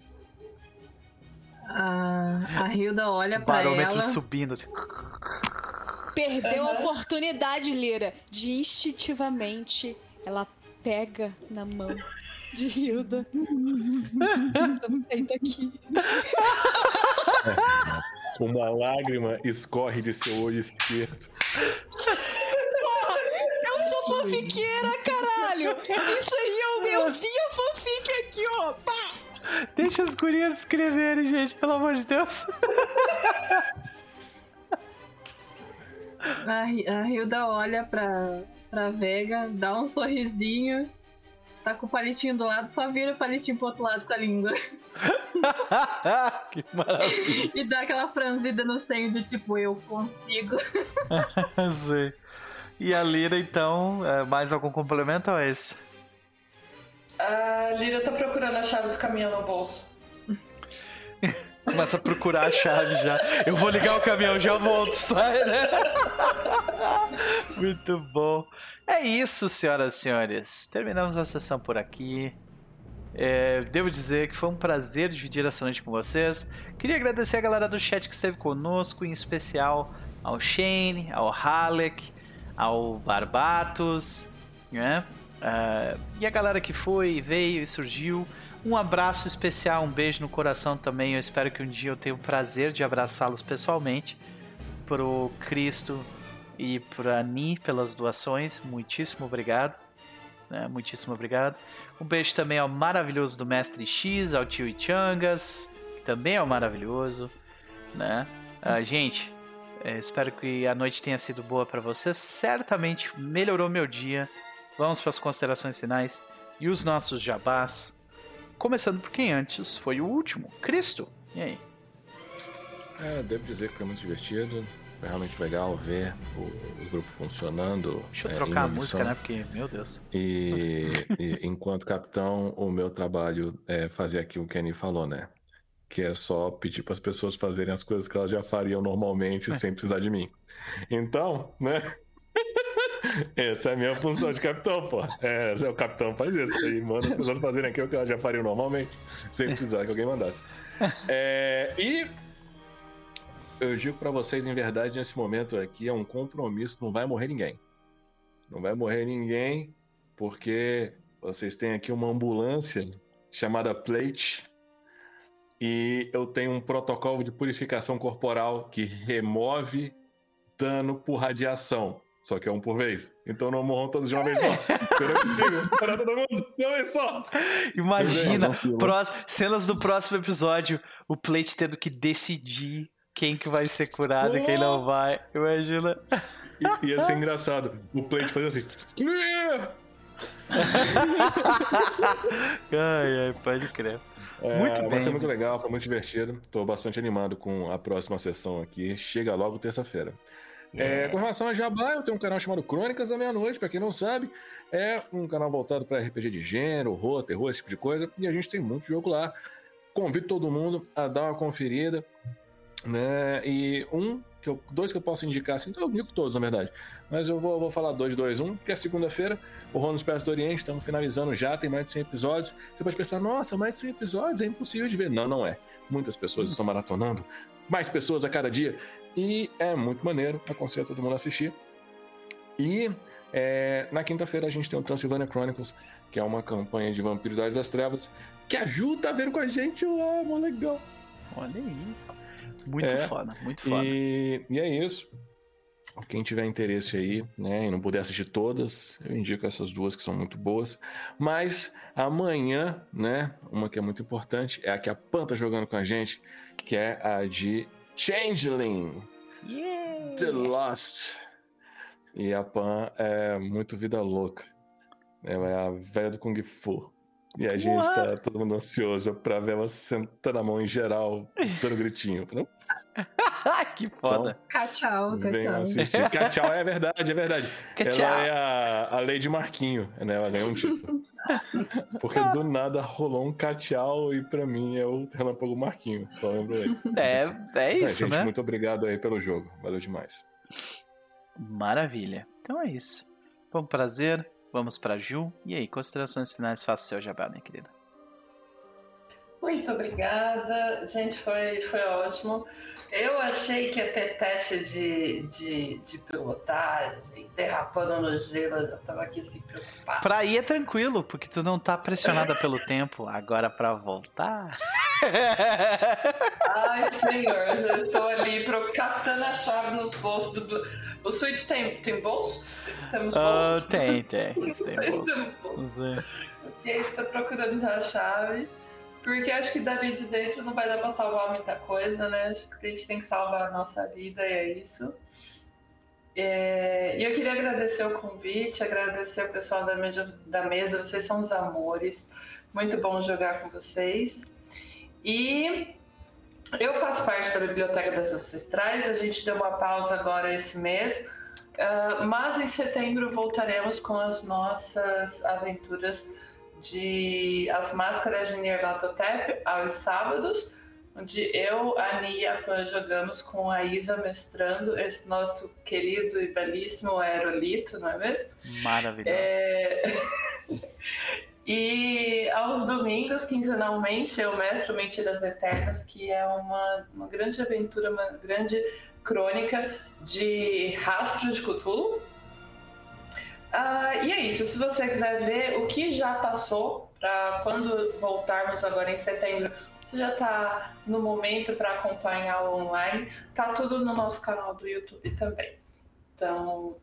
A, a Hilda olha pra ela. Barômetro subindo assim. Perdeu uhum. a oportunidade, Lira, de instintivamente ela pega na mão de Hilda. Precisamos sair daqui. É. Uma lágrima escorre de seu olho esquerdo. Porra, eu sou fanfiqueira, caralho! Isso aí eu, eu vi a fanfic aqui, ó! Pá! Deixa as gurias escreverem, gente, pelo amor de Deus. A, a Hilda olha pra, pra Vega, dá um sorrisinho, tá com o palitinho do lado, só vira o palitinho pro outro lado com a língua. que maravilha. E dá aquela franzida no seio de tipo, eu consigo. Sei. E a Lira, então, é mais algum complemento ou é esse? A Lira tá procurando a chave do caminhão no bolso. Começa a procurar a chave já. Eu vou ligar o caminhão, já volto, sai, né? Muito bom. É isso, senhoras e senhores. Terminamos a sessão por aqui. É, devo dizer que foi um prazer dividir essa noite com vocês. Queria agradecer a galera do chat que esteve conosco, em especial ao Shane, ao Halleck, ao Barbatos, né? Uh, e a galera que foi, veio e surgiu. Um abraço especial, um beijo no coração também. Eu espero que um dia eu tenha o prazer de abraçá-los pessoalmente. Pro Cristo e pra Ni pelas doações. Muitíssimo obrigado. Né? Muitíssimo obrigado. Um beijo também ao maravilhoso do Mestre X, ao tio Ichangas, que também é o maravilhoso. Né? Uh, gente, é, espero que a noite tenha sido boa para vocês. Certamente melhorou meu dia. Vamos para as considerações finais e os nossos jabás. Começando por quem antes foi o último, Cristo. E aí? É, devo dizer que foi muito divertido. Foi realmente legal ver o, o grupo funcionando. Deixa eu é, trocar a música, né? Porque, meu Deus. E, e, enquanto capitão, o meu trabalho é fazer aquilo que a Annie falou, né? Que é só pedir para as pessoas fazerem as coisas que elas já fariam normalmente sem precisar de mim. Então, né? Essa é a minha função de capitão, pô. É, o capitão faz isso. Aí manda as pessoas fazerem aquilo que elas já fariam normalmente, sem precisar que alguém mandasse. É, e eu digo para vocês, em verdade, nesse momento aqui é um compromisso, não vai morrer ninguém. Não vai morrer ninguém, porque vocês têm aqui uma ambulância chamada Plate. E eu tenho um protocolo de purificação corporal que remove dano por radiação. Só que é um por vez. Então não morram todos de uma vez só. Não é possível. Para todo mundo de uma vez só. Imagina, próximo, cenas do próximo episódio, o Plate tendo que decidir quem que vai ser curado e quem não vai. Imagina. I, ia ser engraçado. O Plate fazer assim. ai, ai, pode crer. É, muito bem. Vai ser muito legal, foi muito divertido. Tô bastante animado com a próxima sessão aqui. Chega logo terça-feira. É. É, com relação a Jabá, eu tenho um canal chamado Crônicas da Meia-Noite, para quem não sabe. É um canal voltado para RPG de gênero, horror, terror, esse tipo de coisa. E a gente tem muito jogo lá. Convido todo mundo a dar uma conferida. Né? E um, que eu, dois que eu posso indicar, assim, então eu indico todos, na verdade. Mas eu vou, vou falar dois, dois, um, que é segunda-feira, o Rono Expresso do Oriente, estamos finalizando já, tem mais de 100 episódios. Você pode pensar, nossa, mais de 100 episódios, é impossível de ver. Não, não é. Muitas pessoas estão maratonando, mais pessoas a cada dia. E é muito maneiro, aconselho todo mundo a assistir. E é, na quinta-feira a gente tem o Transylvania Chronicles, que é uma campanha de Vampiridade das Trevas, que ajuda a ver com a gente lá, mó legal. Olha aí. Muito é, foda, muito foda. E, e é isso. Quem tiver interesse aí, né, e não puder assistir todas, eu indico essas duas que são muito boas. Mas amanhã, né, uma que é muito importante é a que a Pan tá jogando com a gente, que é a de Changeling. Yeah. The Lost. E a Pan é muito vida louca. Ela é a velha do Kung Fu. E a gente What? tá todo mundo ansioso pra ver ela sentando a mão em geral, dando gritinho. que foda. Então, Cachau, assistir. Cachau é verdade, é verdade. Cachau. Ela é a, a Lady Marquinho, né? Ela ganhou um título. Porque do nada rolou um cachau e pra mim é o Relâmpago Marquinho. Só lembro aí. É, é isso, é, gente, né? Muito obrigado aí pelo jogo. Valeu demais. Maravilha. Então é isso. Foi um prazer. Vamos para Ju. E aí, considerações finais, faça o seu jabá, minha querida. Muito obrigada. Gente, foi, foi ótimo. Eu achei que ia ter teste de, de, de pilotagem, derrapando no gelo, eu já tava aqui assim preocupado. Pra ir é tranquilo, porque tu não tá pressionada pelo tempo. Agora pra voltar. Ai, senhor, eu já estou ali caçando a chave nos bolsos do. O Switch tem, tem bolso? Temos bolsos? Uh, tem, tem. tem bolso. Temos bolso. E aí, tá procurando já a chave. Porque acho que dali de dentro não vai dar pra salvar muita coisa, né? Acho que a gente tem que salvar a nossa vida e é isso. É, e eu queria agradecer o convite, agradecer o pessoal da mesa, da mesa, vocês são os amores. Muito bom jogar com vocês. E eu faço parte da Biblioteca das Ancestrais, a gente deu uma pausa agora esse mês, uh, mas em setembro voltaremos com as nossas aventuras de As Máscaras de Nyarlathotep aos sábados, onde eu, a Nia e a Pan jogamos com a Isa mestrando esse nosso querido e belíssimo aerolito, não é mesmo? Maravilhoso. É... e aos domingos, quinzenalmente, eu mestro Mentiras Eternas, que é uma, uma grande aventura, uma grande crônica de rastro de Cthulhu, Uh, e é isso. Se você quiser ver o que já passou, para quando voltarmos agora em setembro, você já está no momento para acompanhar online. Tá tudo no nosso canal do YouTube também. Então,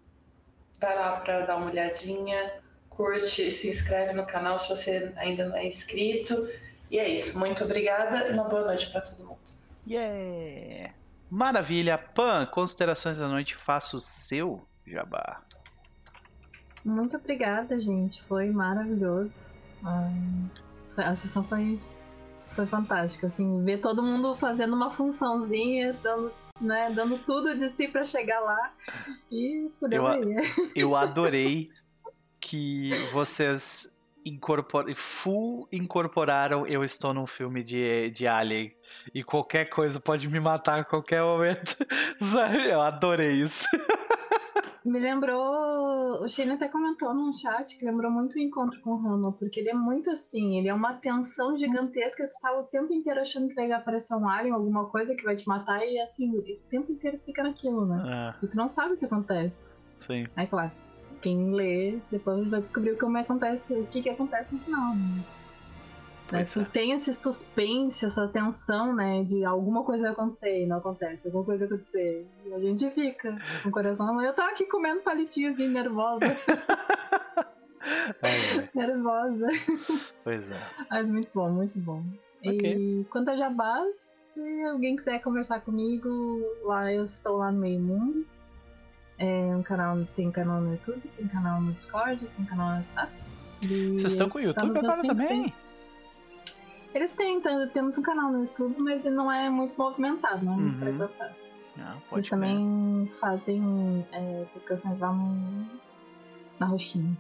vai lá para dar uma olhadinha, curte, se inscreve no canal se você ainda não é inscrito. E é isso. Muito obrigada e uma boa noite para todo mundo. Yeah! Maravilha! Pan, considerações da noite, faça o seu jabá. Muito obrigada, gente. Foi maravilhoso. A sessão foi, foi fantástica. Assim, ver todo mundo fazendo uma funçãozinha, dando, né, dando tudo de si para chegar lá. E fudeu eu, eu adorei que vocês incorpor... full incorporaram eu estou num filme de, de Alien. E qualquer coisa pode me matar a qualquer momento. Sabe? Eu adorei isso. Me lembrou. O Shane até comentou num chat que lembrou muito o encontro com o Rama, porque ele é muito assim, ele é uma tensão gigantesca que tu tá o tempo inteiro achando que vai aparecer um alien, alguma coisa que vai te matar, e assim, o tempo inteiro fica naquilo, né? É. E tu não sabe o que acontece. Sim. Aí, claro, quem lê depois vai descobrir o que acontece, o que, que acontece no final, né? Né? Tem esse suspense, essa tensão, né? De alguma coisa acontecer e não acontece, alguma coisa acontecer. E a gente fica com o coração. Eu tava aqui comendo palitinhos assim, nervosa. É. nervosa. Pois é. Mas muito bom, muito bom. Okay. E quanto a Jabás, se alguém quiser conversar comigo, lá eu estou lá no Meio Mundo. É um canal, tem canal no YouTube, tem canal no Discord, tem canal no WhatsApp. Vocês estão com o YouTube agora também? Tem. Eles têm, então, temos um canal no YouTube, mas ele não é muito movimentado, não é muito uhum. frequentado. Ah, Eles também fazem é, publicações lá no, na roxinha.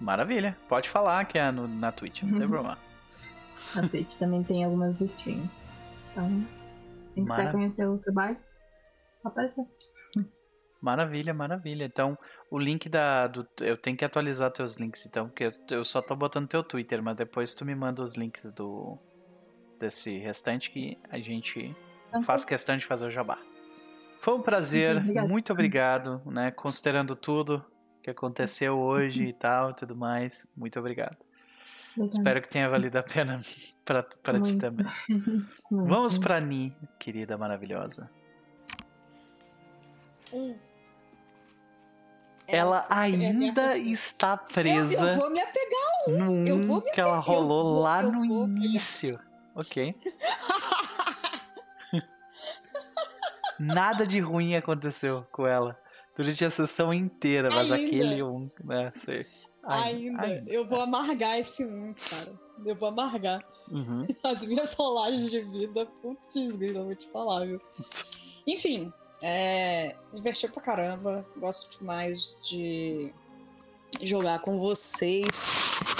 Maravilha. Pode falar que é no, na Twitch, não tem uhum. problema. Na Twitch também tem algumas streams. Então, quem quiser conhecer o trabalho, aparecer. Maravilha, maravilha. Então, o link da. Do, eu tenho que atualizar teus links, então, porque eu, eu só tô botando teu Twitter, mas depois tu me manda os links do. desse restante que a gente então, faz questão de fazer o jabá. Foi um prazer, obrigado. muito obrigado, né? Considerando tudo que aconteceu hoje e tal e tudo mais. Muito obrigado. obrigado. Espero que tenha valido a pena para ti também. Vamos para Ni, querida maravilhosa. Um ela ainda é está presa. Eu, eu, vou me apegar a um. Eu vou que ela rolou vou, lá no início. Ok. Nada de ruim aconteceu com ela. durante a sessão inteira, mas Ainda. aquele um, né? Sei. Ainda. Ainda. Eu vou amargar esse um, cara. Eu vou amargar. Uhum. As minhas rolagens de vida, putz, grila, vou te falar, viu? Enfim, é, divertiu pra caramba. Gosto demais de jogar com vocês,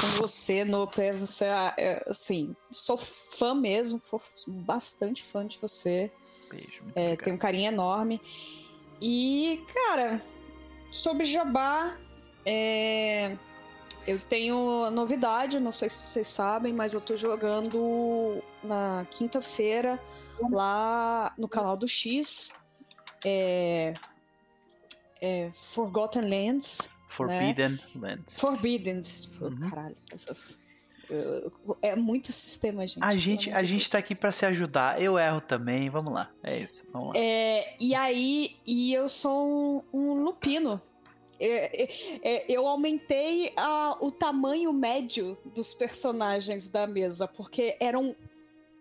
com você, Noper. Você, é, assim, sou fã mesmo, sou bastante fã de você. Beijo. É, tenho um carinho enorme. E, cara, sobre Jabá, é, eu tenho novidade, não sei se vocês sabem, mas eu tô jogando na quinta-feira lá no canal do X. É, é Forgotten Lands. Forbidden né? Lands. Forbidden. Uhum. Caralho, essas... É muito sistema, gente. A gente, a gente tá aqui para se ajudar. Eu erro também. Vamos lá. É isso. Vamos lá. É, e aí, e eu sou um, um lupino. É, é, é, eu aumentei a, o tamanho médio dos personagens da mesa, porque eram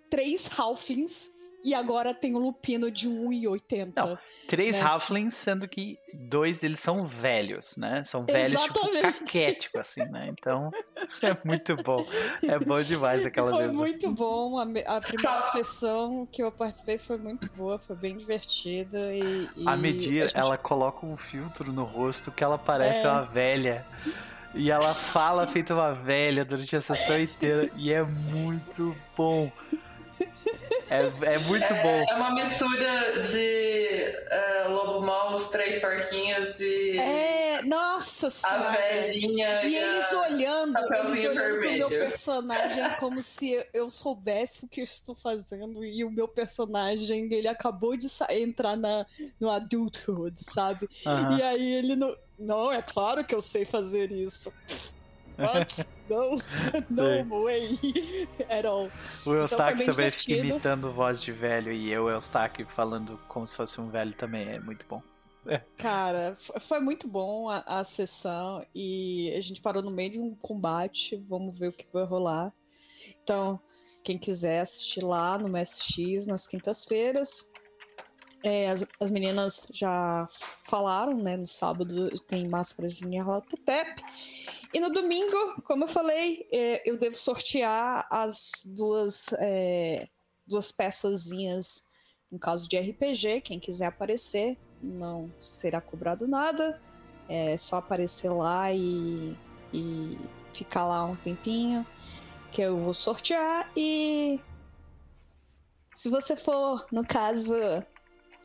três halflings e agora tem o Lupino de 1,80. Não, três né? Halflings, sendo que dois deles são velhos, né? São velhos, tipo, Exatamente. tipo, caquético, assim, né? Então, é muito bom. É bom demais aquela foi mesa. Foi muito bom. A, a, primeira sessão que eu participei foi muito boa, foi bem divertida. E, e a Medir, gente... ela coloca um filtro no rosto que ela parece é... uma velha. E ela fala feita uma velha durante a sessão inteira. E é muito bom. É, é muito é, bom. É uma mistura de uh, Lobo Mal, os três porquinhos e. É, nossa senhora. A velhinha. E, e eles olhando, eles olhando pro meu personagem como se eu soubesse o que eu estou fazendo e o meu personagem, ele acabou de entrar na, no adulthood, sabe? E aí ele não. Não, é claro que eu sei fazer isso. What? No, no way at all. O Eustáquio então, também fica imitando voz de velho e eu, Eustáquio, falando como se fosse um velho também. É muito bom. É. Cara, foi muito bom a, a, sessão e a gente parou no meio de um combate. Vamos ver o que vai rolar. Então, quem quiser assistir lá no MSX nas quintas-feiras. É, as, as meninas já falaram, né? No sábado tem máscara de Nyarlathotep. E no domingo, como eu falei, é, eu devo sortear as duas, é, duas peçazinhas no caso de RPG. Quem quiser aparecer, não será cobrado nada. É só aparecer lá e, e ficar lá um tempinho que eu vou sortear. E se você for, no caso,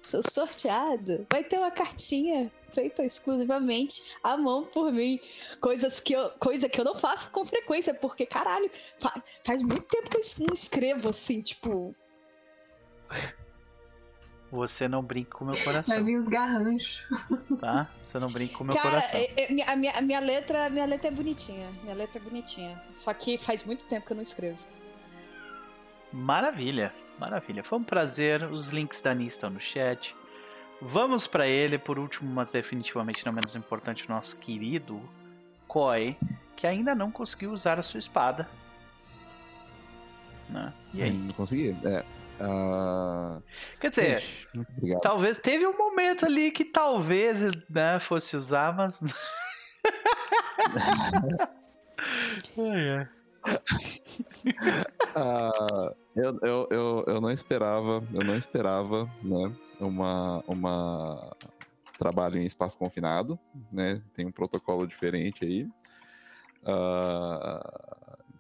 sorteado, vai ter uma cartinha feita exclusivamente à mão por mim. Coisas que eu, coisa que eu não faço com frequência, porque, caralho, fa faz muito tempo que eu não escrevo assim, tipo. Você não brinca com o meu coração. Vai vir os garranchos. Tá? Você não brinca com o meu Cara, coração. É, é, a, minha, a minha letra, minha letra é bonitinha. Minha letra é bonitinha. Só que faz muito tempo que eu não escrevo. Maravilha, maravilha. Foi um prazer. Os links da Ani estão no chat. Vamos para ele, por último, mas definitivamente não menos importante, o nosso querido Koi, que ainda não conseguiu usar a sua espada. Né? E aí? Não consegui. É, uh... Quer dizer, Gente, talvez teve um momento ali que talvez né, fosse usar, mas. ai, uh, eu, eu, eu, eu não esperava, eu não esperava, né? uma, uma trabalho em espaço confinado, né? Tem um protocolo diferente aí. Uh,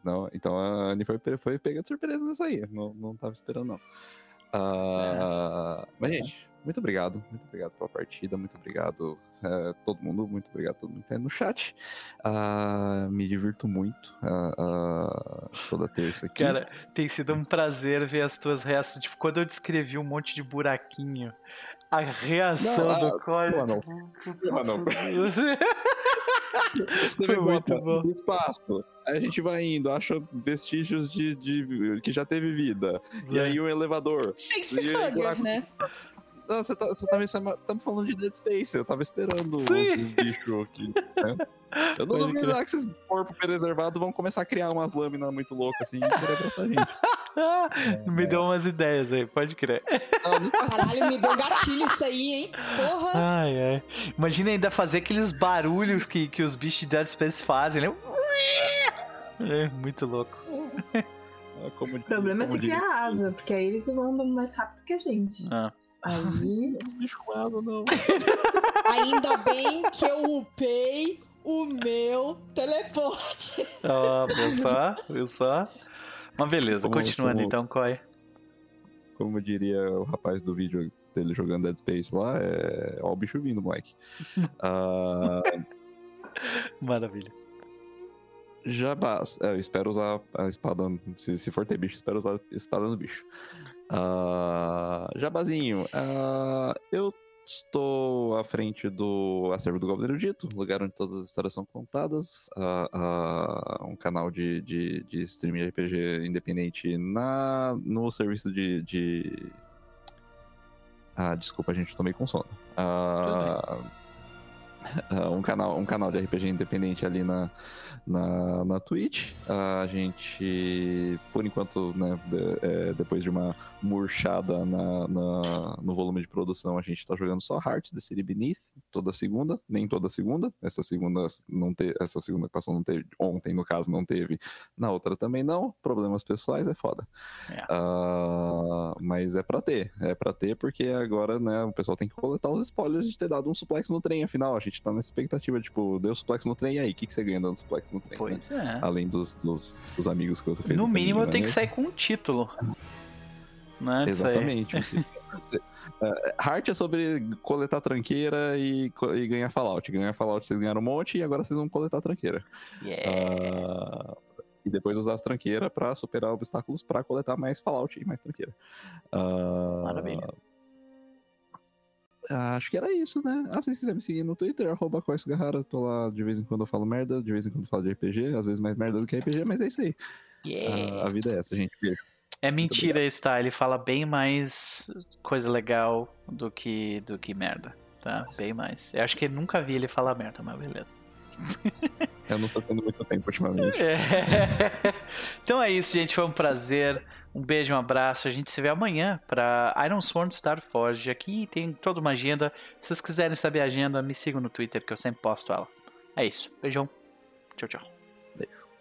não, então a Annie foi, foi pega de surpresa nessa aí. Não, não tava esperando, não. Uh, mas, gente, muito obrigado. Muito obrigado pela partida. Muito obrigado uh, todo mundo. Muito obrigado a todo mundo que tá no chat. Uh, me divirto muito uh, toda terça aqui. Cara, tem sido um prazer ver as tuas reações. Tipo, quando eu descrevi um monte de buraquinho, a reação não, do código. Tipo, mano, Você Foi muito bom. espaço. Aí a gente vai indo, acha vestígios de, de que já teve vida. E aí o elevador. Facehugger, né? Não, você tá, você tá, me, tá falando de Dead Space, eu tava esperando os, bichos aqui. Né? Eu não duvido que esses corpos preservados vão começar a criar umas lâminas muito loucas assim e querer abraçar a gente. me deu umas ideias aí, pode crer. Caralho, me deu gatilho isso aí, hein? Porra! Ai, ai. Imagina ainda fazer aqueles barulhos que, que os bichos de Dead Space fazem, né? É, muito louco. Ah, como, o problema é se criar asa, porque aí eles vão andando mais rápido que a gente. Ah. Aí. Bicho não. Ainda bem que eu upei o meu teleporte. Ó, oh, viu só? Viu só? Mas beleza, como, continuando como, então, Koi. Como diria o rapaz do vídeo dele jogando Dead Space lá, é. Ó, o bicho vindo, moleque. uh... Maravilha. Jabás. É, eu espero usar a espada. Se, se for ter bicho, espero usar a espada no bicho. Uh, jabazinho. Uh, eu estou à frente do acervo do Goblin Erudito, lugar onde todas as histórias são contadas. Uh, um canal de, de, de streaming RPG independente na, no serviço de. de... Ah, desculpa, gente, tomei com sono. um, canal, um canal de RPG independente ali na na, na Twitch. A gente, por enquanto, né, de, é, depois de uma murchada na, na, no volume de produção, a gente tá jogando só Heart, The City Beneath, toda segunda, nem toda segunda. Essa segunda não te, essa segunda que passou não teve, ontem no caso não teve, na outra também não. Problemas pessoais é foda. É. Uh, mas é pra ter, é pra ter porque agora, né, o pessoal tem que coletar os spoilers de ter dado um suplex no trem, afinal, a gente tá nessa expectativa, tipo, deu suplex no trem, e aí, o que, que você ganha dando suplex no trem. Pois né? é. Além dos, dos, dos, amigos que você fez. No mínimo eu tenho que sair com um título. Né, Exatamente. uh, Heart é sobre coletar tranqueira e, e ganhar Fallout. Ganhar Fallout vocês ganharam um monte e agora vocês vão coletar tranqueira. Yeah. Uh, e depois usar as tranqueiras para superar obstáculos para coletar mais Fallout e mais tranqueira. Uh, Maravilha. Ah, acho que era isso, né? Ah, se vocês quiserem me seguir no Twitter, arroba Garrara, tô lá de vez em quando eu falo merda, de vez em quando eu falo de RPG, às vezes mais merda do que RPG, mas é isso aí. Yeah. Ah, a vida é essa, gente. Beijo. É mentira isso, tá? Ele fala bem mais coisa legal do que, do que merda, tá? Bem mais. Eu acho que nunca vi ele falar merda, mas beleza. Eu não tô tendo muito tempo ultimamente. É. Então é isso, gente. Foi um prazer. Um beijo, um abraço. A gente se vê amanhã para Iron Sworn Starforge. Aqui tem toda uma agenda. Se vocês quiserem saber a agenda, me sigam no Twitter que eu sempre posto ela. É isso. Beijão. Tchau, tchau. Beijo.